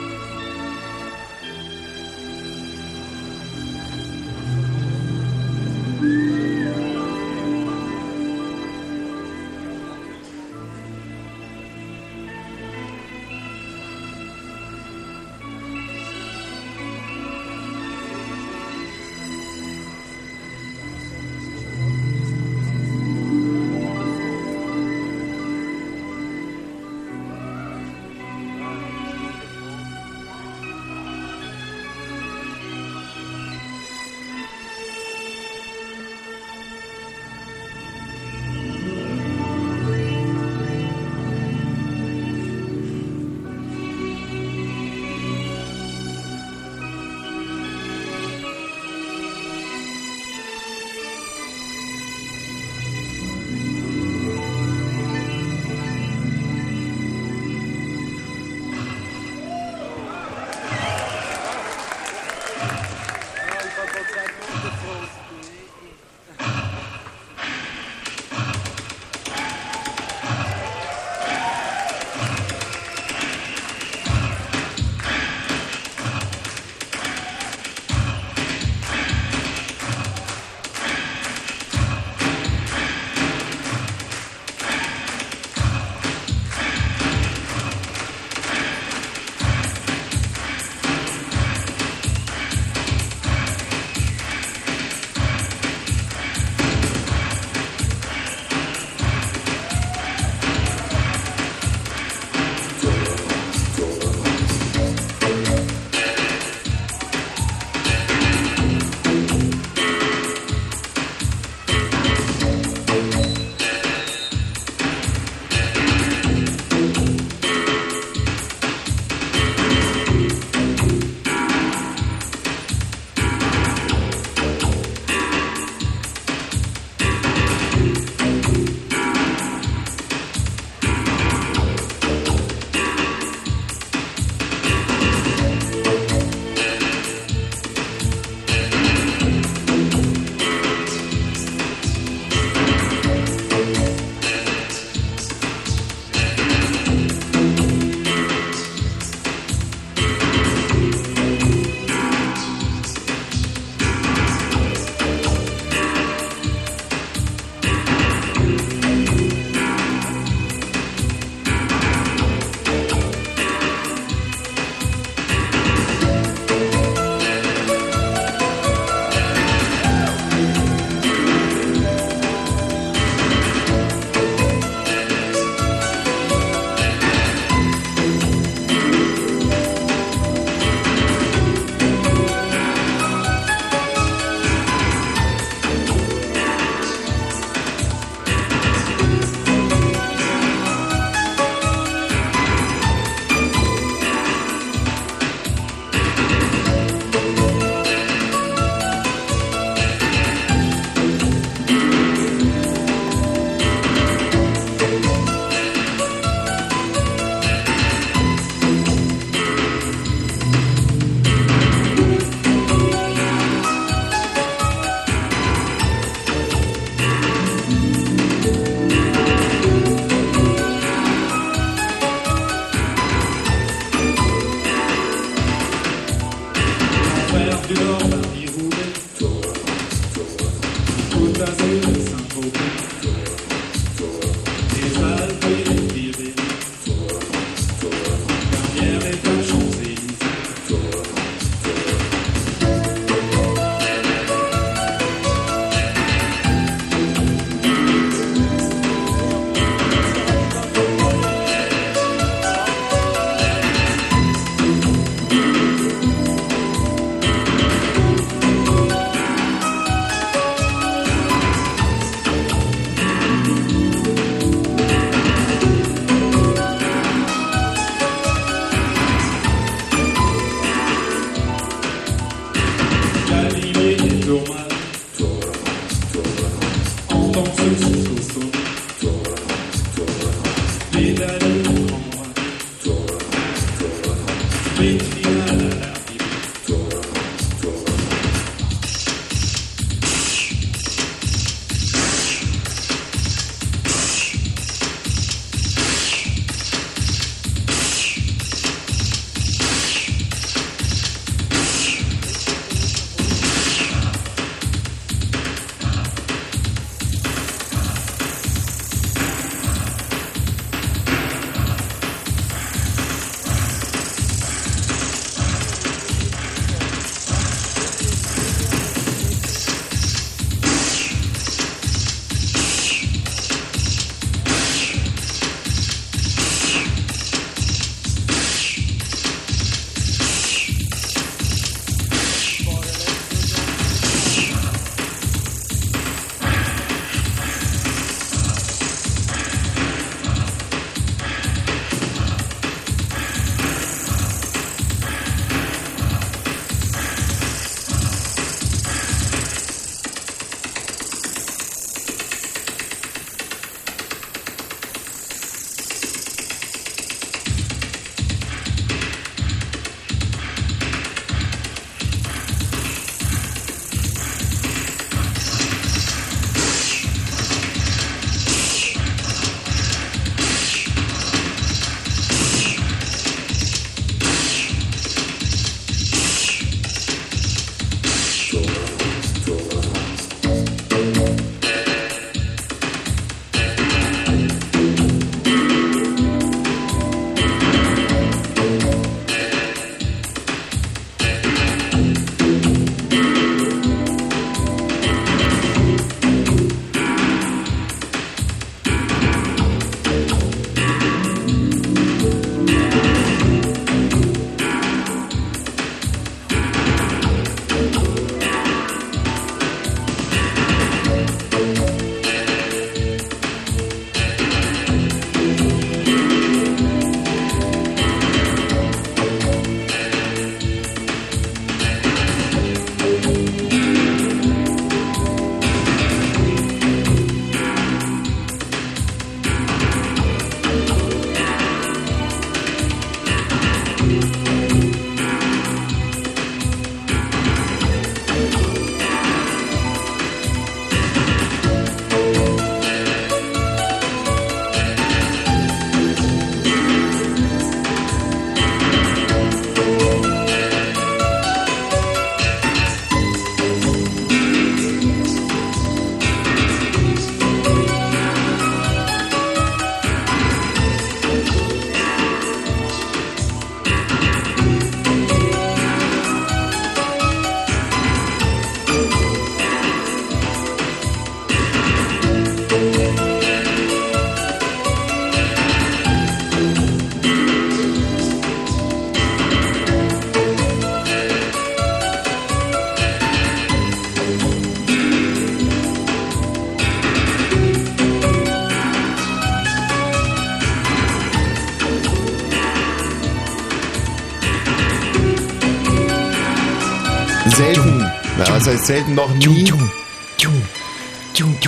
Heißt selten? Noch nie.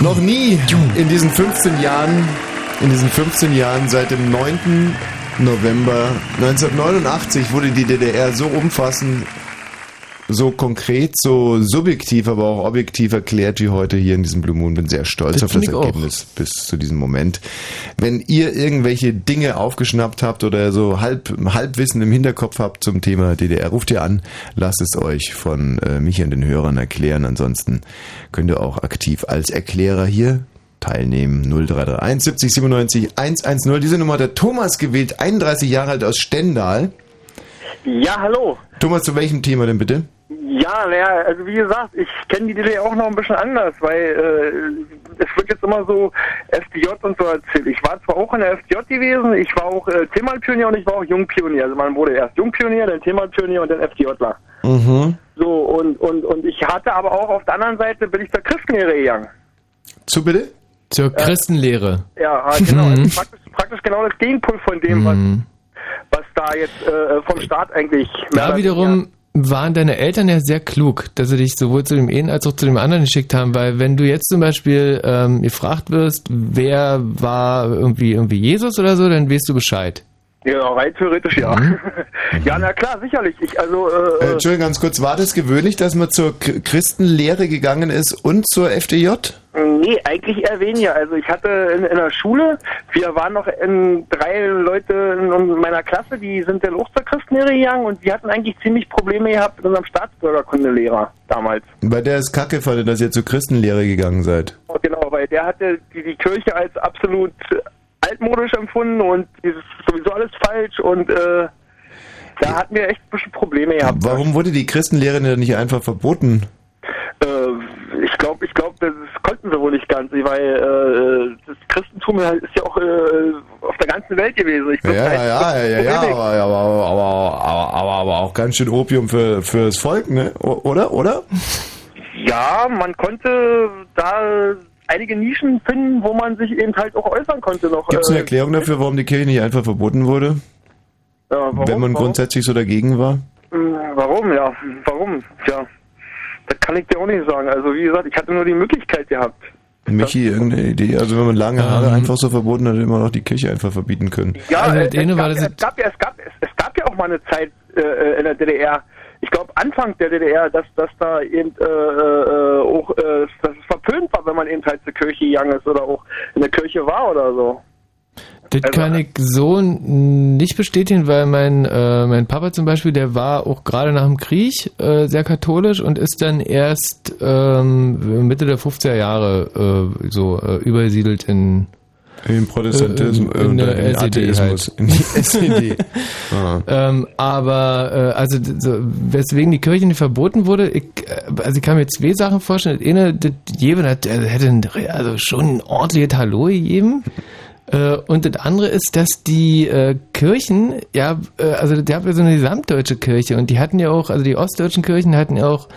Noch nie in diesen 15 Jahren, in diesen 15 Jahren seit dem 9. November 1989 wurde die DDR so umfassend, so konkret, so subjektiv, aber auch objektiv erklärt wie heute hier in diesem Blue Moon. Bin sehr stolz Das auf das ich auch. Ergebnis bis zu diesem Moment. Wenn ihr irgendwelche Dinge aufgeschnappt habt oder so halb, Halbwissen im Hinterkopf habt zum Thema DDR, ruft ihr an, lasst es euch von äh, mich und den Hörern erklären. Ansonsten könnt ihr auch aktiv als Erklärer hier teilnehmen. 0331 70 97 110. Diese Nummer hat der Thomas gewählt, 31 Jahre alt aus Stendal. Ja, hallo. Thomas, zu welchem Thema denn bitte? Ja, naja, also wie gesagt, ich kenne die DDR auch noch ein bisschen anders, weil äh, es wird jetzt immer so FDJ und so erzählt. Ich war zwar auch in der FDJ gewesen, ich war auch äh, Themalpionier und ich war auch Jungpionier. Also man wurde erst Jungpionier, dann Themalpionier und dann FDJler. Mhm. So, und, und, und ich hatte aber auch auf der anderen Seite, bin ich zur Christenlehre gegangen. Zu bitte? Zur Christenlehre. Ja, ah, genau. Mhm. [LAUGHS] Also praktisch, praktisch genau das Gegenpol von dem, was, Mhm. was da jetzt äh, vom Staat eigentlich mehr Da oder wiederum waren deine Eltern ja sehr klug, dass sie dich sowohl zu dem einen als auch zu dem anderen geschickt haben, weil wenn du jetzt zum Beispiel ähm, gefragt wirst, wer war irgendwie irgendwie Jesus oder so, dann weißt du Bescheid. Ja, rein theoretisch ja. [LAUGHS] ja, na klar, sicherlich. Ich, also, Äh, äh, Entschuldigung, ganz kurz, war das gewöhnlich, dass man zur Christenlehre gegangen ist und zur FDJ? nee, eigentlich eher weniger. Also ich hatte in, in der Schule, wir waren noch in drei Leute in meiner Klasse, die sind dann auch zur Christenlehre gegangen und wir hatten eigentlich ziemlich Probleme gehabt mit unserem Staatsbürgerkundelehrer damals. Bei der ist kacke fand, dass ihr zur Christenlehre gegangen seid. Genau, weil der hatte die, die Kirche als absolut altmodisch empfunden und dieses sowieso alles falsch und äh, da hatten wir echt ein bisschen Probleme gehabt. Warum wurde die Christenlehre denn nicht einfach verboten? Äh, ich glaube, ich glaube, das konnten sie wohl nicht ganz, weil äh, das Christentum ist ja auch äh, auf der ganzen Welt gewesen. Ja, glaub, ja, ja, ja, ja, Problem aber, aber, aber, aber, aber, aber auch ganz schön Opium für, fürs Volk, ne? O- Oder? Oder? Ja, man konnte da einige Nischen finden, wo man sich eben halt auch äußern konnte noch. Gibt es eine äh, Erklärung dafür, warum die Kirche nicht einfach verboten wurde? ja, warum, wenn man warum? grundsätzlich so dagegen war? Hm, Warum, ja, warum? Ja, das kann ich dir auch nicht sagen. Also wie gesagt, ich hatte nur die Möglichkeit gehabt. Michi, irgendeine Idee? Also wenn man lange Haare Ähm. einfach so verboten hat, hätte man auch die Kirche einfach verbieten können. Ja, Also äh, es, gab, das- es, gab, ja, es, gab, es, es gab ja auch mal eine Zeit äh, in der DDR, ich glaube Anfang der DDR, dass, dass da eben äh, äh, auch äh, dass es verpönt war, wenn man eben halt zur Kirche gegangen ist oder auch in der Kirche war oder so. Das kann ich so nicht bestätigen, weil mein, äh, mein Papa zum Beispiel, der war auch gerade nach dem Krieg äh, sehr katholisch und ist dann erst ähm, Mitte der 50er Jahre äh, so äh, übersiedelt in In Protestantismus, äh, in, in äh, in SED Atheismus. halt. In die [LAUGHS] SED. Ah. Ähm, aber äh, also so, weswegen die Kirche nicht verboten wurde, ich, äh, also ich kann mir zwei Sachen vorstellen. Das eine, das Jeven hat, hätte also schon ein ordentliches Hallo gegeben. Äh, und das andere ist, dass die äh, Kirchen, ja, äh, also die haben ja so eine gesamtdeutsche Kirche und die hatten ja auch, also die ostdeutschen Kirchen hatten ja auch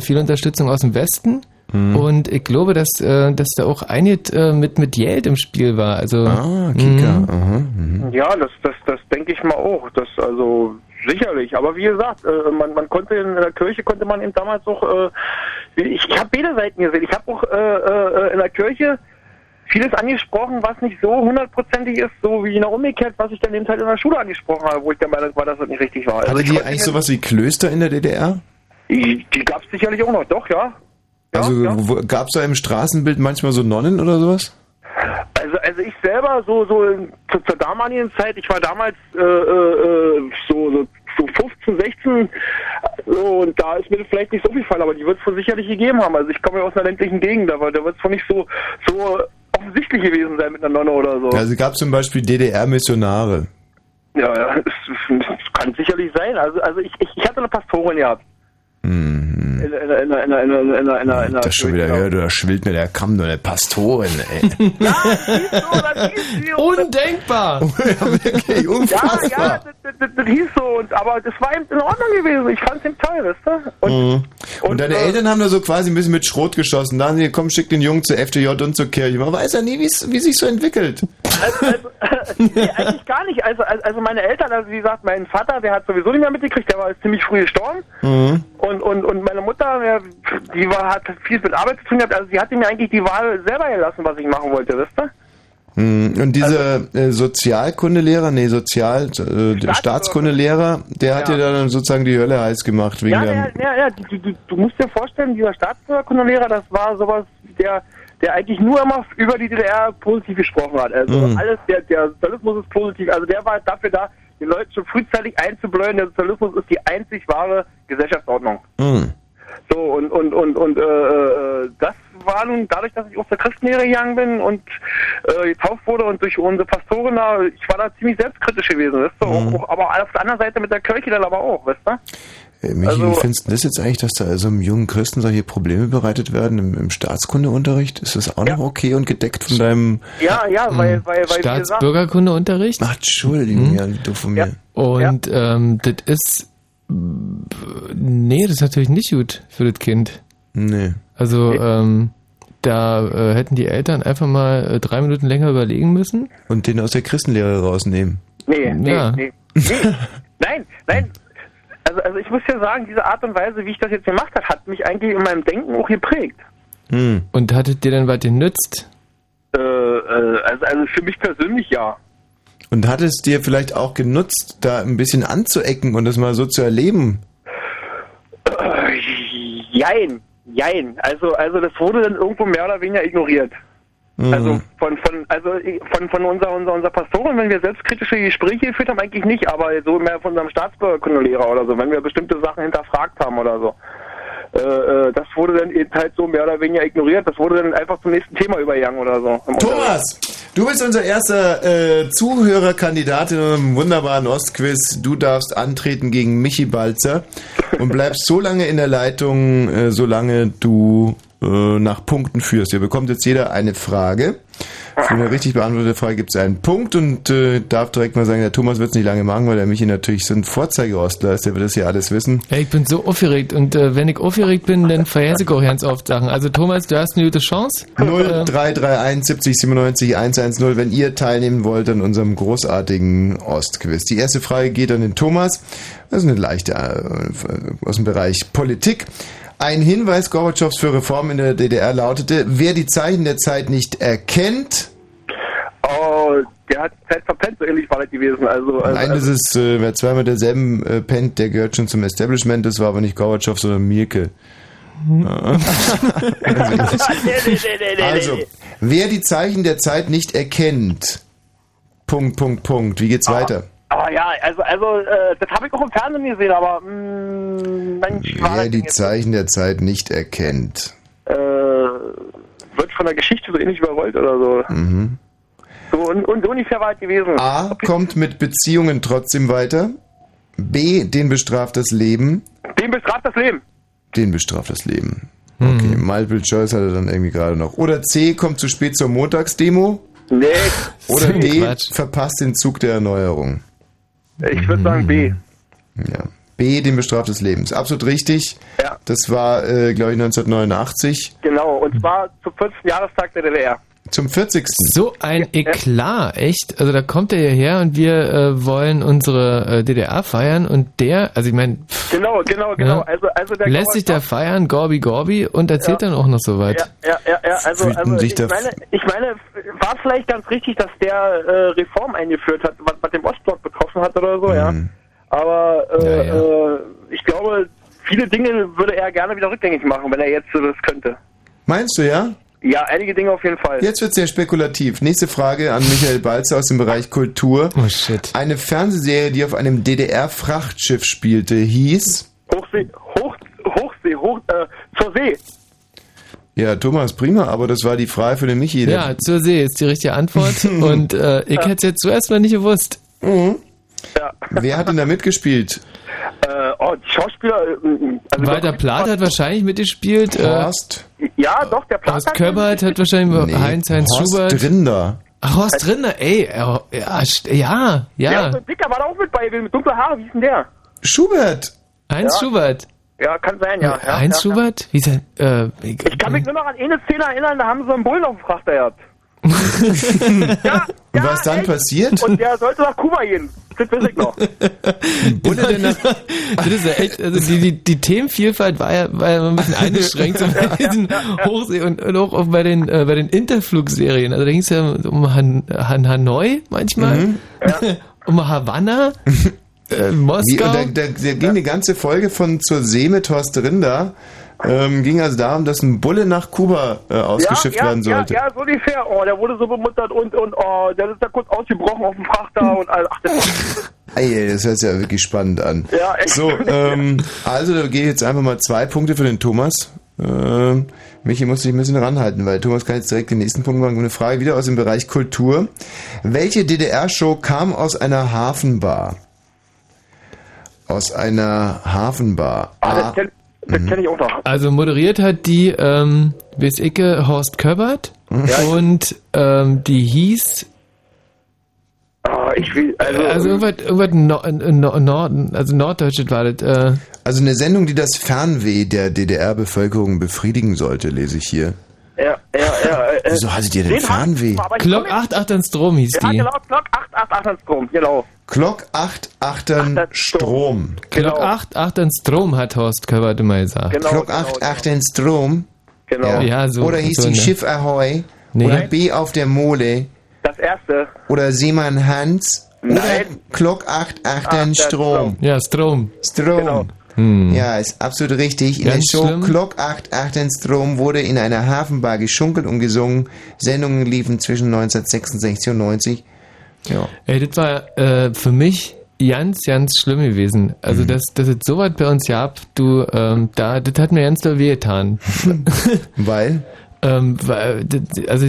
viel Unterstützung aus dem Westen. Mhm. Und ich glaube, dass, äh, dass da auch einiges äh, mit, mit Geld im Spiel war. Also, Ah, Kika. Mhm. Mhm. Ja, das, das, das denke ich mal auch. Das also sicherlich. Aber wie gesagt, äh, man, man konnte in der Kirche konnte man eben damals auch. Ich ich habe beide Seiten gesehen. Ich habe auch in der Kirche vieles angesprochen, was nicht so hundertprozentig ist, so wie in der umgekehrt, was ich dann eben halt in der Schule angesprochen habe, wo ich der Meinung war, dass das nicht richtig war. Also Hatte ich die eigentlich sowas wie Klöster in der DDR? Die, die gab es sicherlich auch noch, doch, ja. Also gab es da im Straßenbild manchmal so Nonnen oder sowas? Also, also ich selber so so in- zu, zur damaligen Zeit, ich war damals äh, äh, so, so so 15, 16 so, und da ist mir das vielleicht nicht so viel Fall, aber die wird es wohl sicherlich gegeben haben. Also ich komme ja aus einer ländlichen Gegend, aber da wird es wohl nicht so so offensichtlich gewesen sein mit einer Nonne oder so. Also gab es zum Beispiel DDR-Missionare. Ja, ja, es, es, es kann sicherlich sein. Also also ich, ich, ich hatte eine Pastorin gehabt. Hm. In, in, das schon wieder, ja, da schwillt mir der Kamm nur der Pastorin, ey. ja, das so, das hieß so. Undenkbar! ja, wirklich, unfassbar. Ja, ja, das, das, das, hieß so, und, aber das war eben in Ordnung gewesen. Ich fand's es ihm toll, weißt du? Und, mhm. und, und deine äh, Eltern haben da so quasi ein bisschen mit Schrot geschossen. Da haben sie komm, schick den Jungen zur FDJ und zur Kirche. Man weiß ja nie, wie sich so entwickelt. Also, also nee, eigentlich gar nicht. Also, also meine Eltern, also wie gesagt, mein Vater, der hat sowieso nicht mehr mitgekriegt, der war ziemlich früh gestorben. Mhm. Und und, und meine Mutter, die war, hat viel mit Arbeit zu tun gehabt, also sie hatte mir eigentlich die Wahl selber gelassen, was ich machen wollte, wisst ihr? Mhm. Und dieser äh, Sozialkundelehrer, nee, Sozial, äh, der Staatskundelehrer, der hat Ja. dir dann sozusagen die Hölle heiß gemacht wegen Ja, der, ja, ja, ja die, die, du musst dir vorstellen, dieser Staatskundelehrer, das war sowas, der, der eigentlich nur immer über die DDR positiv gesprochen hat. Also Mhm. alles, der, der Sozialismus ist positiv, also der war dafür da, den Leuten schon frühzeitig einzubläuen, der Sozialismus ist die einzig wahre Gesellschaftsordnung. Mhm. So, und, und, und, und äh, äh, das war nun dadurch, dass ich aus der Christenlehre gegangen bin und äh, getauft wurde und durch unsere Pastorin da, ich war da ziemlich selbstkritisch gewesen, weißt du? Mhm. Auch, aber auf der anderen Seite mit der Kirche dann aber auch, weißt du? Äh, Michi, Also- wie findest du das jetzt eigentlich, dass da also einem jungen Christen solche Probleme bereitet werden im, im Staatskundeunterricht? Ist das auch noch okay und gedeckt von deinem Ja, ja, weil, weil, weil, gesagt, Staatsbürgerkundeunterricht. Ach, Entschuldigung, ja, du von mir. Und ähm, das ist. Nee, das ist natürlich nicht gut für das Kind. Nee. Also, ähm, da äh, hätten die Eltern einfach mal äh, drei Minuten länger überlegen müssen. Und den aus der Christenlehre rausnehmen. Nee, nee, Ja. nee, nee. Nein, nein. Also, also ich muss ja sagen, diese Art und Weise, wie ich das jetzt gemacht habe, hat mich eigentlich in meinem Denken auch geprägt. Hm. Und hat es dir dann was genützt? Äh, äh, also, also für mich persönlich ja. Und hat es dir vielleicht auch genutzt, da ein bisschen anzuecken und das mal so zu erleben? Äh, jein, jein. Also, also das wurde dann irgendwo mehr oder weniger ignoriert. Mhm. Also von von also von von unserer unserer unserer Pastorin, wenn wir selbstkritische Gespräche geführt haben, eigentlich nicht, aber so mehr von unserem Staatsbürgerkundelehrer oder so, wenn wir bestimmte Sachen hinterfragt haben oder so. Äh, äh, das wurde dann eben halt so mehr oder weniger ignoriert. Das wurde dann einfach zum nächsten Thema übergegangen oder so. Thomas, du bist unser erster äh, Zuhörerkandidat in einem wunderbaren Ostquiz. Du darfst antreten gegen Michi Balzer und bleibst so lange in der Leitung, äh, solange du äh, nach Punkten führst. Ihr bekommt jetzt jeder eine Frage. Für eine richtig beantwortete Frage gibt es einen Punkt und äh, darf direkt mal sagen, der Thomas wird es nicht lange machen, weil der Michi natürlich so ein Vorzeigeostler ist, der wird das ja alles wissen. Ey, ich bin so aufgeregt und äh, wenn ich aufgeregt bin, dann vergesse ich auch ganz oft Sachen. Also Thomas, du hast eine gute Chance. 0331 70 97 110, wenn ihr teilnehmen wollt an unserem großartigen Ostquiz. Die erste Frage geht an den Thomas. Das ist eine leichte äh, aus dem Bereich Politik. Ein Hinweis Gorbatschows für Reformen in der DDR lautete, wer die Zeichen der Zeit nicht erkennt, Oh, der hat Zeit verpennt, so ähnlich war das gewesen. Also, also, Nein, das ist, äh, wer zweimal derselben äh, pennt, der gehört schon zum Establishment. Das war aber nicht Gorbatschow, sondern Mirke. Ja. [LAUGHS] also, wer die Zeichen der Zeit nicht erkennt, Punkt, Punkt, Punkt. Wie geht's weiter? Aber ja, also, also äh, das habe ich auch im Fernsehen gesehen, aber mh, Mensch, war Wer die Zeichen der Zeit nicht erkennt. äh, wird von der Geschichte so ähnlich überrollt oder so. Mhm. So und, und so ungefähr war es gewesen. A kommt mit Beziehungen trotzdem weiter. B, den bestraft das Leben. Dem bestraft das Leben. Den bestraft das Leben. Okay, Multiple Choice hat er dann irgendwie gerade noch. Oder C, kommt zu spät zur Montagsdemo. Nee. Oder [LAUGHS] D, Quatsch. verpasst den Zug der Erneuerung. Ich würde sagen B. Ja. B, den bestraft des Lebens. Absolut richtig. Ja. Das war, äh, glaube ich, 1989. Genau, und zwar zum 40. Jahrestag der DDR. Zum 40. So ein Eklat, echt. Also da kommt er hierher und wir äh, wollen unsere äh, DDR feiern und der, also ich meine, Genau, genau, genau. Ja. Also, also der lässt sich da feiern, Gorbi Gorbi und erzählt dann auch noch so weit. Ja, ja, ja, also, Fühlten also sich ich, meine, ich meine, war vielleicht ganz richtig, dass der äh, Reform eingeführt hat, was, was den Ostblock betroffen hat oder so, ja. Aber äh, Äh, ich glaube, viele Dinge würde er gerne wieder rückgängig machen, wenn er jetzt so das könnte. Meinst du, ja? Ja, einige Dinge auf jeden Fall. Jetzt wird sehr spekulativ. Nächste Frage an Michael Balzer aus dem Bereich Kultur. Oh shit. Eine Fernsehserie, die auf einem DDR-Frachtschiff spielte, hieß. Hochsee, Hoch, Hochsee, Hoch, äh, zur See. Ja, Thomas, prima, aber das war die Frage für den Michi. Ja, zur See ist die richtige Antwort [LAUGHS] und äh, ich hätte es jetzt zuerst mal nicht gewusst. Mhm. Wer hat denn da mitgespielt? Äh, oh, die Schauspieler. Äh, also Walter Plath hat wahrscheinlich mitgespielt. Horst. Ja, doch, der Plath. Horst Köbbert hat wahrscheinlich Nee, Heinz Heinz Horst Schubert. Rinder. Ach, Horst Rinder, ey, äh, ja, ja, Der ja. ist so dicker war da auch mit bei, mit dunkler Haare, wie ist denn der? Schubert. Heinz Ja. Schubert. Ja, kann sein, ja. ja Heinz ja, Schubert? Wie ist er? Äh, ich, Ich kann mich nur noch an eine Szene erinnern, da haben sie einen Bullen auf dem Frachter gehabt. [LAUGHS] Und was dann passiert? Und der sollte nach Kuba gehen. Das weiß ich noch. [LAUGHS] Bulle denn nach [LAUGHS] das ist ja echt, also die, die, die Themenvielfalt war ja, war ja ein bisschen eingeschränkt so bei diesen Hochsee und, und auch bei den, äh, bei den Interflugserien. Also da ging es ja um Han, Han, Hanoi manchmal, Mhm. um Havanna, äh, Wie, Moskau. und da, da, da ging eine ganze Folge von Zur See mit Horst Rinder. Ähm, ging also darum, dass ein Bulle nach Kuba äh, ausgeschifft ja, ja, werden sollte. Ja, ja, so ungefähr. Oh, der wurde so bemuttert und, und oh, der ist da kurz ausgebrochen auf dem Frachter [LAUGHS] und all. Ach, das Ey, das hört sich ja wirklich spannend an. Ja, echt. So, ähm, also da gehe ich jetzt einfach mal zwei Punkte für den Thomas. Ähm, Michi muss sich ein bisschen ranhalten, weil Thomas kann jetzt direkt den nächsten Punkt machen. Eine Frage wieder aus dem Bereich Kultur. Welche DDR-Show kam aus einer Hafenbar? Aus einer Hafenbar. Ah, das das kenn ich auch noch. Also moderiert hat die, ähm, weiß Icke, Horst Köbbert und ähm, die hieß Ah, ich will, also, also irgendwas, irgendwas Nor Nor Norden, also Norddeutsches war das. Äh, Also eine Sendung, die das Fernweh der DDR-Bevölkerung befriedigen sollte, lese ich hier. Ja, ja, ja. Äh, [LAUGHS] Wieso hattet ihr denn Fernweh? Glock jetzt- 88 ans Strom hieß Ja, die. genau, Glock 888 ans Strom, genau. Glock 8 Achtern Strom. Glock 8, 8 an Strom hat Horst Körwarte mal gesagt. Glock 8 Achtern Strom. Genau. Ja. Ja, so- Oder hieß so, die ne? Schiff Ahoi. Nee. Oder B auf der Mole. Das erste. Oder Seemann Hans. Oder Glock 8 Achtern Strom. Ja, Strom. Strom. Hm. Ja, ist absolut richtig. In Ganz der Show schlimm. Glock 8 Achtern Strom wurde in einer Hafenbar geschunkelt und gesungen. Sendungen liefen zwischen 1966 und 90. Ja. Ey, das war äh, für mich ganz, ganz schlimm gewesen. Mhm. Also, dass, dass es so weit bei uns gab, du, ähm, da, das hat mir ganz doll wehgetan. [LAUGHS] Weil? Ähm, weil, das, also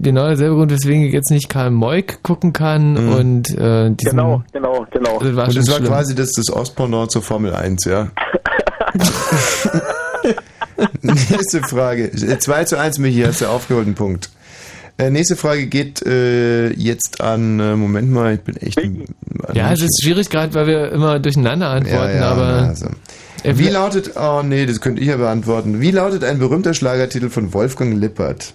genau derselbe Grund, weswegen ich jetzt nicht Karl Moik gucken kann und äh, diesen, Genau, genau, genau. Das war und das war schlimm. quasi das, das Ostpendant zur Formel 1, ja. [LAUGHS] [LAUGHS] nächste Frage. 2 zu 1, Michi, hast du aufgeholt einen Punkt. Äh, nächste Frage geht äh, jetzt an, äh, Moment mal, ich bin echt... Ja, es ist schwierig gerade, weil wir immer durcheinander antworten, Ja, ja, aber also. Wie lautet, oh nee, das könnte ich ja beantworten. Wie lautet ein berühmter Schlagertitel von Wolfgang Lippert?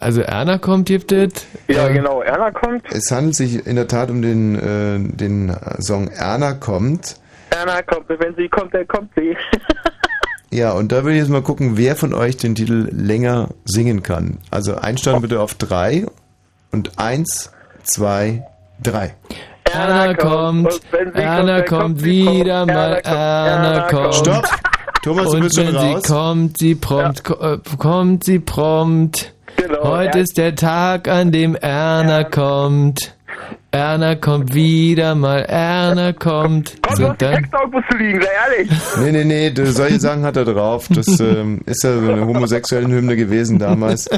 Also Erna kommt, gibt es. Ja, genau, Erna kommt. Es handelt sich in der Tat um den, äh, den Song Erna kommt. Erna kommt, wenn sie kommt, dann kommt sie. [LAUGHS] Ja, und da will ich jetzt mal gucken, wer von euch den Titel länger singen kann. Also einsteigen bitte auf drei und eins, zwei, drei. Erna kommt, Erna kommt wieder mal, Erna kommt. Stopp! Thomas, du Und bist schon wenn raus. sie kommt, sie prompt, äh, kommt sie prompt. Heute ja. ist der Tag, an dem Erna kommt. Erna kommt wieder mal, Erna kommt. So, dann, Text irgendwo zu liegen, sei ehrlich. Nee, nee, nee, du, solche Sachen hat er drauf. Das ähm, ist ja so eine homosexuelle Hymne gewesen damals.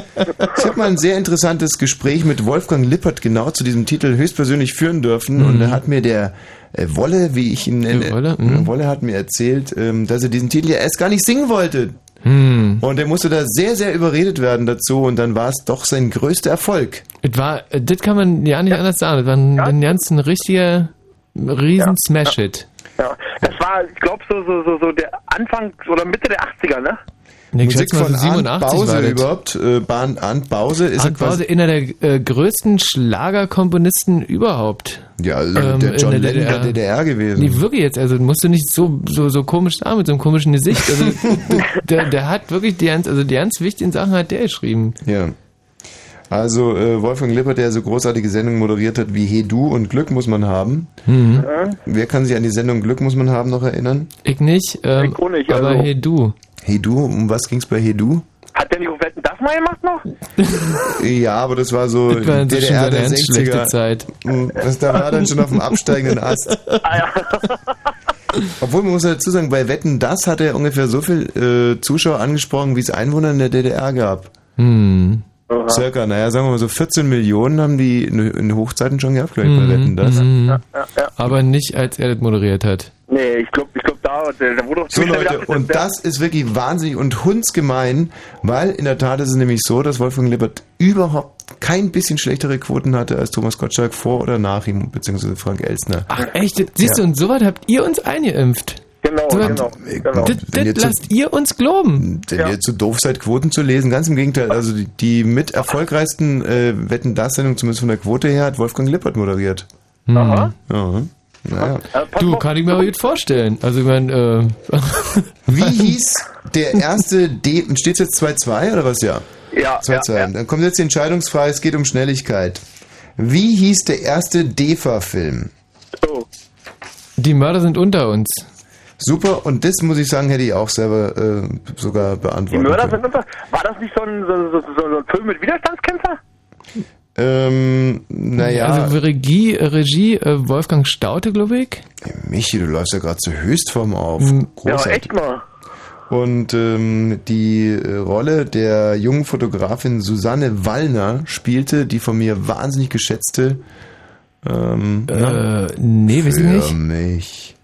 Ich habe mal ein sehr interessantes Gespräch mit Wolfgang Lippert genau zu diesem Titel höchstpersönlich führen dürfen und da hat mir der äh, Wolle, wie ich ihn nenne, Wolle, äh, Wolle hat mir erzählt, ähm, dass er diesen Titel ja erst gar nicht singen wollte. Hm. Und er musste da sehr, sehr überredet werden dazu und dann war es doch sein größter Erfolg. Es war, äh, das kann man ja nicht anders sagen. Das war ein, ein ganz ein richtiger riesen Smash-Hit. Ja, das war, ich glaube, so, so, so, so der Anfang oder Mitte der 80er, ne? Nee, ich Musik von so 87 Arndt Bause überhaupt. Äh, Arndt Bause ist Arndt Bause, einer der äh, größten Schlagerkomponisten überhaupt. Ja, also Ähm, der in John der Lennon der DDR. DDR gewesen. Nee, wirklich jetzt, also musst du nicht so, so, so komisch sagen mit so einem komischen Gesicht. Also [LAUGHS] der, der hat wirklich die ganz, also die ganz wichtigen Sachen hat der geschrieben. Ja. Also äh, Wolfgang Lippert, der so großartige Sendungen moderiert hat wie Hey Du und Glück muss man haben. Mhm. Wer kann sich an die Sendung Glück muss man haben noch erinnern? Ich nicht, ähm, auch nicht, aber also- hey du. Hey Du, um was ging's bei Hey Du? Hat der nicht auf Wetten das mal gemacht noch? [LAUGHS] Ja, aber das war so Das war dann so schon DDR der ganz schlechte 60er. Zeit. Mm, Das, da war dann schon auf dem [LAUGHS] absteigenden Ast. [LAUGHS] Obwohl man muss dazu sagen, bei Wetten das hat er ungefähr so viel äh, Zuschauer angesprochen, wie es Einwohner in der DDR gab. Hm. Circa, naja, sagen wir mal so 14 Millionen haben die in, Hochzeiten schon gehabt, glaube ich, bei Mhm, Wetten das. mhm. Aber nicht, als er das moderiert hat. Nee, ich glaube, ich da, wurde doch So Leute, gedacht, und das ist wirklich wahnsinnig und hundsgemein, weil in der Tat ist es nämlich so, dass Wolfgang Lippert überhaupt kein bisschen schlechtere Quoten hatte als Thomas Gottschalk vor oder nach ihm, beziehungsweise Frank Elstner. Ach echt, siehst du, und so was habt ihr uns eingeimpft. Genau, so genau, genau. Das, ihr das zu- lasst ihr uns glauben. Wenn ihr zu doof seid, Quoten zu lesen, ganz im Gegenteil. Also die, die mit erfolgreichsten äh, Wetten das Sendung, zumindest von der Quote her, hat Wolfgang Lippert moderiert. Aha. Ja. Naja. Du, kann ich mir aber gut vorstellen. Also ich meine, äh, [LAUGHS] Wie hieß der erste D, steht jetzt 2-2 oder was? Ja. Ja, 2-2. Dann kommt jetzt die Entscheidungsfrage, es geht um Schnelligkeit. Wie hieß der erste DEFA-Film? die Mörder sind unter uns. Super, und das muss ich sagen, hätte ich auch selber äh, sogar Die beantworten Mörder können. sind unter. War das nicht so ein, so, so, so ein Film mit Widerstandskämpfer? Ähm, naja, Also Regie, Regie äh, Wolfgang Staute, glaube ich. Michi, du läufst ja gerade zur Höchstform auf. Ja, Großartig. echt mal. Und ähm, die äh, Rolle der jungen Fotografin Susanne Wallner spielte die von mir wahnsinnig geschätzte. Ähm, Äh, nee, wissen nicht. mich.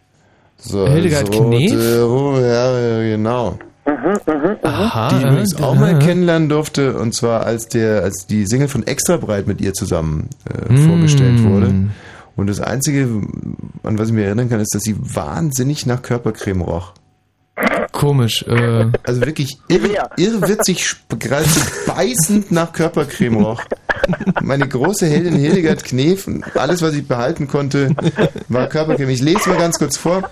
So, Hildegard so, Knef? äh, Ja, ja, genau. Aha, die ich übrigens auch mal kennenlernen durfte, und zwar als der, als die Single von Extra Breit mit ihr zusammen äh, Mm. vorgestellt wurde. Und das Einzige, an was ich mich erinnern kann, ist, dass sie wahnsinnig nach Körpercreme roch. Komisch. Äh, Also wirklich irre, irrwitzig, geradezu beißend nach Körpercreme roch. Meine große Heldin Hildegard Knef, alles, was ich behalten konnte, war Körperchemie. Ich lese mal ganz kurz vor.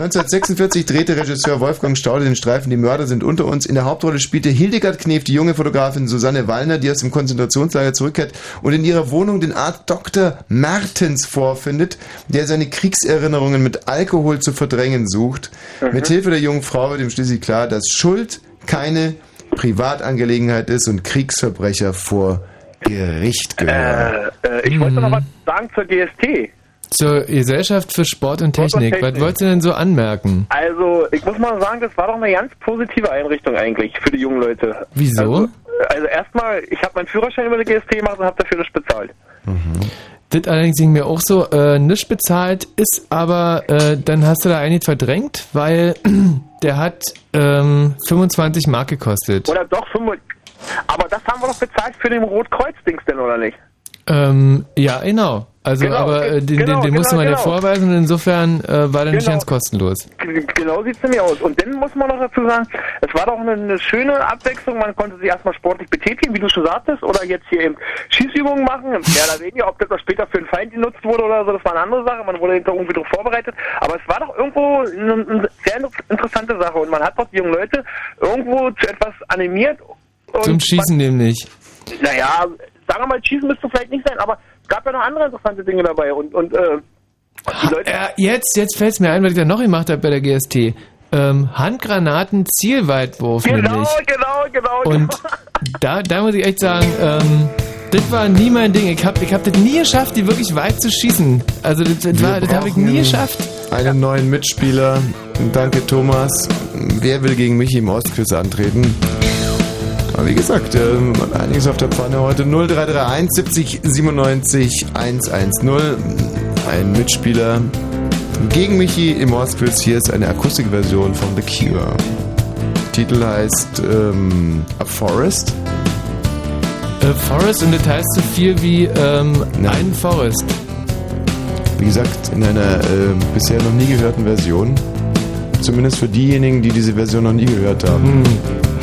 1946 drehte Regisseur Wolfgang Staude den Streifen Die Mörder sind unter uns. In der Hauptrolle spielte Hildegard Knef die junge Fotografin Susanne Wallner, die aus dem Konzentrationslager zurückkehrt und in ihrer Wohnung den Arzt Dr. Mertens vorfindet, der seine Kriegserinnerungen mit Alkohol zu verdrängen sucht. Mhm. Mit Hilfe der jungen Frau wird ihm schließlich klar, dass Schuld keine Privatangelegenheit ist und Kriegsverbrecher vor Gericht gehören. Äh, äh, ich wollte noch was sagen zur GST. Zur Gesellschaft für Sport und Technik. Technik. Was wolltest du denn so anmerken? Also, ich muss mal sagen, das war doch eine ganz positive Einrichtung eigentlich für die jungen Leute. Wieso? Also, also erstmal, ich habe meinen Führerschein über die GST gemacht und habe dafür nicht bezahlt. Das allerdings ging mir auch so, äh, nicht bezahlt ist, aber äh, dann hast du da eigentlich verdrängt, weil [CLEARS THROAT] der hat ähm, 25 Mark gekostet. Oder doch 5. Aber das haben wir doch bezahlt für den Rotkreuz-Dings denn, oder nicht? Ähm, ja, genau. Also, Genau, aber äh, den, genau, den, den musste genau, man ja genau. vorweisen und insofern äh, war der nicht Genau. ganz kostenlos. G- Genau sieht's nämlich aus. Und dann muss man noch dazu sagen, es war doch eine, eine schöne Abwechslung. Man konnte sich erstmal sportlich betätigen, wie du schon sagtest, oder jetzt hier eben Schießübungen machen. Mehr oder weniger, ob das noch später für einen Feind genutzt wurde oder so, das war eine andere Sache. Man wurde hinterher irgendwie darauf vorbereitet. Aber es war doch irgendwo eine, eine sehr inter- interessante Sache. Und man hat doch die jungen Leute irgendwo zu etwas animiert. Und Zum Schießen nämlich. Man, naja, sagen wir mal, Schießen müsste vielleicht nicht sein, aber es gab ja noch andere interessante Dinge dabei. Und, und äh, die Leute... Ja, jetzt, jetzt fällt es mir ein, was ich da noch gemacht habe bei der GST. Ähm, Handgranaten Zielweitwurf Genau, nämlich. genau, genau. Und da, da muss ich echt sagen, ähm, das war nie mein Ding. Ich habe ich hab das nie geschafft, die wirklich weit zu schießen. Also das, das, war- das habe ich nie geschafft. Einen neuen Mitspieler. Danke, Thomas. Wer will gegen mich im Ostquiz antreten? Wie gesagt, ähm, einiges auf der Pfanne heute. 0331 70 97 110. Ein Mitspieler gegen Michi im Ostquiz. Hier ist eine Akustikversion von The Cure. Titel heißt ähm, A Forest. Äh, Forest und das heißt so viel wie ähm, ein Forest. Wie gesagt, in einer äh, bisher noch nie gehörten Version. Zumindest für diejenigen, die diese Version noch nie gehört haben. Go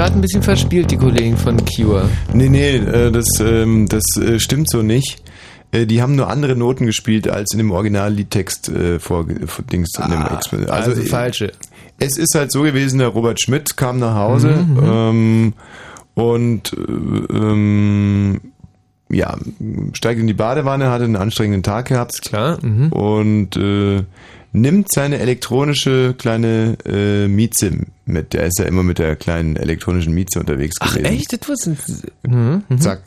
gerade ein bisschen verspielt, die Kollegen von Cure. Nee, nee, äh, das, ähm, das äh, stimmt so nicht. Äh, Die haben nur andere Noten gespielt als in dem Originalliedtext vor, vor Dings Exper- also äh, falsche. Es ist halt so gewesen, der Robert Schmidt kam nach Hause Mhm, ähm, und äh, ähm, ja, steigt in die Badewanne, hatte einen anstrengenden Tag gehabt. Klar. Mhm. Und äh, nimmt seine elektronische kleine äh, Mieze mit. Der ist ja immer mit der kleinen elektronischen Mieze unterwegs Ach gewesen. echt? Das wusste mhm. mhm. Zack.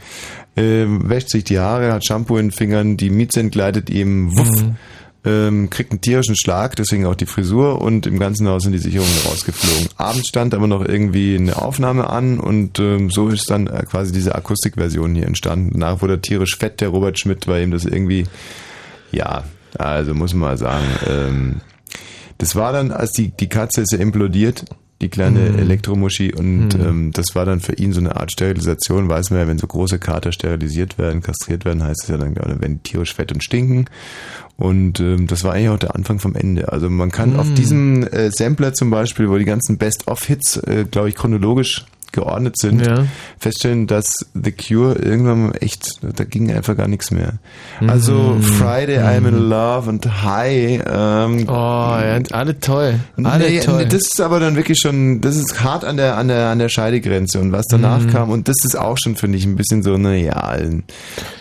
Äh, wäscht sich die Haare, hat Shampoo in den Fingern, die Mieze entgleitet ihm, wuff, Mhm. ähm, kriegt einen tierischen Schlag, deswegen auch die Frisur und im ganzen Haus sind die Sicherungen rausgeflogen. Abends stand aber noch irgendwie eine Aufnahme an und ähm, so ist dann äh, quasi diese Akustikversion hier entstanden. Danach wurde er tierisch fett, der Robert Schmidt, weil ihm das irgendwie, ja, also muss man mal sagen, ähm, das war dann, als die, die Katze ist ja implodiert, die kleine Mhm. Elektromuschi und Mhm. ähm, das war dann für ihn so eine Art Sterilisation, weiß man ja, wenn so große Kater sterilisiert werden, kastriert werden, heißt es ja dann, wenn die tierisch fett und stinken und ähm, das war eigentlich auch der Anfang vom Ende. Also man kann auf Mhm. diesem äh, Sampler zum Beispiel, wo die ganzen Best-of-Hits, äh, glaube ich, chronologisch geordnet sind, Ja. feststellen, dass The Cure irgendwann echt, da ging einfach gar nichts mehr. Also Mhm. Friday I'm in Love und Hi. Ähm, Oh, ja, alle toll. Alle nee, toll. Das ist aber dann wirklich schon, das ist hart an der, an der, an der Scheidegrenze und was danach Mhm. kam und das ist auch schon, finde ich, ein bisschen so, naja,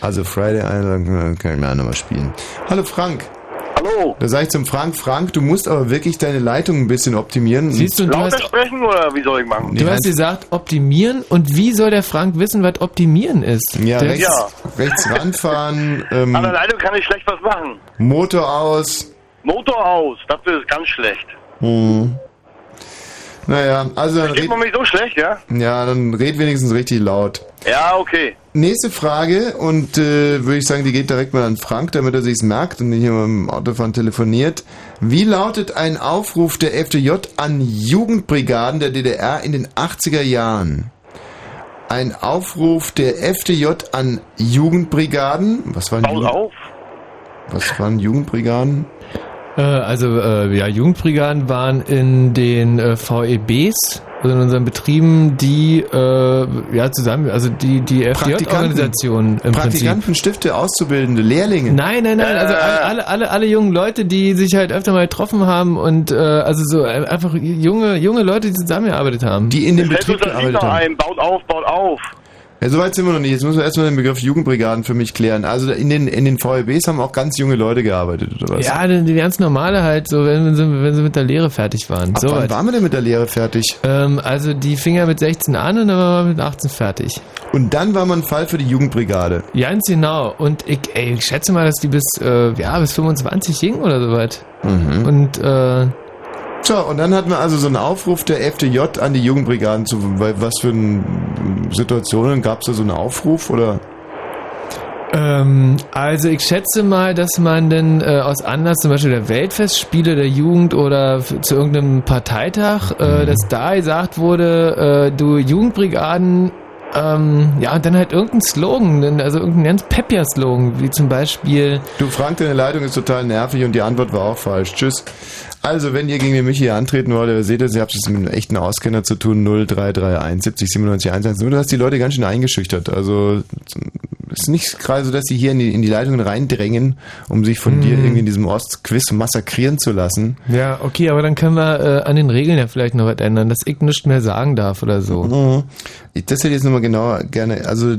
also Friday I'm in Love kann ich mir auch nochmal spielen. Hallo Frank. Hallo. Da sage ich zum Frank, Frank, du musst aber wirklich deine Leitung ein bisschen optimieren. Siehst du, du Lauter hast, sprechen oder wie soll ich machen? du hast gesagt, optimieren. Und wie soll der Frank wissen, was optimieren ist? Ja, der, rechts, rechts ranfahren, ähm, An der Leitung kann ich schlecht was machen. Motor aus. Motor aus, das ist ganz schlecht. Hm. Naja, also dann Geht red, man mich so schlecht, ja? ja, dann red wenigstens richtig laut. Ja, okay. Nächste Frage und äh, würde ich sagen, die geht direkt mal an Frank, damit er sich's merkt und nicht hier im Autofahren telefoniert. Wie lautet ein Aufruf der FDJ an Jugendbrigaden der DDR in den 80er Jahren? Ein Aufruf der FDJ an Jugendbrigaden? Was waren Bau Jugend- auf. Was waren Jugendbrigaden? Äh, also, äh, ja, Jugendbrigaden waren in den äh, VEBs, also in unseren Betrieben, die, äh, ja, zusammen, also die, die FDJ-Organisation im Prinzip. Praktikanten, Stifte, Auszubildende, Lehrlinge. Nein, nein, nein, also alle, alle, alle, alle jungen Leute, die sich halt öfter mal getroffen haben und äh, also so einfach junge, junge Leute, die zusammengearbeitet haben. Die in dem das Lied noch ein, baut auf, baut auf. Ja, soweit sind wir noch nicht. Jetzt müssen wir erstmal den Begriff Jugendbrigaden für mich klären. Also in den, in den VEBs haben auch ganz junge Leute gearbeitet, oder was? Ja, die, die ganz normale halt, so wenn, wenn, sie, wenn sie mit der Lehre fertig waren. Ab so wann weit. waren wir denn mit der Lehre fertig? Ähm, also die fing ja mit 16 an und dann war man mit 18 fertig. Und dann war man ein Fall für die Jugendbrigade. Ganz genau. Und ich, ey, ich schätze mal, dass die bis, äh, ja, bis 25 gingen oder so weit. Mhm. Und äh, So, und dann hatten wir also so einen Aufruf der FDJ an die Jugendbrigaden zu, was für ein, Situationen gab es da so einen Aufruf oder? Ähm, also ich schätze mal, dass man denn äh, aus Anlass zum Beispiel der Weltfestspiele der Jugend oder zu irgendeinem Parteitag, äh, dass da gesagt wurde, äh, du Jugendbrigaden, ähm, ja, und dann halt irgendein Slogan, also irgendein ganz peppier Slogan, wie zum Beispiel Du Frank, deine Leitung ist total nervig und die Antwort war auch falsch. Tschüss. Also, wenn ihr gegen den Michi hier antreten wollt, ihr seht es, ihr habt es mit einem echten Auskenner zu tun, 0331 70 97 110. Du hast die Leute ganz schön eingeschüchtert. Also, es ist nicht gerade so, dass sie hier in die, in die Leitungen reindrängen, um sich von Mhm. dir irgendwie in diesem Ostquiz massakrieren zu lassen. Ja, okay, aber dann können wir äh, an den Regeln ja vielleicht noch was ändern, dass ich nichts mehr sagen darf oder so. Mhm. Ich- Das hätte ich jetzt nochmal genauer gerne. Also,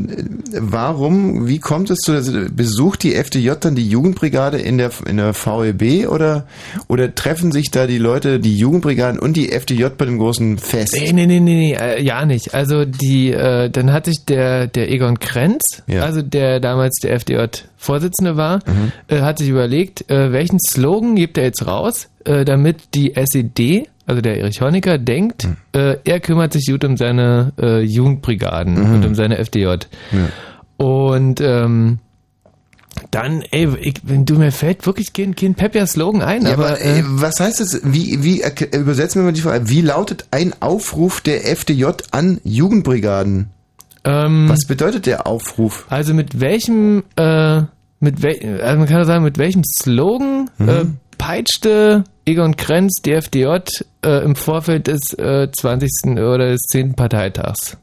warum, wie kommt es zu, besucht die FDJ dann die Jugendbrigade in der, in der VEB oder, oder treffen sich da die Leute, die Jugendbrigaden und die FDJ bei dem großen Fest? Nee, nee, nee, nee, nee äh, ja nicht. Also die, äh, dann hat sich der, der Egon Krenz, Ja. also der damals der FDJ-Vorsitzende war, Mhm. äh, hat sich überlegt, äh, welchen Slogan gibt er jetzt raus, äh, damit die SED, also der Erich Honecker, denkt, Mhm. äh, er kümmert sich gut um seine Jugendbrigaden Mhm. und um seine FDJ. Ja. Und ähm, dann, ey, ich, wenn du mir fällt wirklich kein, kein peppier Slogan ein, Ja, aber, aber äh, äh, was heißt das? Wie, wie übersetzen wir mal die Frage? Wie lautet ein Aufruf der FDJ an Jugendbrigaden? ähm, Was bedeutet der Aufruf? Also mit welchem, äh, mit wel also man kann ja sagen, mit welchem Slogan Mhm. äh, peitschte Egon Krenz, die FDJ, äh, im Vorfeld des äh, 20. oder des 10. Parteitags.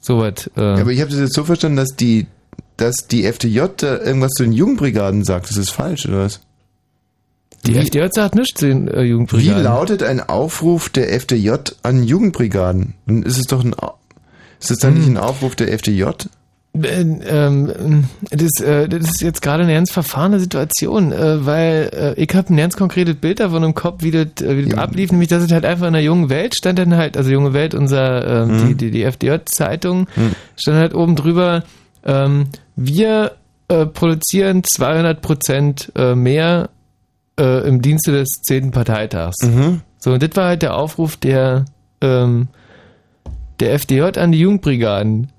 Soweit. Äh, Ja, aber ich habe das jetzt so verstanden, dass die, dass die FDJ da irgendwas zu den Jugendbrigaden sagt. Das ist falsch, oder was? die FDJ sagt nichts zu den äh, Wie Jugendbrigaden. lautet ein Aufruf der FDJ an Jugendbrigaden? Dann ist es doch ein, ist es dann nicht ein Aufruf der FDJ? Äh, ähm, das, äh, das ist jetzt gerade eine ganz verfahrene Situation, äh, weil äh, ich habe ein ganz konkretes Bild davon im Kopf, wie das, wie das ablief, nämlich dass es halt einfach in der jungen Welt stand dann halt, also junge Welt, unser ähm, die, die, die FDJ-Zeitung, stand halt oben drüber, ähm, wir äh, produzieren 200 Prozent äh, mehr äh, im Dienste des 10. Parteitags. So, und das war halt der Aufruf der, ähm, der FDJ an die Jugendbrigaden.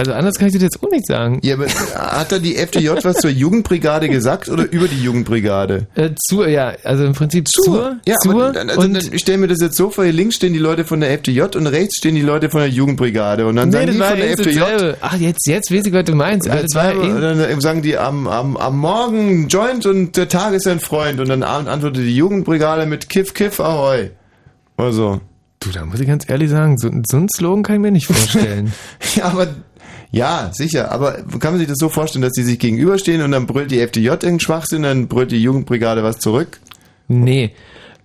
Also anders kann ich das jetzt auch nicht sagen. Ja, aber hat da die FDJ was zur Jugendbrigade gesagt oder über die Jugendbrigade? Äh, zu, ja, also im Prinzip zur, Ja, zur aber dann, also und dann, ich stelle mir das jetzt so vor, hier links stehen die Leute von der FDJ und rechts stehen die Leute von der Jugendbrigade und dann nee, sagen die von der FDJ dasselbe. Ach, jetzt, jetzt weiß ich, was du meinst. Also, war dann, dann sagen die am, am, am Morgen Joint und der Tag ist ein Freund und dann abend antwortet die Jugendbrigade mit Kiff, Kiff, Ahoi. Oder so. Du, da muss ich ganz ehrlich sagen, so, so einen Slogan kann ich mir nicht vorstellen. [LAUGHS] ja, aber ja, sicher, aber kann man sich das so vorstellen, dass die sich gegenüberstehen und dann brüllt die FDJ irgendeinen Schwachsinn, dann brüllt die Jugendbrigade was zurück? nee.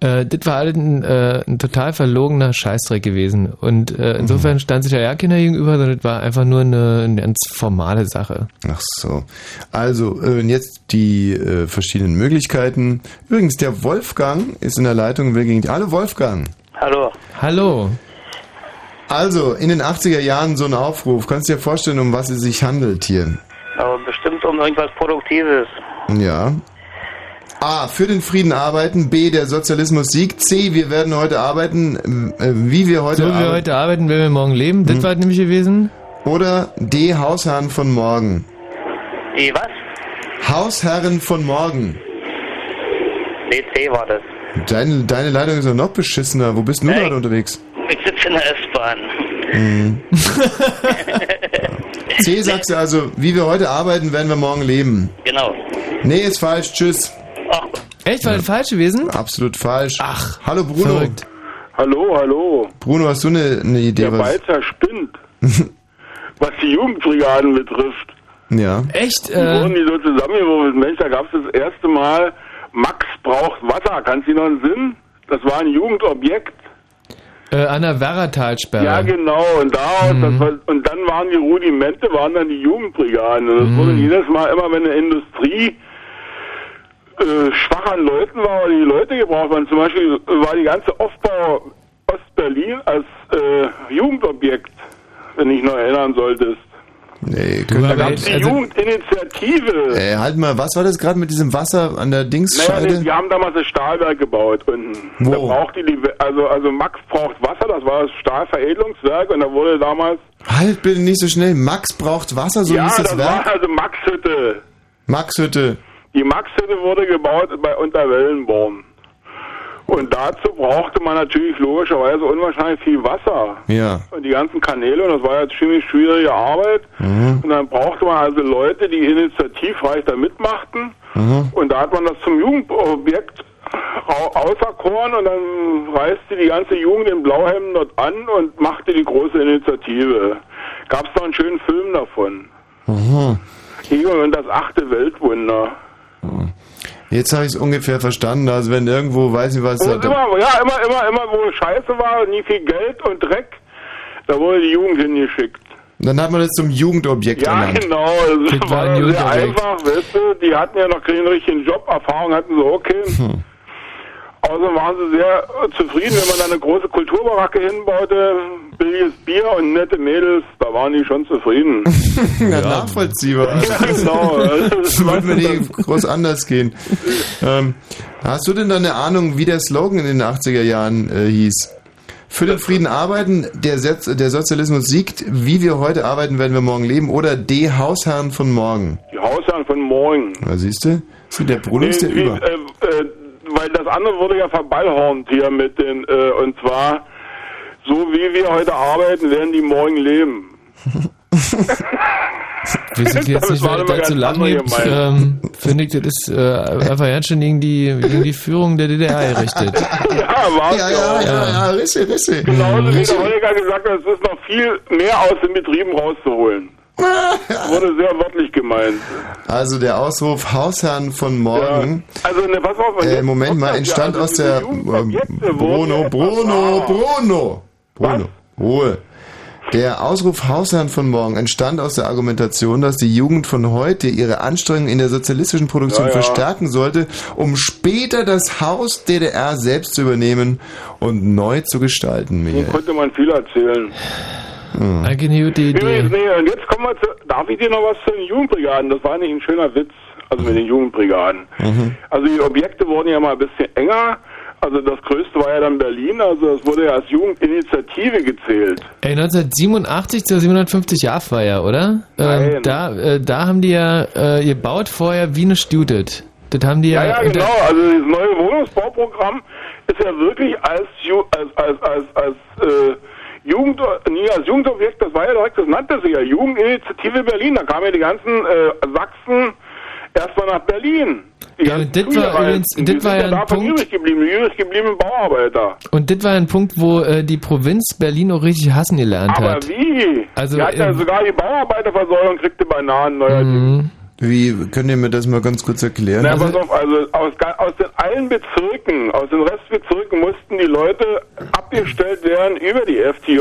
Äh, das war halt ein, äh, ein total verlogener Scheißdreck gewesen. Und äh, insofern stand sich da ja keiner gegenüber, sondern das war einfach nur eine, eine ganz formale Sache. Ach so. Also, äh, jetzt die äh, verschiedenen Möglichkeiten. Übrigens, der Wolfgang ist in der Leitung will gegen die. Hallo Wolfgang. Hallo. Hallo. Also, in den 80er Jahren so ein Aufruf. Kannst du dir vorstellen, um was es sich handelt hier? Aber bestimmt um irgendwas Produktives. Ja. A. Für den Frieden arbeiten. B. Der Sozialismus siegt. C. Wir werden heute arbeiten, äh, wie wir heute So wie wir arbeiten. heute arbeiten, werden wir morgen leben. Das Hm. war nämlich gewesen. Oder D. Hausherren von morgen. Die was? Hausherren von morgen. DC war das. Deine, deine Leitung ist doch noch beschissener. Wo bist du Hey. gerade unterwegs? Ich sitze in der S-Bahn. Mhm. [LAUGHS] C sagst du also, wie wir heute arbeiten, werden wir morgen leben. Genau. Nee, ist falsch. Tschüss. Echt? War das falsch gewesen? Absolut falsch. Ach. Hallo Bruno. verrückt. Hallo, hallo. Bruno, hast du eine, eine Idee? Der was? Balzer spinnt, [LAUGHS] was die Jugendbrigaden betrifft. Ja. Echt? Die wurden die so zusammengewürfelt. Mensch, da gab es das erste Mal Max braucht Wasser. Kannst du dich noch einen Sinn? Das war ein Jugendobjekt. Äh, an der Werratalsperre. Ja, genau. Und daraus, das war, und dann waren die Rudimente, waren dann die Jugendbrigaden. Und das wurde jedes Mal immer, wenn eine Industrie äh, schwach an Leuten war oder die Leute gebraucht waren. Zum Beispiel war die ganze Aufbau Ostberlin als äh, Jugendobjekt, wenn ich noch erinnern solltest. Nee, Da können gab es die also, Jugendinitiative. äh, halt mal, was war das gerade mit diesem Wasser an der Naja, Dingsscheide? die, die haben damals das Stahlwerk gebaut unten. Wo? Da braucht die, also, also Max braucht Wasser, das war das Stahlveredelungswerk und da wurde damals, halt bitte nicht so schnell. Max braucht Wasser, so ja, hieß das, das Werk. war also Maxhütte. Maxhütte. Die Maxhütte wurde gebaut bei Unterwellenborn. Und dazu brauchte man natürlich logischerweise unwahrscheinlich viel Wasser. Ja. Und die ganzen Kanäle, und das war ja ziemlich schwierige Arbeit. Mhm. Und dann brauchte man also Leute, die initiativreich da mitmachten. Mhm. Und da hat man das zum Jugendobjekt au- auserkoren und dann reiste die ganze Jugend in Blauhemden dort an und machte die große Initiative. Gab es da einen schönen Film davon. Mhm. Und das achte Weltwunder. Jetzt habe ich es ungefähr verstanden. Also wenn irgendwo, weiß ich was, da, immer, ja, immer, immer, immer, wo Scheiße war, nie viel Geld und Dreck, da wurde die Jugend hingeschickt. dann hat man das zum Jugendobjekt Ja, ernannt. genau. Das Das war war sehr einfach, weißt du, die hatten ja noch keinen richtigen Job, Erfahrung hatten sie auch keinen. Hm. Außerdem waren sie sehr äh, zufrieden, wenn man da eine große Kulturbaracke hinbaute, billiges Bier und nette Mädels, da waren die schon zufrieden. [LAUGHS] Na, nachvollziehbar. Ja, genau. [LAUGHS] Das wird mir nie groß anders gehen. Ähm, hast du denn da eine Ahnung, wie der Slogan in den 80er Jahren äh, hieß? Für den Frieden arbeiten, der, der Sozialismus siegt, wie wir heute arbeiten, werden wir morgen leben, oder die Hausherren von morgen. Die Hausherren von morgen. Na, siehst du? Der Bruno ist der über. Äh, weil das andere wurde ja verballhornt hier mit den, äh, und zwar, so wie wir heute arbeiten, werden die morgen leben. [LAUGHS] Wir sind jetzt Das nicht weiter immer dazu lang. Ich ähm, finde, das ist äh, einfach ganz schön gegen die, gegen die Führung der DDR gerichtet. [LAUGHS] Ja, war Ja, ja, ja, ja, Risse, Risse. Genauso wie der Holger gesagt hat, es ist noch viel mehr aus den Betrieben rauszuholen. Wurde sehr wörtlich gemeint. Also der Ausruf Hausherrn von morgen. Also, ne, pass auf. Äh, Moment mal, ja, entstand also aus der wurden Bruno, ja Bruno. Bruno, Bruno, Ruhe. Der Ausruf Hausherrn von morgen entstand aus der Argumentation, dass die Jugend von heute ihre Anstrengungen in der sozialistischen Produktion Ja, ja. verstärken sollte, um später das Haus DDR selbst zu übernehmen und neu zu gestalten. Nun Michael. konnte man viel erzählen. Hm. Eine gute Idee. Übrigens, nee, und jetzt kommen wir zu, darf ich dir noch was zu den Jugendbrigaden? Das war nicht ein schöner Witz, also mit den Jugendbrigaden. Mhm. Also die Objekte wurden ja mal ein bisschen enger. Also das größte war ja dann Berlin, also das wurde ja als Jugendinitiative gezählt. Ey, 1987 zur 750-Jahr-Feier, oder? Ähm, da, äh, da haben die ja äh, gebaut vorher wie eine Studet. Das haben die ja. Ja, ja, genau. Also das neue Wohnungsbauprogramm ist ja wirklich als Ju als als als, als äh, Jugend nie als Jugendobjekt, das war ja direkt, das nannte sich ja Jugendinitiative Berlin. Da kamen ja die ganzen äh, Sachsen erstmal nach Berlin. Die Ja, und das war übrigens- das war ja ein Punkt- übrig geblieben, übrig gebliebenen Bauarbeiter. Und das war ein Punkt, wo äh, die Provinz Berlin auch richtig hassen gelernt Aber hat. wie? Also, die hat ja ähm, sogar die Bauarbeiterversorgung kriegte Bananen neuerdings. Wie, könnt ihr mir das mal ganz kurz erklären? Na, pass auf, also aus, aus den allen Bezirken, aus den Restbezirken mussten die Leute abgestellt werden über die FTJ.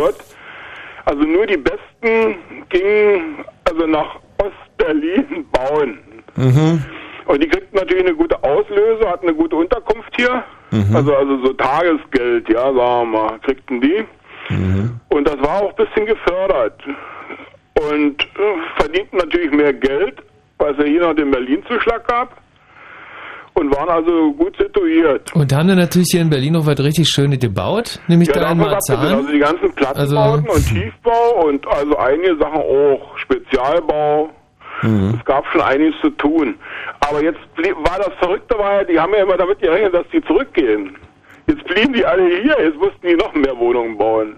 Also nur die Besten gingen also nach Ostberlin bauen. Mhm. Und die kriegten natürlich eine gute Auslöse, hatten eine gute Unterkunft hier. Mhm. Also also so Tagesgeld, ja, sagen wir mal, kriegten die. Mhm. Und das war auch ein bisschen gefördert. Und äh, verdienten natürlich mehr Geld, weil es ja hier noch den Berlin-Zuschlag gab. Und waren also gut situiert. Und da haben dann natürlich hier in Berlin auch was richtig Schönes gebaut, nämlich ja, da in davon abgesehen, Marzahn. also die ganzen Plattenbauten Also- und Tiefbau und also einige Sachen auch, Spezialbau. Mhm. Es gab schon einiges zu tun. Aber jetzt war das Verrückte, war ja, die haben ja immer damit gerechnet, dass die zurückgehen. Jetzt blieben die alle hier, jetzt mussten die noch mehr Wohnungen bauen.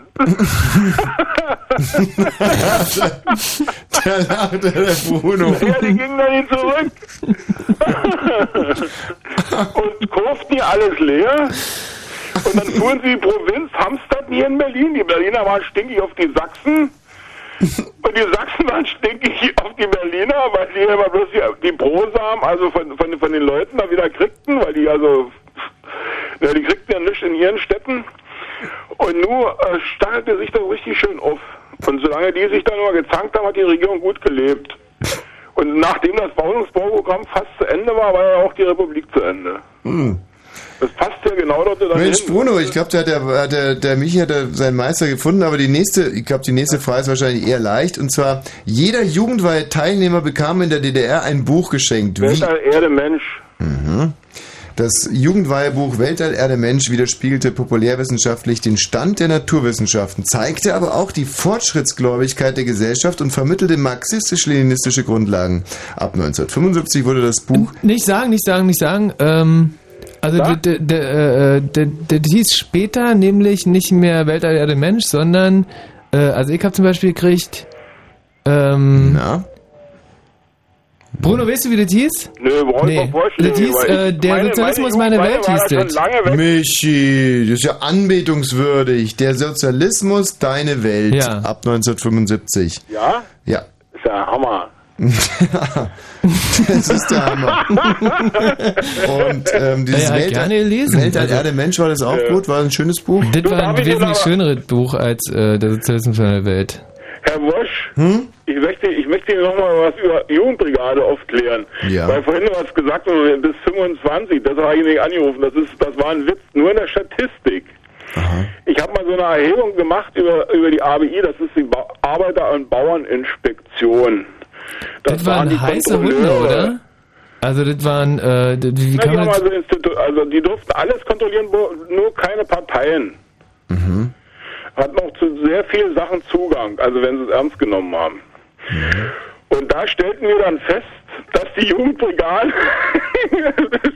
da lachte [LAUGHS] der Bruno. Ja, die gingen dann nicht zurück. [LAUGHS] und kauften hier alles leer. Und dann fuhren sie die Provinz, hamsterten hier in Berlin. Die Berliner waren stinkig auf die Sachsen. Und die Sachsen waren stinkig auf die Berliner, weil die immer bloß die, die also von, von, von den Leuten da wieder kriegten, weil die also, ja, die kriegten ja nichts in ihren Städten. Und nur äh, stachelte sich das richtig schön auf. Und solange die sich dann immer gezankt haben, hat die Regierung gut gelebt. Und nachdem das Wohnungsbauprogramm fast zu Ende war, war ja auch die Republik zu Ende. Hm. Das passt ja genau dort Mensch, hin. Bruno, ich glaube, der, der, der, der Michi hat da seinen Meister gefunden, aber die nächste, ich glaube, die nächste Frage ist wahrscheinlich eher leicht. Und zwar, jeder Jugendweihe-Teilnehmer bekam in der DDR ein Buch geschenkt. Wie, Weltall Erde Mensch. Mhm. Das Jugendweihebuch Weltall Erde Mensch widerspiegelte populärwissenschaftlich den Stand der Naturwissenschaften, zeigte aber auch die Fortschrittsgläubigkeit der Gesellschaft und vermittelte marxistisch-leninistische Grundlagen. Ab 1975 wurde das Buch Nicht sagen, nicht sagen, nicht sagen. Ähm, also der, der, der, äh, der, der hieß später nämlich nicht mehr Weltall Erde Mensch, sondern äh, also ich habe zum Beispiel gekriegt. Ähm, Na? Bruno, weißt du, wie das hieß? Nö, brauche ich Nee, vorstellen. das hieß, äh, ich- der Sozialismus, meine Jugendweihe Welt hieß das. Michi, das ist ja anbetungswürdig. Der Sozialismus, deine Welt. Ja. Ab 1975. Ja? Ja. Ist ja Hammer. [LAUGHS] das ist der Hammer. Und ähm, dieses Ja, Weltall, gerne gelesen. Weltall Also- Erde Mensch war das auch Ja. gut, war ein schönes Buch. Das war ein ich wesentlich schöneres Buch als äh, der Sozialismus der Welt. Herr Wosch, Hm? ich möchte, ich möchte Ihnen noch mal was über Jugendbrigade aufklären. Ja. Weil vorhin was gesagt wurde, bis 25, das habe ich nicht angerufen. Das ist, das war ein Witz, nur in der Statistik. Ich habe mal so eine Erhebung gemacht über, über die ABI, das ist die ba Arbeiter- und Bauerninspektion. Das, waren die heiße Hunde, oder? Also das waren, äh, das- wie Na, kann die man das? also, also die durften alles kontrollieren, nur keine Parteien. Mhm. Hatten auch zu sehr vielen Sachen Zugang, also wenn sie es ernst genommen haben. Und da stellten wir dann fest, dass die Jugendbrigaden [LAUGHS]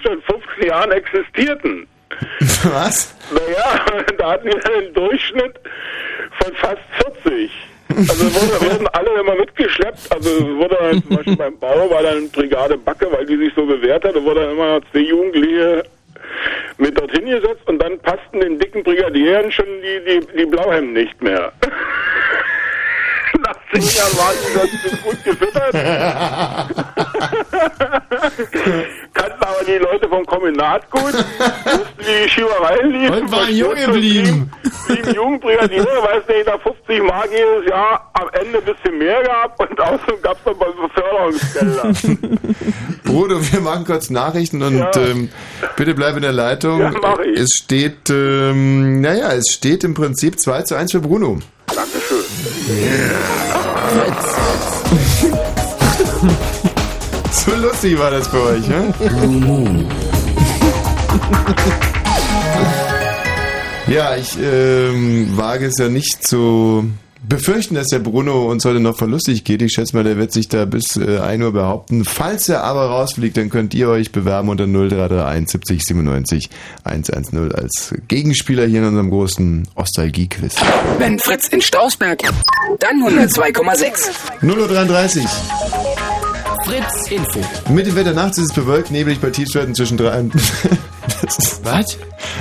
schon 15 Jahren existierten. [LAUGHS] Was? Naja, da hatten wir einen Durchschnitt von fast 40. Also wurde, wurden alle immer mitgeschleppt. Also wurde dann zum Beispiel beim Bau war dann Brigade Backe, weil die sich so bewährt hat, da wurde dann immer zwei Jugendliche mit dorthin gesetzt und dann passten den dicken Brigadieren schon die, die, die Blauhemden nicht mehr. [LAUGHS] Zehn Jahren waren die dann zu gut gefüttert. [LAUGHS] Kannten aber die Leute vom Kombinat gut, wussten die Schiebereien liefen. Und waren jung geblieben. Sieben Jugendbrigadiere, weiß nicht, nach 50 Mark jedes Jahr am Ende ein bisschen mehr gehabt und außerdem gab es noch mal Beförderungsgelder. [LAUGHS] Bruno, wir machen kurz Nachrichten und Ja. ähm, bitte bleib in der Leitung. Ja, mach ich. Es steht, ähm, naja, es steht im Prinzip 2 zu 1 für Bruno. Dankeschön. So lustig war das bei euch, ne? Ja, ich ähm, wage es ja nicht zu befürchten, dass der Bruno uns heute noch verlustig geht. Ich schätze mal, der wird sich da bis äh, 1 Uhr behaupten. Falls er aber rausfliegt, dann könnt ihr euch bewerben unter 0331 70 97 110 als Gegenspieler hier in unserem großen Ostalgie-Quiz. Wenn Fritz in Strausberg, dann 102,6. 0.33 Uhr. Fritz Info. Mit dem Wetter nachts ist es bewölkt, neblig bei Tiefstwerten zwischen 3 und... [LAUGHS] Was?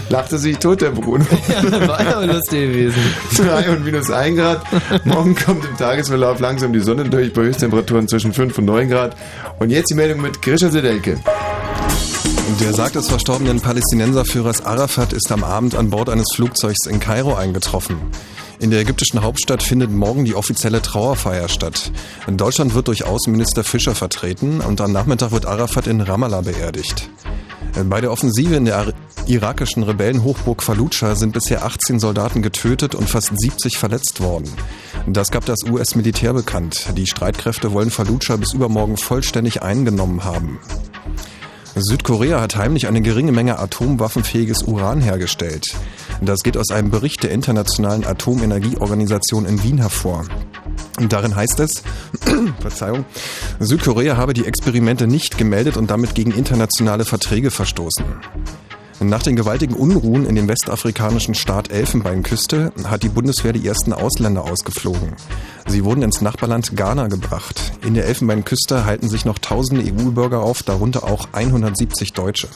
Lachte sich tot, der Bruno. [LAUGHS] Ja, war ja lustig gewesen. 3 und minus 1 Grad. Morgen kommt im Tagesverlauf langsam die Sonne durch bei Höchsttemperaturen zwischen 5 und 9 Grad. Und jetzt die Meldung mit Grisha Sedelke. Der Sarg des verstorbenen Palästinenserführers Arafat ist am Abend an Bord eines Flugzeugs in Kairo eingetroffen. In der ägyptischen Hauptstadt findet morgen die offizielle Trauerfeier statt. In Deutschland wird durch Außenminister Fischer vertreten und am Nachmittag wird Arafat in Ramallah beerdigt. Bei der Offensive in der irakischen Rebellenhochburg Fallujah sind bisher 18 Soldaten getötet und fast 70 verletzt worden. Das gab das US-Militär bekannt. Die Streitkräfte wollen Fallujah bis übermorgen vollständig eingenommen haben. Südkorea hat heimlich eine geringe Menge atomwaffenfähiges Uran hergestellt. Das geht aus einem Bericht der Internationalen Atomenergieorganisation in Wien hervor. Darin heißt es, [CLEARS THROAT] Verzeihung, Südkorea habe die Experimente nicht gemeldet und damit gegen internationale Verträge verstoßen. Nach den gewaltigen Unruhen in dem westafrikanischen Staat Elfenbeinküste hat die Bundeswehr die ersten Ausländer ausgeflogen. Sie wurden ins Nachbarland Ghana gebracht. In der Elfenbeinküste halten sich noch tausende EU-Bürger auf, darunter auch 170 Deutsche.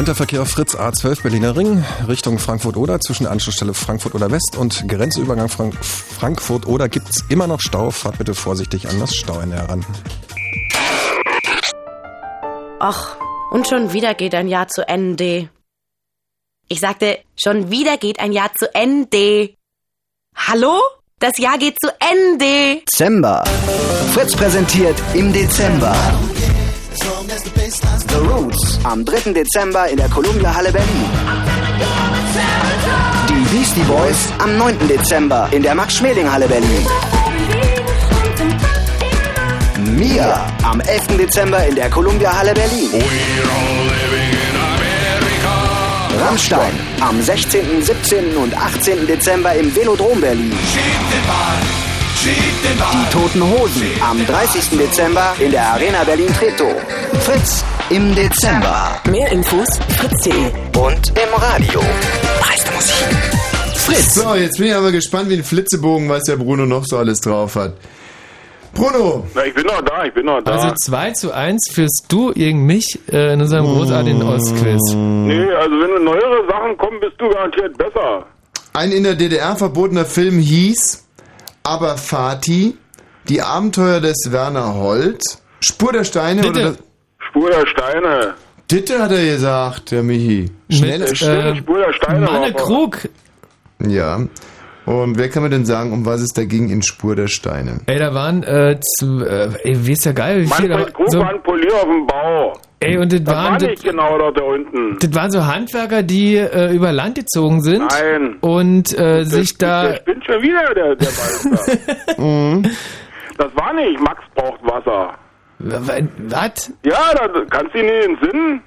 Und der Verkehr auf Fritz A12 Berliner Ring Richtung Frankfurt-Oder zwischen der Anschlussstelle Frankfurt-Oder West und Grenzübergang Frank Frankfurt-Oder gibt's immer noch Stau. Fahrt bitte vorsichtig an das Stauende heran. Och, und schon wieder geht ein Jahr zu Ende. Ich sagte, schon wieder geht ein Jahr zu Ende. Hallo? Das Jahr geht zu Ende. Dezember. Fritz präsentiert im Dezember. The Roots am 3. Dezember in der Columbia Halle Berlin. Die Beastie Boys am 9. Dezember in der Max-Schmeling-Halle Berlin. Mia am 11. Dezember in der Columbia Halle Berlin. Rammstein am 16., 17. und 18. Dezember im Velodrom Berlin. Die Toten Hosen am 30. Dezember in der Arena Berlin Treptow. Fritz im Dezember. Mehr Infos fritz.de. Und im Radio. Preis Musik. Fritz. So, jetzt bin ich aber gespannt wie ein Flitzebogen, was der Bruno noch so alles drauf hat. Bruno! Na, ich bin noch da, ich bin noch da. Also 2 zu 1 führst du gegen mich äh, in unserem großartigen Ostquiz. nee, also wenn neuere Sachen kommen, bist du garantiert besser. Ein in der DDR verbotener Film hieß Aber Fatih, die Abenteuer des Werner Holt, Spur der Steine Bitte. oder das, Spur der Steine. Ditte hat er gesagt, der Michi. Schneller. Mit, äh, Spur der Steine. Manne Krug. Ja. Und wer kann mir denn sagen, um was es da ging in Spur der Steine? Ey, da waren, äh, zu, äh, ey, wie ist ja geil, wie viel da Manfred Krug so, war ein Polier auf dem Bau. Ey, und das Das war waren, das, nicht genau dort da unten. das waren so Handwerker, die äh, über Land gezogen sind Nein. und äh, sich da, Der spinnt schon wieder, der, der Meister. [LAUGHS] Mhm. das war nicht, Max braucht Wasser. was? Ja, da kannst du ihn nicht entsinnen.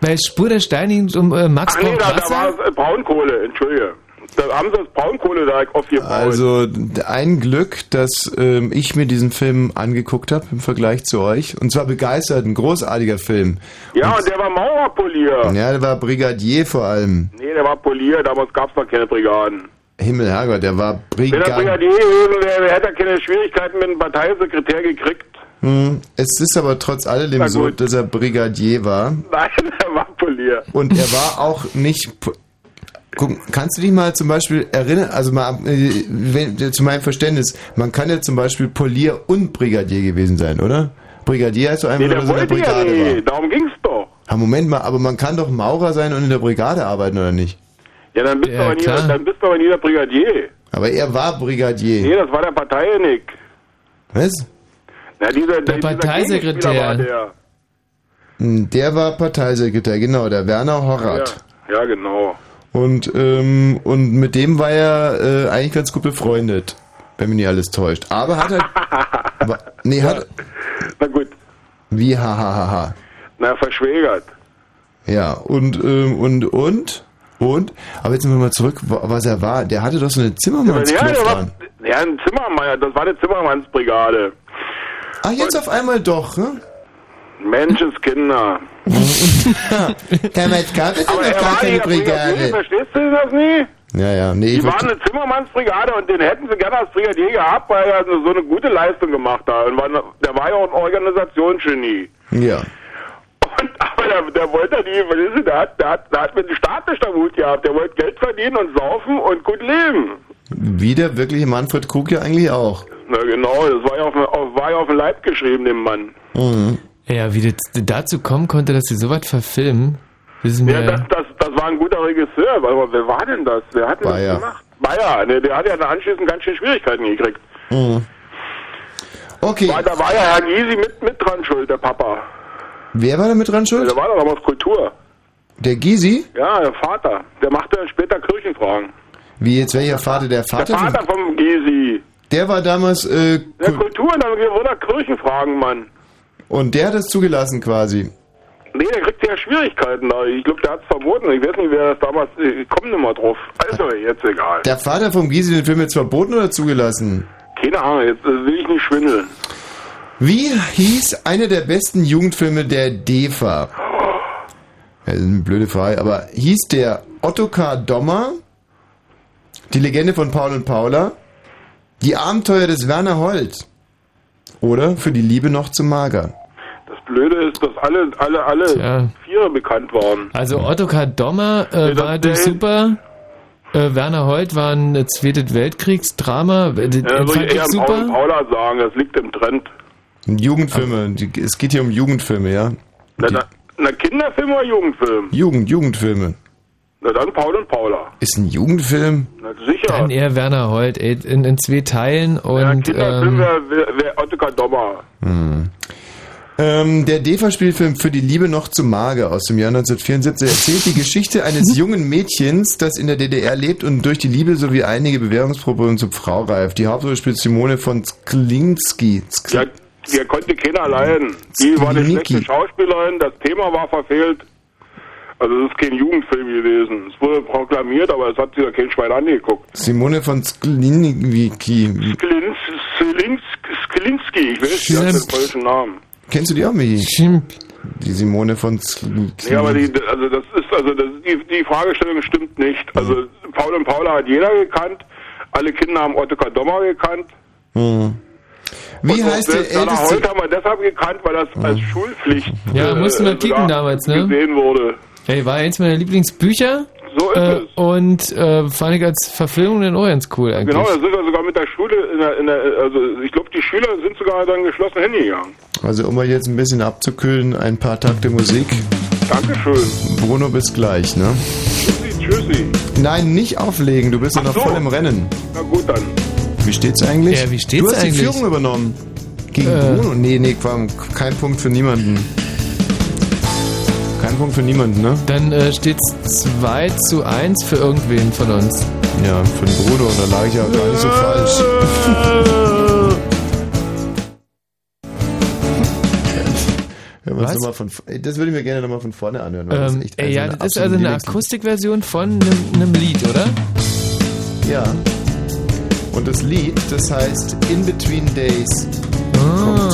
Bei Spur der es um äh, Max Ach nee, braucht da, da Wasser? war es äh, Braunkohle, entschuldige. Da haben sie das Braunkohlewerk aufgebaut. Also ein Glück, dass ähm, ich mir diesen Film angeguckt habe im Vergleich zu euch. Und zwar begeistert, ein großartiger Film. ja, und der war Mauerpolier. Ja, der war Brigadier vor allem. Nee, der war Polier, damals gab es noch keine Brigaden. Himmel, Herrgott, der war Wenn er Brigadier. Brigadier gewesen wäre, hätte er keine Schwierigkeiten mit dem Parteisekretär gekriegt. Hm, es ist aber trotz alledem so, dass er Brigadier war. Nein, [LAUGHS] er war Polier. Und er war auch nicht. Guck, kannst du dich mal zum Beispiel erinnern, also mal äh, wenn, zu meinem Verständnis, man kann ja zum Beispiel Polier und Brigadier gewesen sein, oder? Brigadier heißt so einfach, Nee, nur, der dass er in der wollte ja Brigade war. Darum ging's doch. Ah, Moment mal, aber man kann doch Maurer sein und in der Brigade arbeiten, oder nicht? Ja, dann bist, Ja, du, aber nie, klar. dann bist du aber nie der Brigadier. Aber er war Brigadier. Nee, das war der Parteienick. Was? Na, dieser, Der dieser Parteisekretär. War der. Hm, Der war Parteisekretär, genau, der Werner Horrath. Ja, ja, genau. Und, ähm, und mit dem war er äh, eigentlich ganz gut befreundet, wenn mich nicht alles täuscht. Aber hat [LAUGHS] er. aber, nee, hat. Na gut. Wie, hahaha. Na, verschwägert. Ja, und, ähm, und, und, und, aber jetzt sind wir mal zurück, wa- was er war. Der hatte doch so eine Ja, der war, dran. ja, ein Zimmermann, das war eine Zimmermannsbrigade. Ach, jetzt auf einmal doch, ne? Menschenskinder. [LAUGHS] Damals gab es ja Aber noch gar keine Brigade. verstehst du das nie? Ja, ja, nee, Die waren eine Zimmermannsbrigade und den hätten sie gerne als Brigadier gehabt, weil er so eine gute Leistung gemacht hat. Und war, der war ja auch ein Organisationsgenie. Ja. Aber der, der wollte nie, verstehst du, der hat, der hat, der hat mit dem Staat nicht am Hut gehabt. Der wollte Geld verdienen und saufen und gut leben. Wie der wirkliche Manfred Krug ja eigentlich auch. Na genau, das war ja auf, auf, war ja auf den Leib geschrieben, dem Mann. Mhm. Ja, wie das dazu kommen konnte, dass sie sowas verfilmen, das ist mir... Ja, das, das, das war ein guter Regisseur. Aber wer war denn das? Wer hat denn Bayer. das gemacht? Bayer, ne, der hat ja dann anschließend ganz schön Schwierigkeiten gekriegt. Mhm. Okay. Weil da war ja Herr Gysi mit, mit dran schuld, der Papa. Wer war da mit dran schuld? Der war doch damals Kultur. Der Gysi? Ja, der Vater. Der machte dann später Kirchenfragen. Wie jetzt welcher Vater? Der Vater? der Vater vom Gysi. Der war damals, äh, Der Kultur, dann wurde er Kirchenfragen, Mann. Und der hat es zugelassen quasi. Nee, der kriegt ja Schwierigkeiten da. Ich glaube, der hat es verboten. Ich weiß nicht, wer das damals. Ich komme nicht mal drauf. Also, jetzt egal. Der Vater vom Gysi den Film jetzt verboten oder zugelassen? Keine Ahnung, jetzt äh, will ich nicht schwindeln. Wie hieß einer der besten Jugendfilme der DEFA? Ja, das ist eine blöde Frage, aber hieß der Ottokar Dommer, die Legende von Paul und Paula, die Abenteuer des Werner Holt oder für die Liebe noch zu mager? Das Blöde ist, dass alle, alle, alle Tja. Viere bekannt waren. Also Ottokar Dommer äh, Nee, war durch der- super. Äh, Werner Holt war ein Zweites Weltkriegsdrama. Äh, Ja, soll ich eher Paul und super. Paula sagen, das liegt im Trend. Jugendfilme, die, es geht hier um Jugendfilme, ja? Na, na, na Kinderfilm oder Jugendfilm? Jugend, Jugendfilme. Na dann Paul und Paula. Ist ein Jugendfilm? Na sicher. Dann eher Werner Holt, ey, in, in zwei Teilen ja, und Kinderfilm ähm, wäre wär, wär Dommer. Hm. Ähm, der DEFA-Spielfilm Für die Liebe noch zu mager aus dem Jahr 1974 erzählt die Geschichte eines [LAUGHS] jungen Mädchens, das in der DDR lebt und durch die Liebe sowie einige Bewährungsproben zur Frau reift. Die Hauptrolle spielt Simone von Sklinski. Skl Ja, der konnte keiner leiden. Die war eine schlechte Schauspielerin, das Thema war verfehlt. Also es ist kein Jugendfilm gewesen. Es wurde proklamiert, aber es hat sich ja kein Schwein angeguckt. Simone von Sklinski. Sklins, Sklins, Sklinski, ich weiß nicht, den falschen Namen. Kennst du die auch, Michi? Die Simone von Sklinski. Nee, aber die, also das ist, also das, die, die Fragestellung stimmt nicht. Also Paul und Paula hat jeder gekannt, alle Kinder haben Ottokar Dommer gekannt. Hm. Wie Und heißt der älteste... Holt haben wir deshalb gekannt, weil das als Schulpflicht Ja, mussten wir äh, kicken damals, ne? gesehen wurde. Ey, war eins meiner Lieblingsbücher. So ist äh, es. Und äh, fand ich als Verfilmung dann auch ganz cool eigentlich. Genau, da sind wir sogar mit der Schule, in der, in der, also ich glaube, die Schüler sind sogar dann geschlossen hingegangen. Also um mal jetzt ein bisschen abzukühlen, ein paar Takte Musik. Dankeschön. Bruno, bis gleich, ne? Tschüssi, tschüssi. Nein, nicht auflegen, du bist ja noch so. voll im Rennen. Na gut dann. Wie steht's eigentlich? Ja, wie steht's du hast eigentlich? die Führung übernommen. Gegen Äh. Bruno? Nee, nee, kein Punkt für niemanden. Kein Punkt für niemanden, ne? Dann äh, steht's 2 zu 1 für irgendwen von uns. Ja, für den Bruno, und da lag ich ja gar nicht so falsch. [LAUGHS] Von, das würde ich mir gerne nochmal von vorne anhören. weil Ähm, echt ey, eines ja, das ist also eine. Akustikversion von einem, einem Lied, oder? Ja. Und das Lied, das heißt In Between Days, Ah. kommt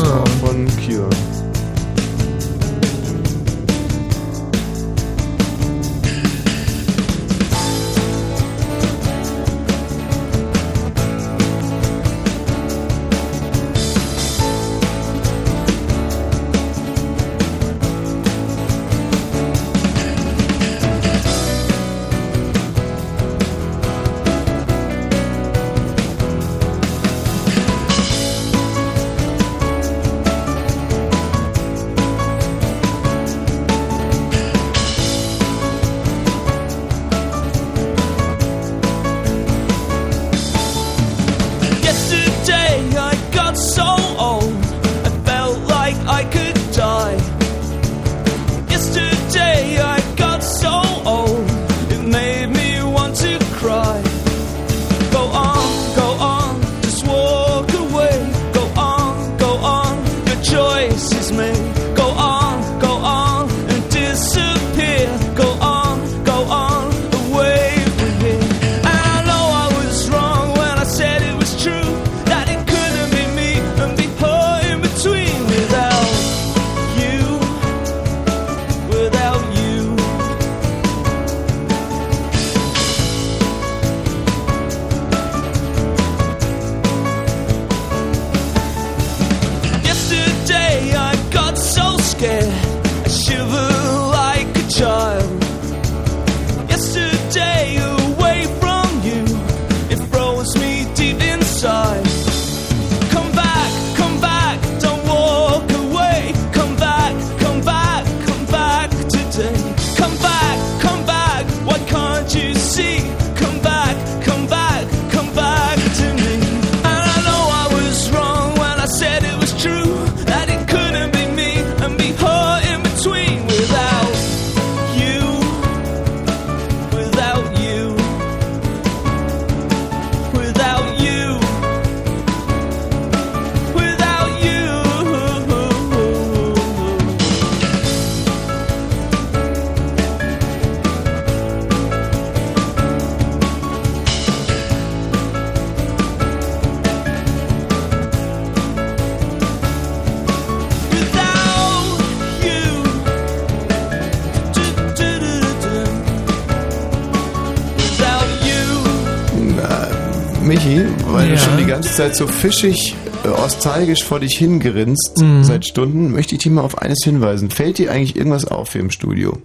Ganze Zeit so fischig, äh, nostalgisch vor dich hingrinst, Mhm. seit Stunden, möchte ich dich mal auf eines hinweisen. Fällt dir eigentlich irgendwas auf hier im Studio?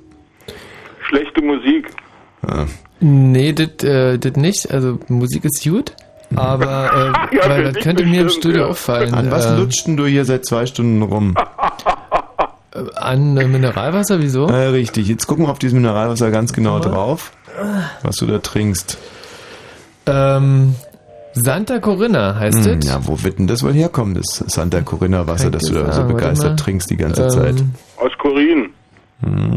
Schlechte Musik. Ja. Nee, das äh, das nicht. Also Musik ist gut, aber äh, [LAUGHS] Ja, weil das könnte mir im bestimmt, Studio ja. auffallen. An was äh, lutscht denn du hier seit zwei Stunden rum? An äh, Mineralwasser, wieso? Äh, richtig, jetzt gucken wir auf dieses Mineralwasser ganz genau drauf, was du da trinkst. Ähm, Santa Corinna heißt Hm, das. ja, wo wird denn das wohl herkommen, das Santa Corinna Wasser, das du da so Ah, begeistert mal. trinkst die ganze Ähm, Zeit? Aus Korin.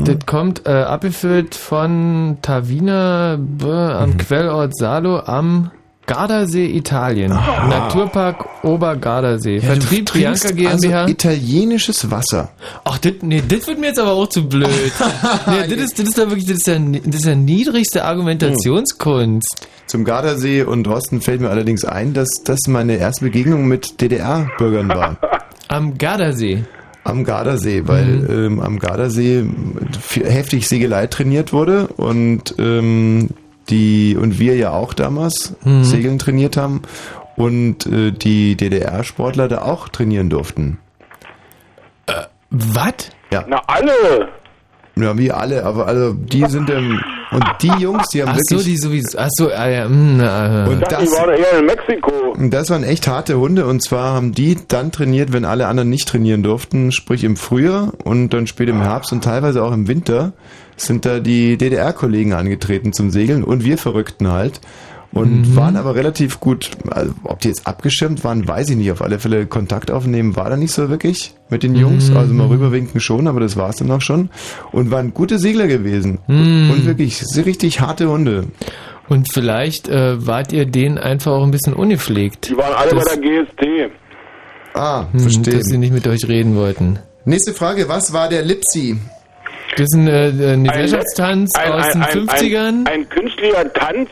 Das kommt äh, abgefüllt von Tavina b, am Mhm. Quellort Salo am Gardasee, Italien. Naturpark Obergardasee. Ja, Vertrieb Bianca GmbH. Also italienisches Wasser. Ach, das, nee, das wird mir jetzt aber auch zu blöd. [LAUGHS] nee, das ist, das ist ja wirklich, das ist ja, das ist ja niedrigste Argumentationskunst. Zum Gardasee und Rosten fällt mir allerdings ein, dass das meine erste Begegnung mit DDR-Bürgern war. [LAUGHS] Am Gardasee. Am Gardasee, weil ähm, am Gardasee heftig Segelei trainiert wurde und ähm, die und wir ja auch damals Mhm. Segeln trainiert haben und äh, die DDR-Sportler da auch trainieren durften. Was? Ja. Na, alle! Ja, wie alle, aber also die sind im und die Jungs, die haben Ach so, wirklich die sowieso. Ach so, ah, ja, mh, na, Und das- die waren eher in Mexiko. Und Das waren echt harte Hunde und zwar haben die dann trainiert, wenn alle anderen nicht trainieren durften, sprich im Frühjahr und dann später im Herbst und teilweise auch im Winter sind da die DDR-Kollegen angetreten zum Segeln und wir Verrückten halt und Mhm. waren aber relativ gut, also ob die jetzt abgeschirmt waren, weiß ich nicht, auf alle Fälle Kontakt aufnehmen war da nicht so wirklich mit den Jungs, Mhm. also mal rüberwinken schon, aber das war es dann auch schon und waren gute Segler gewesen Mhm. und wirklich sehr richtig harte Hunde. Und vielleicht äh, wart ihr denen einfach auch ein bisschen ungepflegt. Die waren alle Das- bei der GST. Ah, Hm, verstehe. Dass sie nicht mit euch reden wollten. Nächste Frage, was war der Lipsi? Das ist ein, äh, ein Gesellschaftstanz Ein, aus ein, den ein, 50ern. Ein, ein künstlicher Tanz,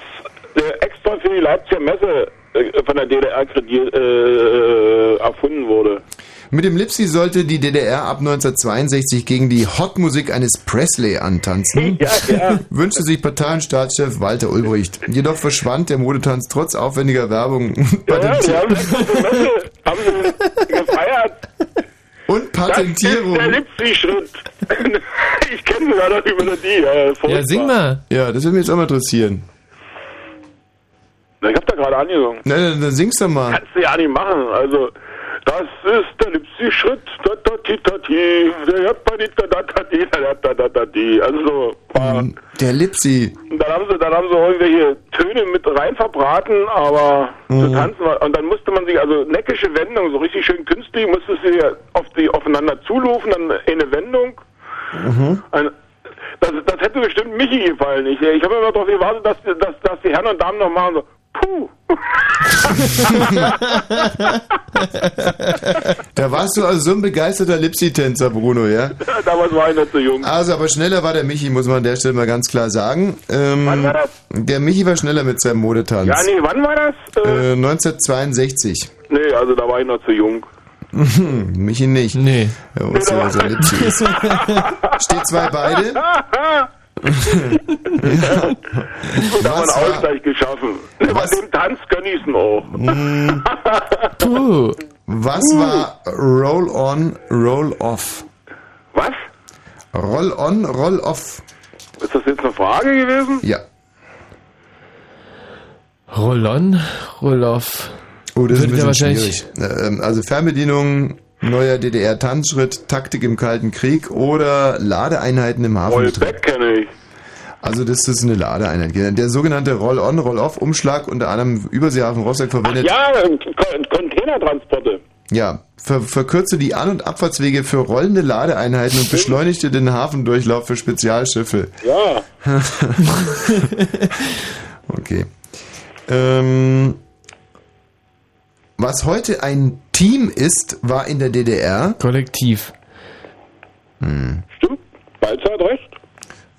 äh, extra für die Leipziger Messe äh, von der DDR äh, erfunden wurde. Mit dem Lipsy sollte die DDR ab 1962 gegen die Hotmusik eines Presley antanzen. [LAUGHS] Ja, ja. Wünschte sich Parteienstaatschef Walter Ulbricht. Jedoch verschwand der Modetanz trotz aufwendiger Werbung [LAUGHS] Ja, ja, die haben extra zur Messe haben sie gefeiert. [LAUGHS] und Patentierung. Das ist der Lipsy-Schritt. [LAUGHS] Ich kenne sogar noch die Melodie. Ja, furchtbar. sing mal. Ja, das würde mich jetzt auch mal interessieren. Na, Ich hab da gerade angesungen. Na, dann, dann singst du mal. Kannst du ja nicht machen. Also, das ist der Lipsy-Schritt. Da, da, ti, da, ti. Der Japani, da, da, da, da, da, da, da, di. Also, so, war, Der Lipsy. dann haben sie, dann haben sie irgendwelche Töne mit rein verbraten, aber zu tanzen war, und dann musste man sich, also neckische Wendung, so richtig schön künstlich, musste sie ja auf die, aufeinander zulufen, dann eine Wendung. Ein, das, das hätte bestimmt Michi gefallen. Ich, ich habe immer darauf gewartet, dass, dass, dass die Herren und Damen noch machen so, puh. Da warst du also so ein begeisterter Lipsy-Tänzer, Bruno, ja? Damals war ich nicht so jung. Also, aber schneller war der Michi, muss man an der Stelle mal ganz klar sagen. Ähm, Wann war das? Der Michi war schneller mit seinem Modetanz. Ja, nee, wann war das? Äh, 1962. Nee, also da war ich noch zu jung. [LAUGHS] Michi nicht. Nee. Ja, was er Lipsy ist. Steht zwei beide. [LAUGHS] da haben wir einen Ausgleich geschaffen. Bei dem Tanz gönn ich's noch. [LAUGHS] Puh. Was war Roll on, Roll off? Was? Roll on, Roll off. Ist das jetzt eine Frage gewesen? Ja. Roll-on, Roll-off. Oh, das ist ein bisschen wahrscheinlich- schwierig. Ähm, Also Fernbedienung, neuer DDR-Tanzschritt, Taktik im Kalten Krieg oder Ladeeinheiten im Hafenbetrieb. Rollback kenne ich. Also das ist eine Ladeeinheit. Der sogenannte Roll-on, Roll-off-Umschlag, unter anderem Überseehafen Rostock verwendet. Ja, Con- Containertransporte. Ja, ver verkürze die An- und Abfahrtswege für rollende Ladeeinheiten und beschleunigte den Hafendurchlauf für Spezialschiffe. Ja. [LAUGHS] okay. Ähm, was heute ein Team ist, war in der DDR. Kollektiv. Hm. Stimmt. Balzer hat recht.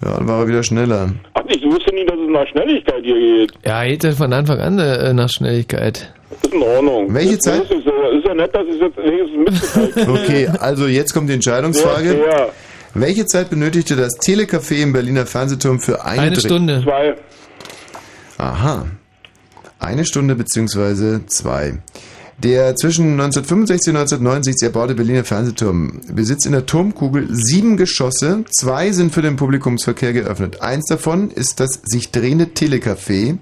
Ja, dann war er wieder schneller. Ach, ich wusste nie, dass es nach Schnelligkeit hier geht. Ja, geht ja von Anfang an äh, nach Schnelligkeit. Das ist in Ordnung. Welche das, Zeit? Ist, ja- ist ja nett, dass ich jetzt wenigstens mitgeteilt [LAUGHS] Okay, also jetzt kommt die Entscheidungsfrage. Ja, ja. Welche Zeit benötigte das Telecafé im Berliner Fernsehturm für eine, Eine Stunde. Zwei. Aha. Eine Stunde beziehungsweise zwei. Der zwischen 1965 und 1990 erbaute Berliner Fernsehturm besitzt in der Turmkugel sieben Geschosse. Zwei sind für den Publikumsverkehr geöffnet. Eins davon ist das sich drehende Telecafé.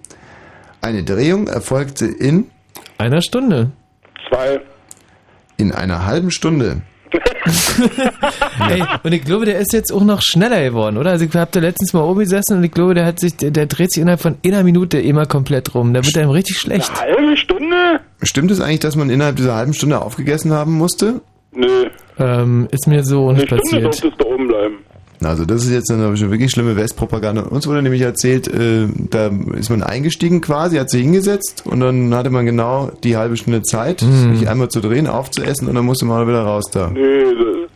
Eine Drehung erfolgte in Einer Stunde. Zwei. in einer halben Stunde. [LAUGHS] Ey, und ich glaube, der ist jetzt auch noch schneller geworden, oder? Also ich hab da letztens mal oben gesessen und ich glaube, der hat sich, der, der dreht sich innerhalb von einer Minute immer komplett rum. Da wird einem richtig schlecht. Halbe Stunde? Stimmt es eigentlich, dass man innerhalb dieser halben Stunde aufgegessen haben musste? Nö. Ähm, ist mir so Eine nicht Stunde passiert. durftest du oben bleiben. Also das ist jetzt eine wirklich schlimme Westpropaganda. Uns wurde nämlich erzählt, äh, da ist man eingestiegen quasi, hat sich hingesetzt und dann hatte man genau die halbe Stunde Zeit, Mhm. sich einmal zu drehen, aufzuessen und dann musste man wieder raus da. Nee,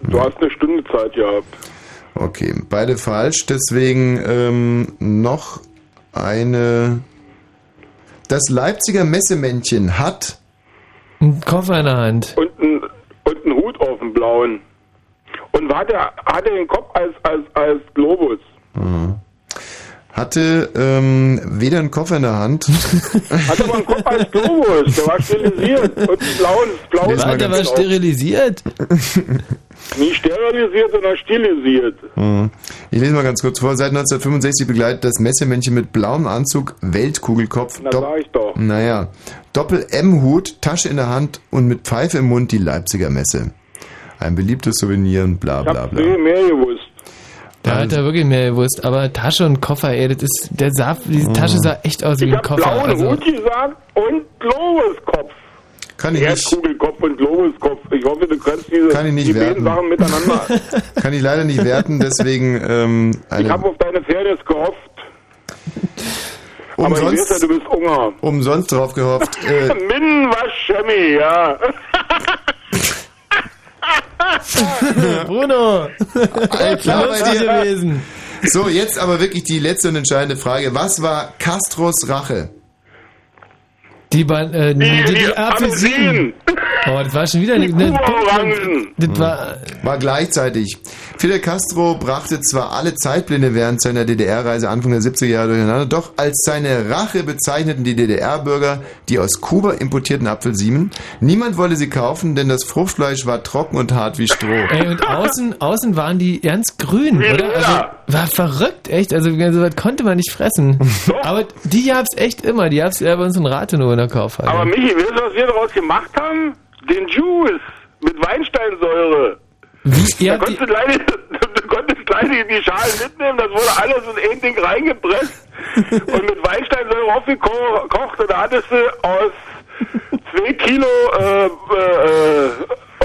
du- hast eine Stunde Zeit gehabt. Okay, beide falsch, deswegen ähm, noch eine... Das Leipziger Messemännchen hat... Ein Koffer in der Hand. Und ein, und ein Hut auf dem blauen. Und hat er, hat er den Kopf als, als, als Globus. Mhm. Hatte ähm, weder einen Koffer in der Hand. [LAUGHS] Hat aber einen Kopf als Globus. Der war stilisiert. Und ein blaues, blaues War, der war sterilisiert. [LAUGHS] Nicht sterilisiert, sondern stilisiert. Mhm. Ich lese mal ganz kurz vor. Seit 1965 begleitet das Messemännchen mit blauem Anzug, Weltkugelkopf, Na, sag ich doch. naja, Doppel-M-Hut, Tasche in der Hand und mit Pfeife im Mund die Leipziger Messe. Ein beliebtes Souvenir und bla Ich bla hab bla. viel mehr gewusst. Da hat er wirklich mehr gewusst. Aber Tasche und Koffer, ey, das ist, der sah, diese Tasche sah echt aus wie Ich ein hab Koffer. blauen Also, Hut gesagt und Globuskopf. Kann ich nicht, Erdkugelkopf und Globuskopf. Ich hoffe, du kannst diese Kann ich nicht die werten. beiden Sachen miteinander. [LAUGHS] kann ich leider nicht werten, deswegen ähm, ich habe auf deine Fairness gehofft. Aber ich weiß ja, umsonst, du bist Unger. umsonst drauf gehofft. Äh, [LAUGHS] Min was Chemie, ja. [LAUGHS] [LAUGHS] Bruno! klar bei dir. gewesen. so, jetzt aber wirklich die letzte und entscheidende Frage. Was war Castros Rache? Die, Ban äh, die, die, die Apfelsinen. Oh, das war schon wieder eine, eine Das war, war gleichzeitig. Fidel Castro brachte zwar alle Zeitblinde während seiner DDR-Reise Anfang der 70er Jahre durcheinander, doch als seine Rache bezeichneten die DDR-Bürger die aus Kuba importierten Apfelsinen. Niemand wollte sie kaufen, denn das Fruchtfleisch war trocken und hart wie Stroh. Ey, und außen, außen waren die ganz grün, oder? Also, war verrückt, echt. Also, so was konnte man nicht fressen. [LAUGHS] Aber die gab's echt immer. Die gab's ja bei uns in Rathenow in der Kaufhalle. Aber Michi, weißt du, was wir daraus gemacht haben? Den Juice mit Weinsteinsäure. Wie? Da konntest du gleich, [LAUGHS] du konntest gleich die, die Schalen mitnehmen, das wurde alles in ein Ding reingepresst [LAUGHS] und mit Weinsteinsäure aufgekocht und da hattest du aus zwei Kilo äh, äh,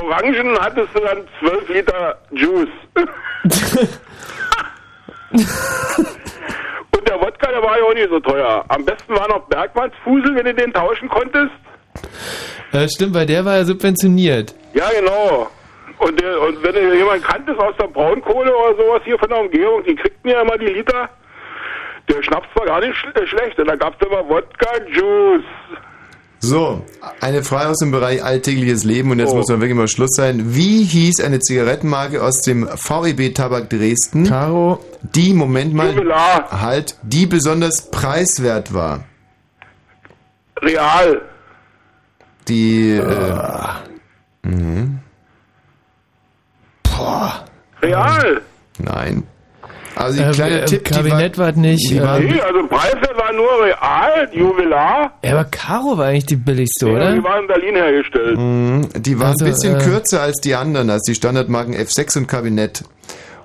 Orangen hattest du dann zwölf Liter Juice. Und der Wodka, der war ja auch nicht so teuer. Am besten war noch Bergmannsfusel, wenn du den tauschen konntest. Äh, stimmt, weil der war ja subventioniert. Ja, genau. Und, der, und wenn du jemanden kanntest aus der Braunkohle oder sowas hier von der Umgebung, die kriegten ja immer die Liter. Der Schnaps war gar nicht sch äh, schlecht. Und da gab es immer Wodka-Juice. So, eine Frage aus dem Bereich alltägliches Leben und jetzt Oh. muss man wirklich mal Schluss sein. Wie hieß eine Zigarettenmarke aus dem VEB Tabak Dresden? Caro. Die, Moment mal, Jubilar. halt, die besonders preiswert war. Real. Die, äh, mhm. Boah. Real. Nein. Also die Äh, kleine äh, Tipp, Kabinett war, war nicht, Die äh, war, Nee, also Preiswert war nur Real, Jubilar. Ja, aber Caro war eigentlich die billigste, Ja, oder? die war in Berlin hergestellt. Mhm, die war Also, ein bisschen äh, kürzer als die anderen, als die Standardmarken F6 und Kabinett.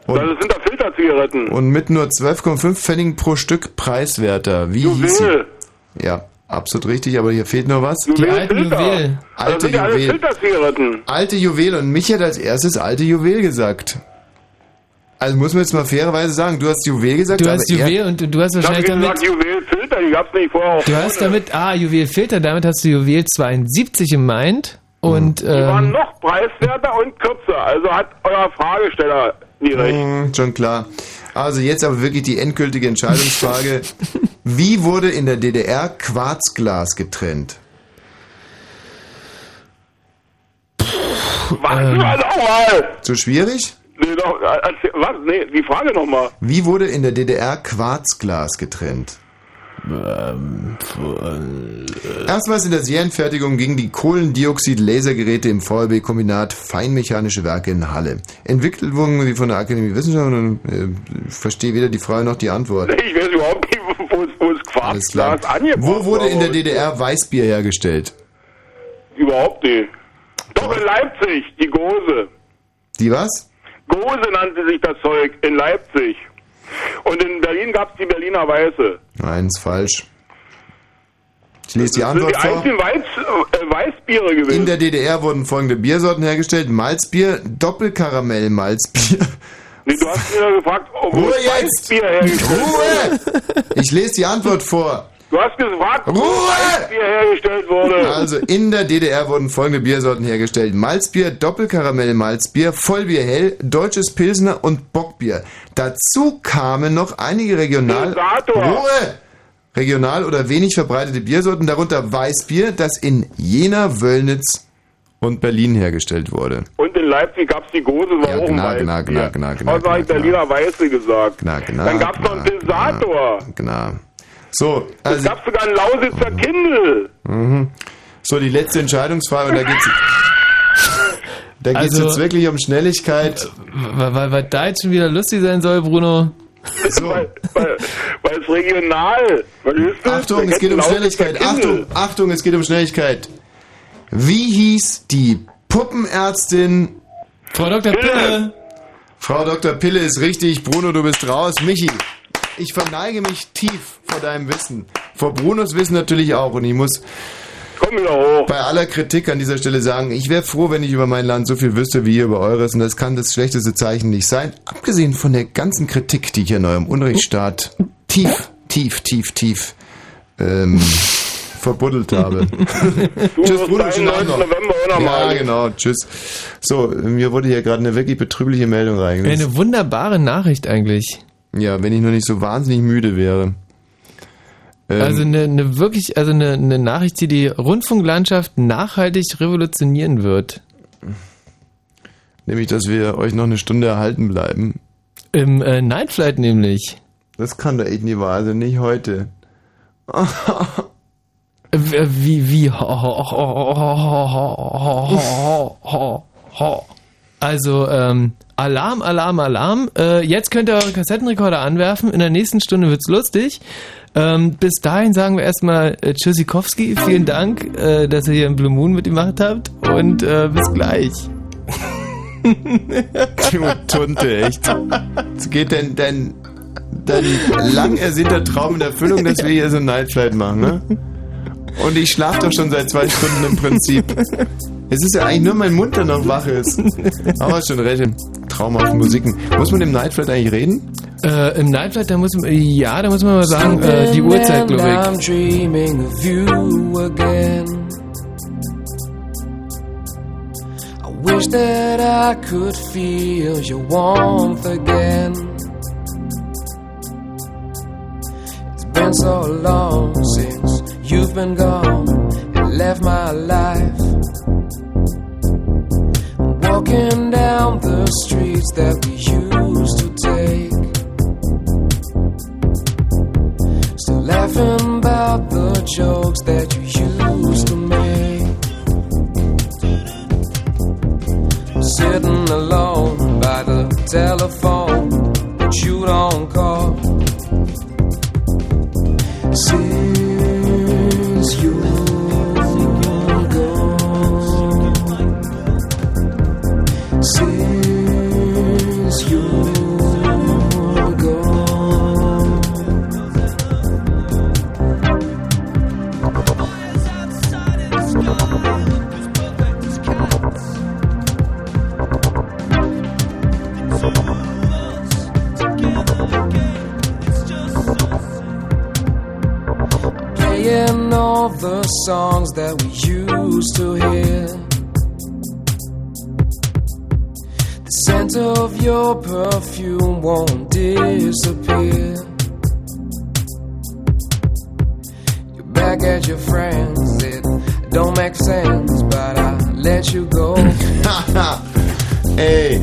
Und, Das sind da Filterzigaretten. und mit nur 12,5 Pfennigen pro Stück preiswerter. Wie hieß sie? Juwel. Ja, absolut richtig, aber hier fehlt noch was. Die alten Juwelen. Das Alte sind ja alles Juwel. Filterzigaretten. Alte Juwel und mich hat als erstes alte Juwel gesagt. Also muss man jetzt mal fairerweise sagen, du hast Juwel gesagt. Du hast aber Juwel und du, hast Ich hab wahrscheinlich damit... gesagt, Juwelfilter, die gab's nicht vorher. auch Du hast damit, ah, Juwelfilter, damit hast du Juwel 72 gemeint. Und, Die waren ähm, noch preiswerter und kürzer. Also hat euer Fragesteller nie recht. Mhm, schon klar. Also jetzt aber wirklich die endgültige Entscheidungsfrage. [LAUGHS] Wie wurde in der DDR Quarzglas getrennt? Was? Ähm. Zu schwierig? Nee, doch, äh, erzähl- was? Nee, die Frage nochmal. Wie wurde in der DDR Quarzglas getrennt? Erstmals in der Serienfertigung gingen die Kohlendioxid-Lasergeräte im VLB-Kombinat Feinmechanische Werke in Halle. Entwickelt wurden sie von der Akademie Wissenschaften und äh, ich verstehe weder die Frage noch die Antwort. Ich weiß überhaupt nicht, wo es. Quarzglas angebracht Wo wurde in der DDR Weißbier hergestellt? Überhaupt nicht. Doch in Leipzig, die Gose. Die was? Gose nannte sich das Zeug in Leipzig. Und in Berlin gab's die Berliner Weiße. Nein, ist falsch. Ich lese die Das sind Antwort die vor. einzigen Weiz, äh, Weißbiere gewesen. In der DDR wurden folgende Biersorten hergestellt. Malzbier, Doppelkaramell-Malzbier. nee, du hast mir gefragt, oh, wo Ruhe jetzt! Weißbier hergestellt Ruhe! Ich lese die Antwort vor. Du hast gefragt, Ruhe! Weißbier hergestellt wurde. Also in der DDR wurden folgende Biersorten hergestellt. Malzbier, Doppelkaramell-Malzbier, Vollbier hell, deutsches Pilsner und Bockbier. Dazu kamen noch einige regional... Sensator. Ruhe! Regional oder wenig verbreitete Biersorten, darunter Weißbier, das in Jena, Wöllnitz und Berlin hergestellt wurde. Und in Leipzig gab's die Gose, war Ja, auch genau, genau, genau, genau, genau, habe ich genau, Berliner Weiße gesagt. Genau, genau. Dann gab's noch einen Pilsator. Genau. So, Es also, gab sogar einen Lausitzer Kindle. mhm. so die letzte Entscheidungsfrage und da geht's, [LAUGHS] da geht's Also- jetzt wirklich um Schnelligkeit. weil, weil, weil da jetzt schon wieder lustig sein soll, Bruno. [LAUGHS] weil, weil, weil es regional. Achtung, es geht um Schnelligkeit. Achtung, Achtung, es geht um Schnelligkeit. Wie hieß die Puppenärztin? Frau Dr. Pille. Frau Dr. Pille ist richtig. Bruno, du bist raus. Michi, ich verneige mich tief vor deinem Wissen. Vor Brunos Wissen natürlich auch. Und ich muss Komm wieder hoch. bei aller Kritik an dieser Stelle sagen, ich wäre froh, wenn ich über mein Land so viel wüsste wie ihr über eures. Und das kann das schlechteste Zeichen nicht sein. Abgesehen von der ganzen Kritik, die ich in eurem Unrechtsstaat tief, tief, tief, tief ähm, [LAUGHS] verbuddelt habe. Du Tschüss, Bruno, deinen schönen 9. Abend noch. November auch noch Ja, mal. genau, tschüss. So, mir wurde hier gerade eine wirklich betrübliche Meldung reingesetzt. eine wunderbare Nachricht eigentlich. Ja, wenn ich nur nicht so wahnsinnig müde wäre. Ähm, Also eine, eine wirklich, also eine, eine Nachricht, die die Rundfunklandschaft nachhaltig revolutionieren wird. Nämlich, dass wir euch noch eine Stunde erhalten bleiben. Im äh, Night Flight nämlich. Das kann doch echt nicht wahr sein, nicht heute. [LAUGHS] Wie, wie, ho, ho, ho, ho, ho, ho, ho, ho, ho. Also, ähm, Alarm, Alarm, Alarm. Äh, jetzt könnt ihr eure Kassettenrekorder anwerfen. In der nächsten Stunde wird's lustig. Ähm, bis dahin sagen wir erstmal äh, Tschüssikowski. Vielen Dank, äh, dass ihr hier im Blue Moon mitgemacht habt. Und äh, bis gleich. [LAUGHS] Du Tunte, echt. Jetzt geht denn dein, dein lang ersehnter Traum in Erfüllung, dass wir hier so ein Nightflight machen, ne? Und ich schlafe doch schon seit zwei Stunden im Prinzip. Es ist ja eigentlich nur mein Mund, der noch wach ist. [LAUGHS] Aber schon recht, traumhafte Musiken. Muss man im Nightflight eigentlich reden? Äh, Im Night Flight, da muss man, ja, da muss man mal sagen, äh, die Uhrzeit, glaube I'm ich. dreaming of you again. I wish that I could feel your warmth again. It's been so long since you've been gone and left my life. Walking down the streets that we used to take. Still laughing about the jokes that you used to make. Sitting alone by the telephone, but you don't call. Since Playing all the songs that we used to hear. The scent of your perfume won't disappear. You're back at your friends, it don't make sense, but I let you go. [LAUGHS] Ey,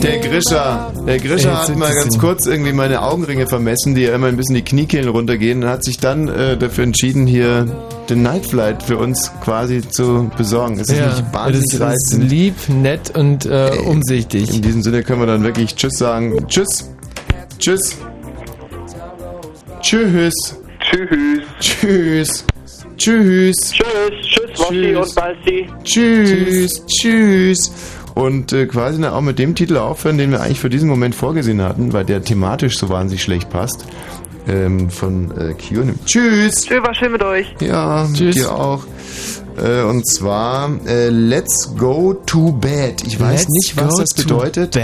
der Grisha, der Grisha hat mal ganz kurz irgendwie meine Augenringe vermessen, die ja immer ein bisschen die Kniekehlen runtergehen und hat sich dann äh, dafür entschieden, hier den Nightflight für uns quasi zu besorgen. Das ist Ja, nicht wahnsinnig das ist lieb, nett und äh, umsichtig. In diesem Sinne können wir dann wirklich Tschüss sagen. Tschüss. Tschüss. Tschüss. Tschüss. Tschüss. Tschüss. Tschüss. Tschüss, Woschi und Balsti. Tschüss. Tschüss. Und äh, quasi dann auch mit dem Titel aufhören, den wir eigentlich für diesen Moment vorgesehen hatten, weil der thematisch so wahnsinnig schlecht passt. Ähm, von äh, Kion. Tschüss. Tschüss, war schön mit euch. Ja, Tschüss. dir auch. Äh, und zwar äh, Let's Go to Bed. Ich weiß Let's nicht, was go das to bedeutet.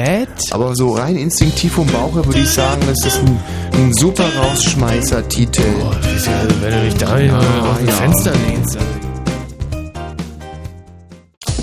Aber so rein instinktiv vom Bauch her würde ich sagen, das ist ein, ein super Rausschmeißer-Titel. wenn du dich da aus dem Fenster lehnst.